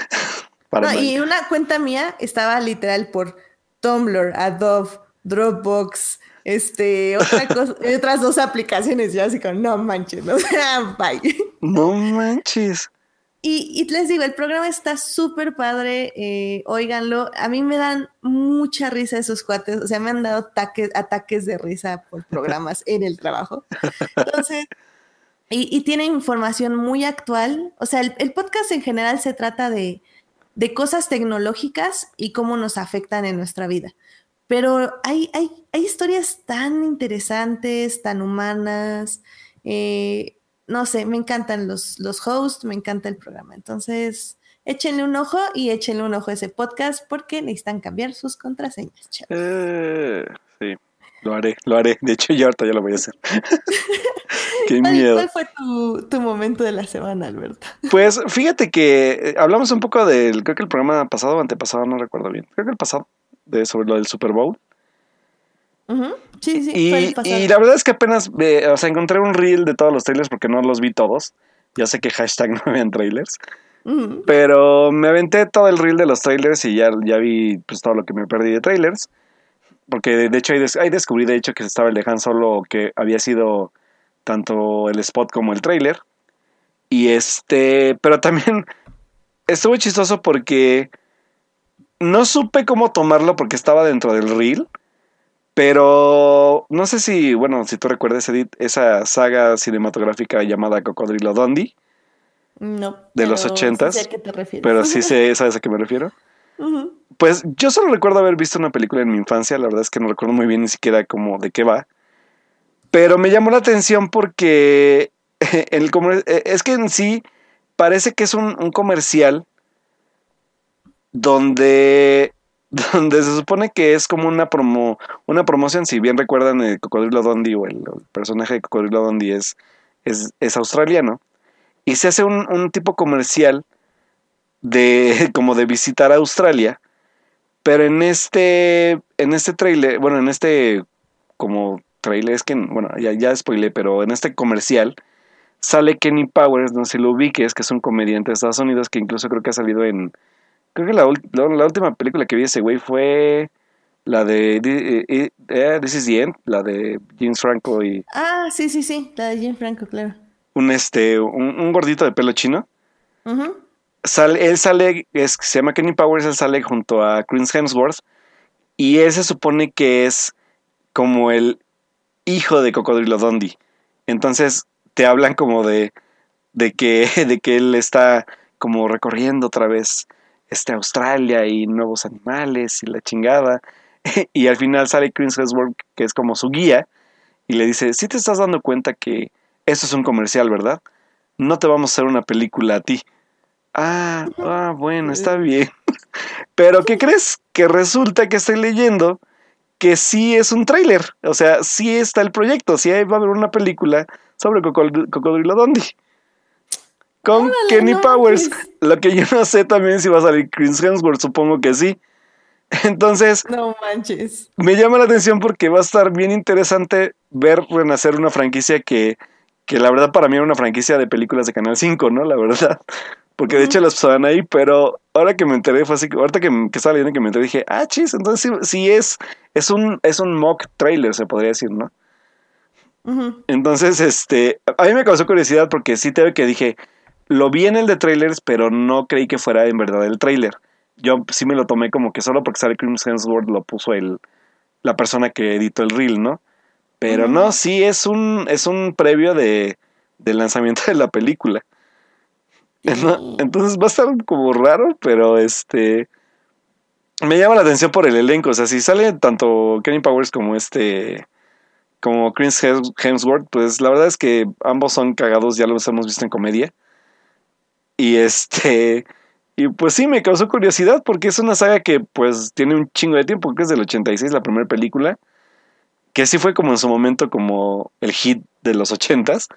y una cuenta mía estaba literal por Tumblr, Adobe, Dropbox, este, otra cosa, otras dos aplicaciones. Yo así como, no manches, no, bye. No manches. Y, les digo, el programa está súper padre, eh, óiganlo. A mí me dan mucha risa esos cuates, o sea, me han dado ataques de risa por programas en el trabajo. Entonces, y, tiene información muy actual. O sea, el, podcast en general se trata de, cosas tecnológicas y cómo nos afectan en nuestra vida. Pero hay, hay, hay historias tan interesantes, tan humanas. Eh, no sé, me encantan los, los hosts, me encanta el programa. Entonces, échenle un ojo y échenle un ojo a ese podcast porque necesitan cambiar sus contraseñas. Eh, sí, lo haré, lo haré. De hecho, yo ahorita ya lo voy a hacer. Qué miedo. ¿Cuál fue tu, momento de la semana, Alberto? Pues fíjate que eh, hablamos un poco del, creo que el programa pasado o antepasado, no recuerdo bien. Creo que el pasado, de, sobre lo del Super Bowl. Sí, sí. Y, la verdad es que apenas, o sea, encontré un reel de todos los trailers porque no los vi todos. Ya sé que hashtag no vean trailers. Pero me aventé todo el reel de los trailers y ya, ya vi pues, todo lo que me perdí de trailers. Porque de hecho ahí, descubrí de hecho que estaba el de Han Solo que había sido tanto el spot como el trailer. Y este, pero también estuvo chistoso porque no supe cómo tomarlo porque estaba dentro del reel. Pero no sé si, bueno, si tú recuerdas, Edith, esa saga cinematográfica llamada Cocodrilo Dundee. No. De los ochentas. sé a qué te refieres. Pero sí sé, ¿sabes a qué me refiero? Pues yo solo recuerdo haber visto una película en mi infancia, la verdad es que no recuerdo muy bien ni siquiera como de qué va. Pero me llamó la atención porque el e, es que en sí parece que es un, comercial donde donde se supone que es como una promo, una promoción, si bien recuerdan el Cocodrilo Dondi o el, personaje de Cocodrilo Dondi es, es, australiano, y se hace un, tipo comercial de como de visitar Australia, pero en este, en este trailer, bueno, en este como trailer, es que, bueno, ya, ya spoilé, pero en este comercial sale Kenny Powers, no sé si lo ubiques, que es un comediante de Estados Unidos que incluso creo que ha salido en Creo que la, última película que vi ese güey fue la de eh, eh, eh, This is the End, la de James Franco y... Ah, sí, sí, sí, la de James Franco, claro. Un, este, un, gordito de pelo chino. Él sale, se llama Kenny Powers, él sale junto a Chris Hemsworth y él se supone que es como el, hijo de Cocodrilo Dondi. Entonces te hablan como de, de, que, de que él está como recorriendo otra vez este, Australia y nuevos animales y la chingada. y al final sale Chris Hemsworth, que es como su guía, y le dice, si te estás dando cuenta que esto es un comercial, ¿verdad? No te vamos a hacer una película a ti. Ah, ah, bueno, está bien. Pero ¿qué crees? Que resulta que estoy leyendo que sí es un tráiler. O sea, sí está el proyecto. Sí va a haber una película sobre Cocodrilo Dondi. Con Kenny Powers. Lo que yo no sé también si va a salir Chris Hemsworth, supongo que sí. Entonces. No manches. Me llama la atención porque va a estar bien interesante ver renacer una franquicia que, que la verdad para mí era una franquicia de películas de Canal 5, ¿no? La verdad. Porque de hecho las pasaban ahí, pero ahora que me enteré, fue así, ahorita que, que estaba leyendo que me enteré, dije, ah, chis, entonces sí, es, es un, es un mock trailer, se podría decir, ¿no? Entonces, este, a mí me causó curiosidad porque sí te que dije, lo vi en el de trailers, pero no creí que fuera en verdad el trailer. Yo sí me lo tomé como que solo porque sale Chris Hemsworth lo puso el, la persona que editó el reel, ¿no? Pero no, sí es un, es un previo de, del lanzamiento de la película. Entonces va a estar como raro, pero este me llama la atención por el elenco. O sea, si sale tanto Kenny Powers como este como Chris Hemsworth, pues la verdad es que ambos son cagados, ya los hemos visto en comedia. Y este y pues sí me causó curiosidad porque es una saga que pues tiene un chingo de tiempo, que es del 86 la primera película, que sí fue como en su momento como el hit de los 80s.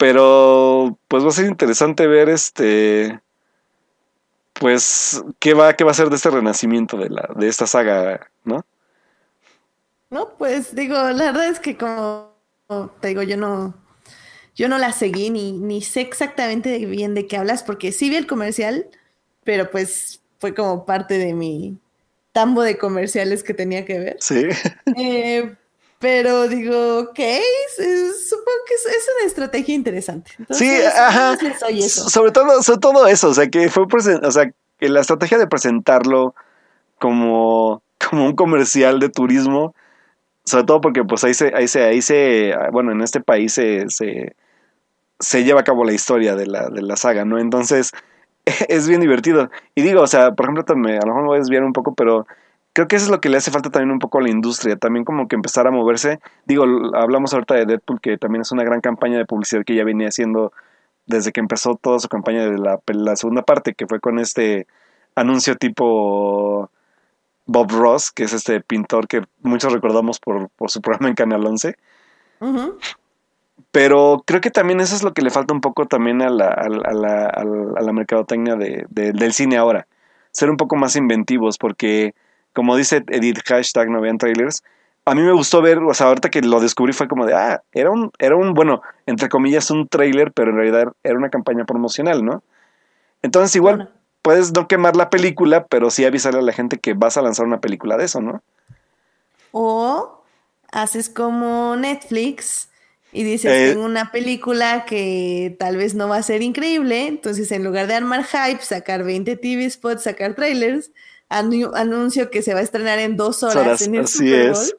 Pero pues va a ser interesante ver este pues qué va qué va a ser de este renacimiento de la de esta saga, ¿no? No, pues digo, la verdad es que como te digo, yo no yo no la seguí ni ni sé exactamente bien de qué hablas porque sí vi el comercial, pero pues fue como parte de mi tambo de comerciales que tenía que ver. Sí. Eh, pero digo, ok, supongo que es, una estrategia interesante. sí, ajá. Sobre todo, sobre todo eso, o sea, que fue, o sea, que la estrategia de presentarlo como, como un comercial de turismo, sobre todo porque pues ahí se, ahí se, ahí se, bueno, en este país se, se, se lleva a cabo la historia de la, de la saga, ¿no? Entonces, es bien divertido. Y digo, o sea, por ejemplo, a lo mejor me voy a desviar un poco, pero creo que eso es lo que le hace falta también un poco a la industria, también como que empezar a moverse. Digo, hablamos ahorita de Deadpool, que también es una gran campaña de publicidad que ya venía haciendo desde que empezó toda su campaña de la, la segunda parte, que fue con este anuncio tipo Bob Ross, que es este pintor que muchos recordamos por, por su programa en Canal 11. Pero creo que también eso es lo que le falta un poco también a la, a la, a la, mercadotecnia de, del cine ahora. Ser un poco más inventivos, porque como dice Edith, hashtag no vean trailers, a mí me gustó ver, o sea, ahorita que lo descubrí fue como de, ah, era un, era un, bueno, entre comillas, un trailer, pero en realidad era una campaña promocional, ¿no? Entonces igual puedes no quemar la película, pero sí avisarle a la gente que vas a lanzar una película de eso, ¿no? O haces como Netflix y dices, eh, tengo una película que tal vez no va a ser increíble, entonces en lugar de armar hype, sacar 20 TV spots, sacar trailers, anuncio que se va a estrenar en dos horas, en el así Super Bowl.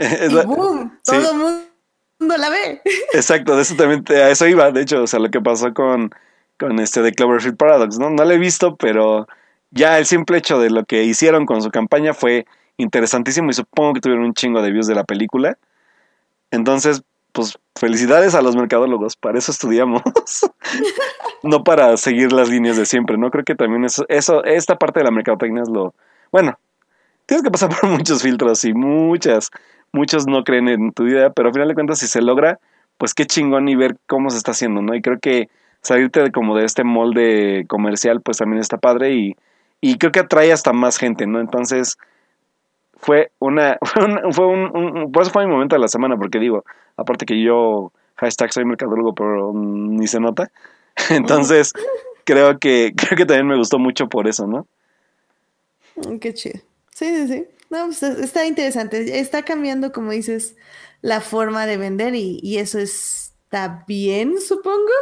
Es. y boom, todo el mundo la ve. Exacto, de eso también a eso iba, de hecho, o sea, lo que pasó con, con este de Cloverfield Paradox, ¿no? No lo he visto, pero ya el simple hecho de lo que hicieron con su campaña fue interesantísimo y supongo que tuvieron un chingo de views de la película. Entonces, pues felicidades a los mercadólogos, para eso estudiamos, no para seguir las líneas de siempre, ¿no? Creo que también eso, eso, esta parte de la mercadotecnia es lo, bueno, tienes que pasar por muchos filtros y muchas, muchos no creen en tu idea, pero al final de cuentas si se logra, pues qué chingón y ver cómo se está haciendo, ¿no? Y creo que salirte de, como de este molde comercial, pues también está padre y, y creo que atrae hasta más gente, ¿no? Entonces, fue una, fue un, por eso fue mi momento de la semana, porque digo, aparte que yo, hashtag soy mercadólogo, pero ni se nota, entonces creo que, creo que también me gustó mucho por eso, ¿no? Mm, qué chido. Sí, sí, sí. No, pues está interesante. Está cambiando, como dices, la forma de vender y, y eso está bien, supongo.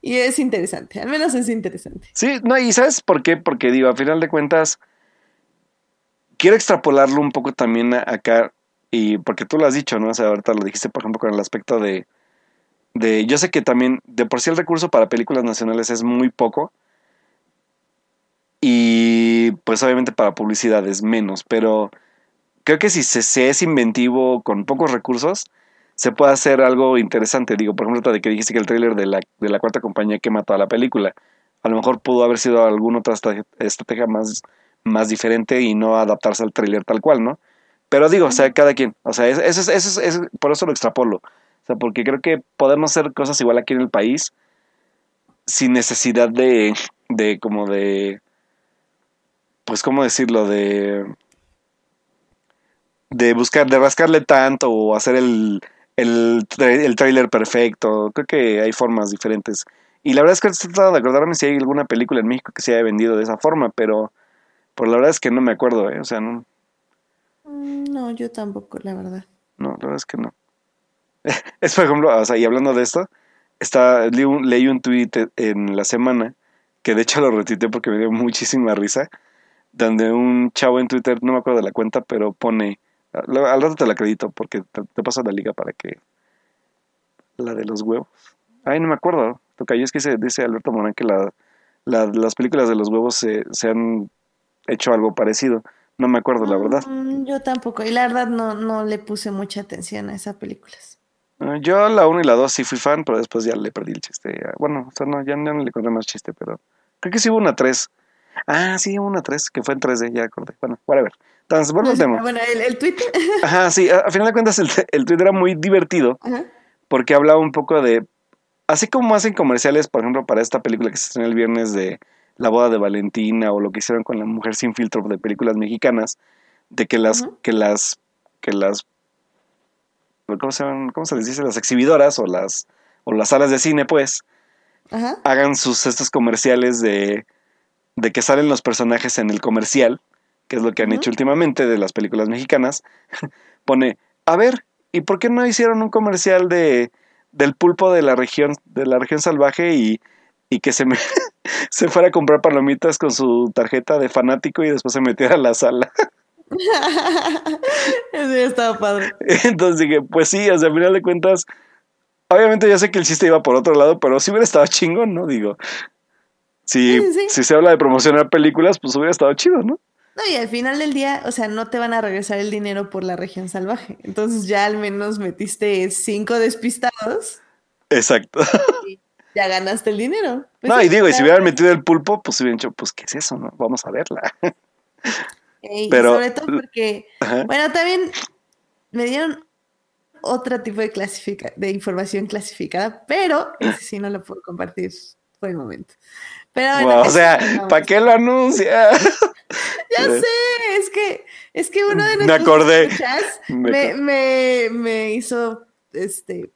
Y es interesante, al menos es interesante. Sí, no, y ¿sabes por qué? Porque digo, a final de cuentas, quiero extrapolarlo un poco también acá Y porque tú lo has dicho, ¿no? O sea, ahorita lo dijiste, por ejemplo, con el aspecto de, de... Yo sé que también, de por sí el recurso para películas nacionales es muy poco. Y pues obviamente para publicidad es menos, pero creo que si se, es inventivo con pocos recursos, se puede hacer algo interesante. Digo, por ejemplo, de que dijiste que el tráiler de la, de la cuarta compañía que mató a la película. A lo mejor pudo haber sido alguna otra estrategia más, más diferente y no adaptarse al tráiler tal cual, ¿no? Pero digo, o sea, cada quien. O sea, eso es, eso es, por eso lo extrapolo. O sea, porque creo que podemos hacer cosas igual aquí en el país sin necesidad de, de como de, pues, ¿cómo decirlo? De, de buscar, de rascarle tanto o hacer el, el, el trailer perfecto. Creo que hay formas diferentes. Y la verdad es que estoy tratando de acordarme si hay alguna película en México que se haya vendido de esa forma, pero por la verdad es que no me acuerdo, ¿eh? O sea, no. Mm, no, yo tampoco, la verdad. No, la verdad es que no. es por ejemplo, o sea, y hablando de esto, está, leí un, leí un tweet en la semana, que de hecho lo retuiteé porque me dio muchísima risa, donde un chavo en Twitter, no me acuerdo de la cuenta, pero pone, al rato te la acredito porque te, paso la liga para que... La de los huevos. Ay, no me acuerdo. Toca, es que se, dice Alberto Morán que la, las películas de los huevos se, se, han hecho algo parecido. No me acuerdo, la verdad. Mm, yo tampoco. Y la verdad no, no le puse mucha atención a esas películas. Ah, yo la 1 y la 2 sí fui fan, pero después ya le perdí el chiste. Bueno, o sea, no, ya, no le encontré más chiste, pero creo que sí hubo una 3. Ah, sí, hubo una 3, que fue en 3D, ya acordé. Bueno, whatever. Entonces, bueno, el tema. Bueno, el, el tweet. Ajá, sí, a, final de cuentas el, el tweet era muy divertido porque hablaba un poco de. Así como hacen comerciales, por ejemplo, para esta película que se estrenó el viernes de La boda de Valentina o lo que hicieron con la mujer sin filtro de películas mexicanas, de que las, que las, que las, ¿cómo se, ¿cómo se les dice? Las exhibidoras o las, o las salas de cine, pues, hagan sus estos comerciales de, de que salen los personajes en el comercial que es lo que han hecho últimamente de las películas mexicanas, pone, a ver, ¿y por qué no hicieron un comercial de del pulpo de la región, de la región salvaje y, y que se me se fuera a comprar palomitas con su tarjeta de fanático y después se metiera a la sala? Eso ya estaba padre. Entonces dije, pues sí, o sea, al final de cuentas, obviamente ya sé que el chiste iba por otro lado, pero sí hubiera estado chingón, ¿no? Digo, si, si se habla de promocionar películas, pues hubiera estado chido, ¿no? No, y al final del día, o sea, no te van a regresar el dinero por la región salvaje. Entonces ya al menos metiste cinco despistados. Exacto. Y ya ganaste el dinero. Pues no, y digo, y si hubieran metido el pulpo, pues hubieran dicho, pues, ¿qué es eso? No? Vamos a verla. Pero, sobre todo porque, bueno, también me dieron otro tipo de, clasifica de información clasificada, pero ese sí no lo puedo compartir por el momento. Pero o sea, ¿para qué lo anuncia? ya sé, es que, es que uno de nuestros me acordé. Me, me, me, hizo este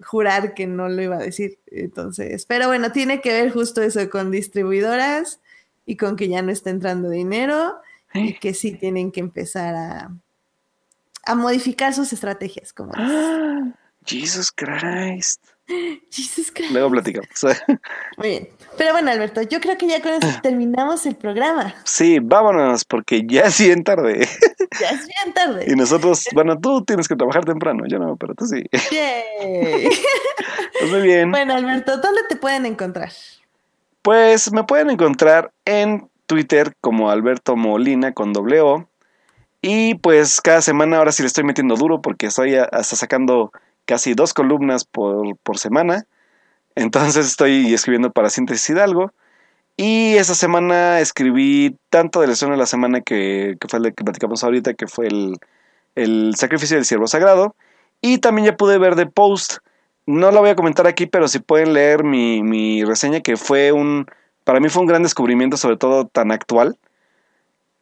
jurar que no lo iba a decir. Entonces, pero bueno, tiene que ver justo eso con distribuidoras y con que ya no está entrando dinero y que sí tienen que empezar a, a modificar sus estrategias. Como Jesus Christ. Jesus Christ. Luego platicamos. Muy bien. Pero bueno, Alberto, yo creo que ya con eso terminamos el programa. Sí, vámonos, porque ya es bien tarde. Ya es bien tarde. Y nosotros, bueno, tú tienes que trabajar temprano, yo no, pero tú sí. Yay. Pues muy bien. Bueno, Alberto, ¿dónde te pueden encontrar? Pues me pueden encontrar en Twitter como Alberto Molina con doble O. Y pues cada semana ahora sí le estoy metiendo duro porque estoy hasta sacando casi dos columnas por, por semana. Entonces estoy escribiendo para Síntesis Hidalgo. Y esa semana escribí tanto de la de la semana que, fue el que platicamos ahorita, que fue el, el sacrificio del siervo sagrado. Y también ya pude ver de Post. No la voy a comentar aquí, pero si pueden leer mi, mi reseña, que fue un. Para mí fue un gran descubrimiento, sobre todo tan actual.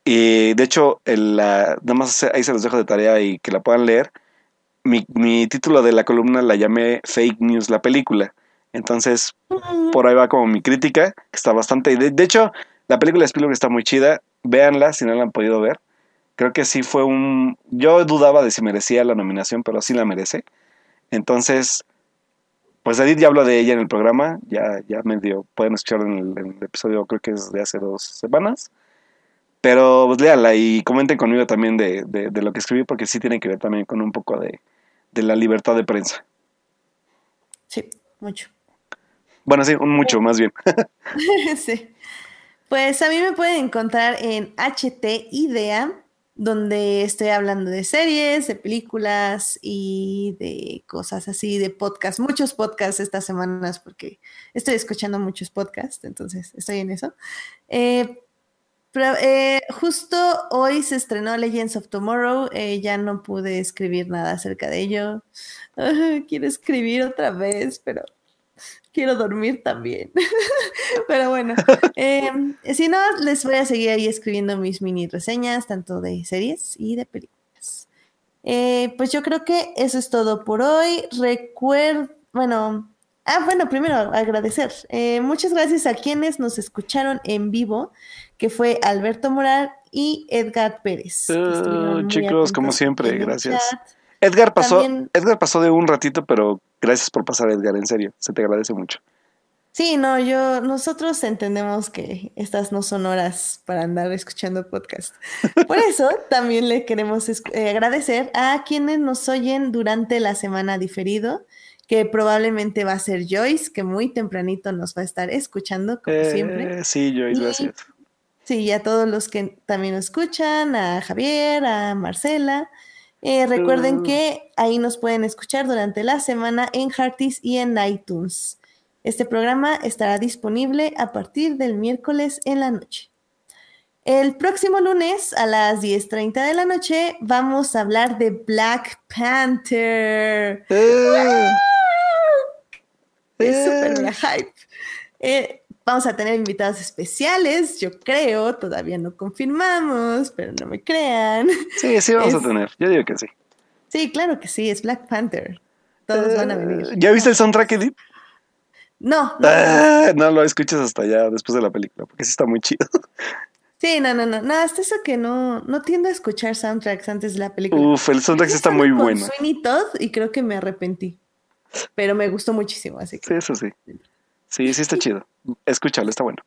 Y de hecho, el, nada más ahí se los dejo de tarea y que la puedan leer. Mi, mi título de la columna la llamé Fake News, la película. Entonces, por ahí va como mi crítica, que está bastante... De, de hecho, la película de Spielberg está muy chida. Véanla si no la han podido ver. Creo que sí fue un... Yo dudaba de si merecía la nominación, pero sí la merece. Entonces, pues Edith ya habló de ella en el programa. Ya, ya me dio... Pueden escuchar en el, en el episodio, creo que es de hace dos semanas. Pero pues léala y comenten conmigo también de, de, de, lo que escribí, porque sí tiene que ver también con un poco de, de la libertad de prensa. Sí, mucho. Bueno, sí, un mucho, más bien. sí. Pues a mí me pueden encontrar en HT Idea, donde estoy hablando de series, de películas y de cosas así, de podcasts, muchos podcasts estas semanas, porque estoy escuchando muchos podcasts, entonces estoy en eso. Eh, pero eh, justo hoy se estrenó Legends of Tomorrow, eh, ya no pude escribir nada acerca de ello. quiero escribir otra vez, pero quiero dormir también. Pero bueno, eh, si no, les voy a seguir ahí escribiendo mis mini reseñas, tanto de series y de películas. Eh, pues yo creo que eso es todo por hoy. Recuerdo, bueno, ah, bueno, primero agradecer. Eh, muchas gracias a quienes nos escucharon en vivo, que fue Alberto Moral y Edgar Pérez. Uh, chicos, como siempre, gracias. Edgar pasó, Edgar pasó de un ratito, pero gracias por pasar, Edgar, en serio, se te agradece mucho. Sí, no, yo, nosotros entendemos que estas no son horas para andar escuchando podcast. Por eso también le queremos eh, agradecer a quienes nos oyen durante la semana diferido, que probablemente va a ser Joyce, que muy tempranito nos va a estar escuchando, como eh, siempre. Sí, Joyce, gracias. Sí, y a todos los que también nos escuchan, a Javier, a Marcela. Eh, recuerden que ahí nos pueden escuchar durante la semana en Hearties y en iTunes. Este programa estará disponible a partir del miércoles en la noche. El próximo lunes a las 10.30 de la noche vamos a hablar de Black Panther. Eh. Es súper eh. hype. Eh, Vamos a tener invitados especiales, yo creo, todavía no confirmamos, pero no me crean. Sí, sí vamos a tener, yo digo que sí. Sí, claro que sí, es Black Panther. Todos van a eh, venir. ¿Ya viste el soundtrack, Edith? No. No, ah, no lo escuchas hasta allá, después de la película, porque sí está muy chido. Sí, no, no, no, no, hasta eso que no, no tiendo a escuchar soundtracks antes de la película. Uf, el soundtrack está muy bueno. Sweeney Todd y creo que me arrepentí, pero me gustó muchísimo, así que. Sí, eso sí. Sí, sí está chido. Escúchalo, está bueno.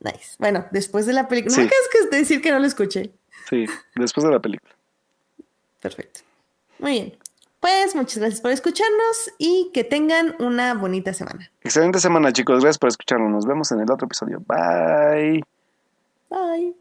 Nice. Bueno, después de la película. No me que decir que no lo escuché. Sí, después de la película. Perfecto. Muy bien. Pues muchas gracias por escucharnos y que tengan una bonita semana. Excelente semana, chicos. Gracias por escucharnos. Nos vemos en el otro episodio. Bye. Bye.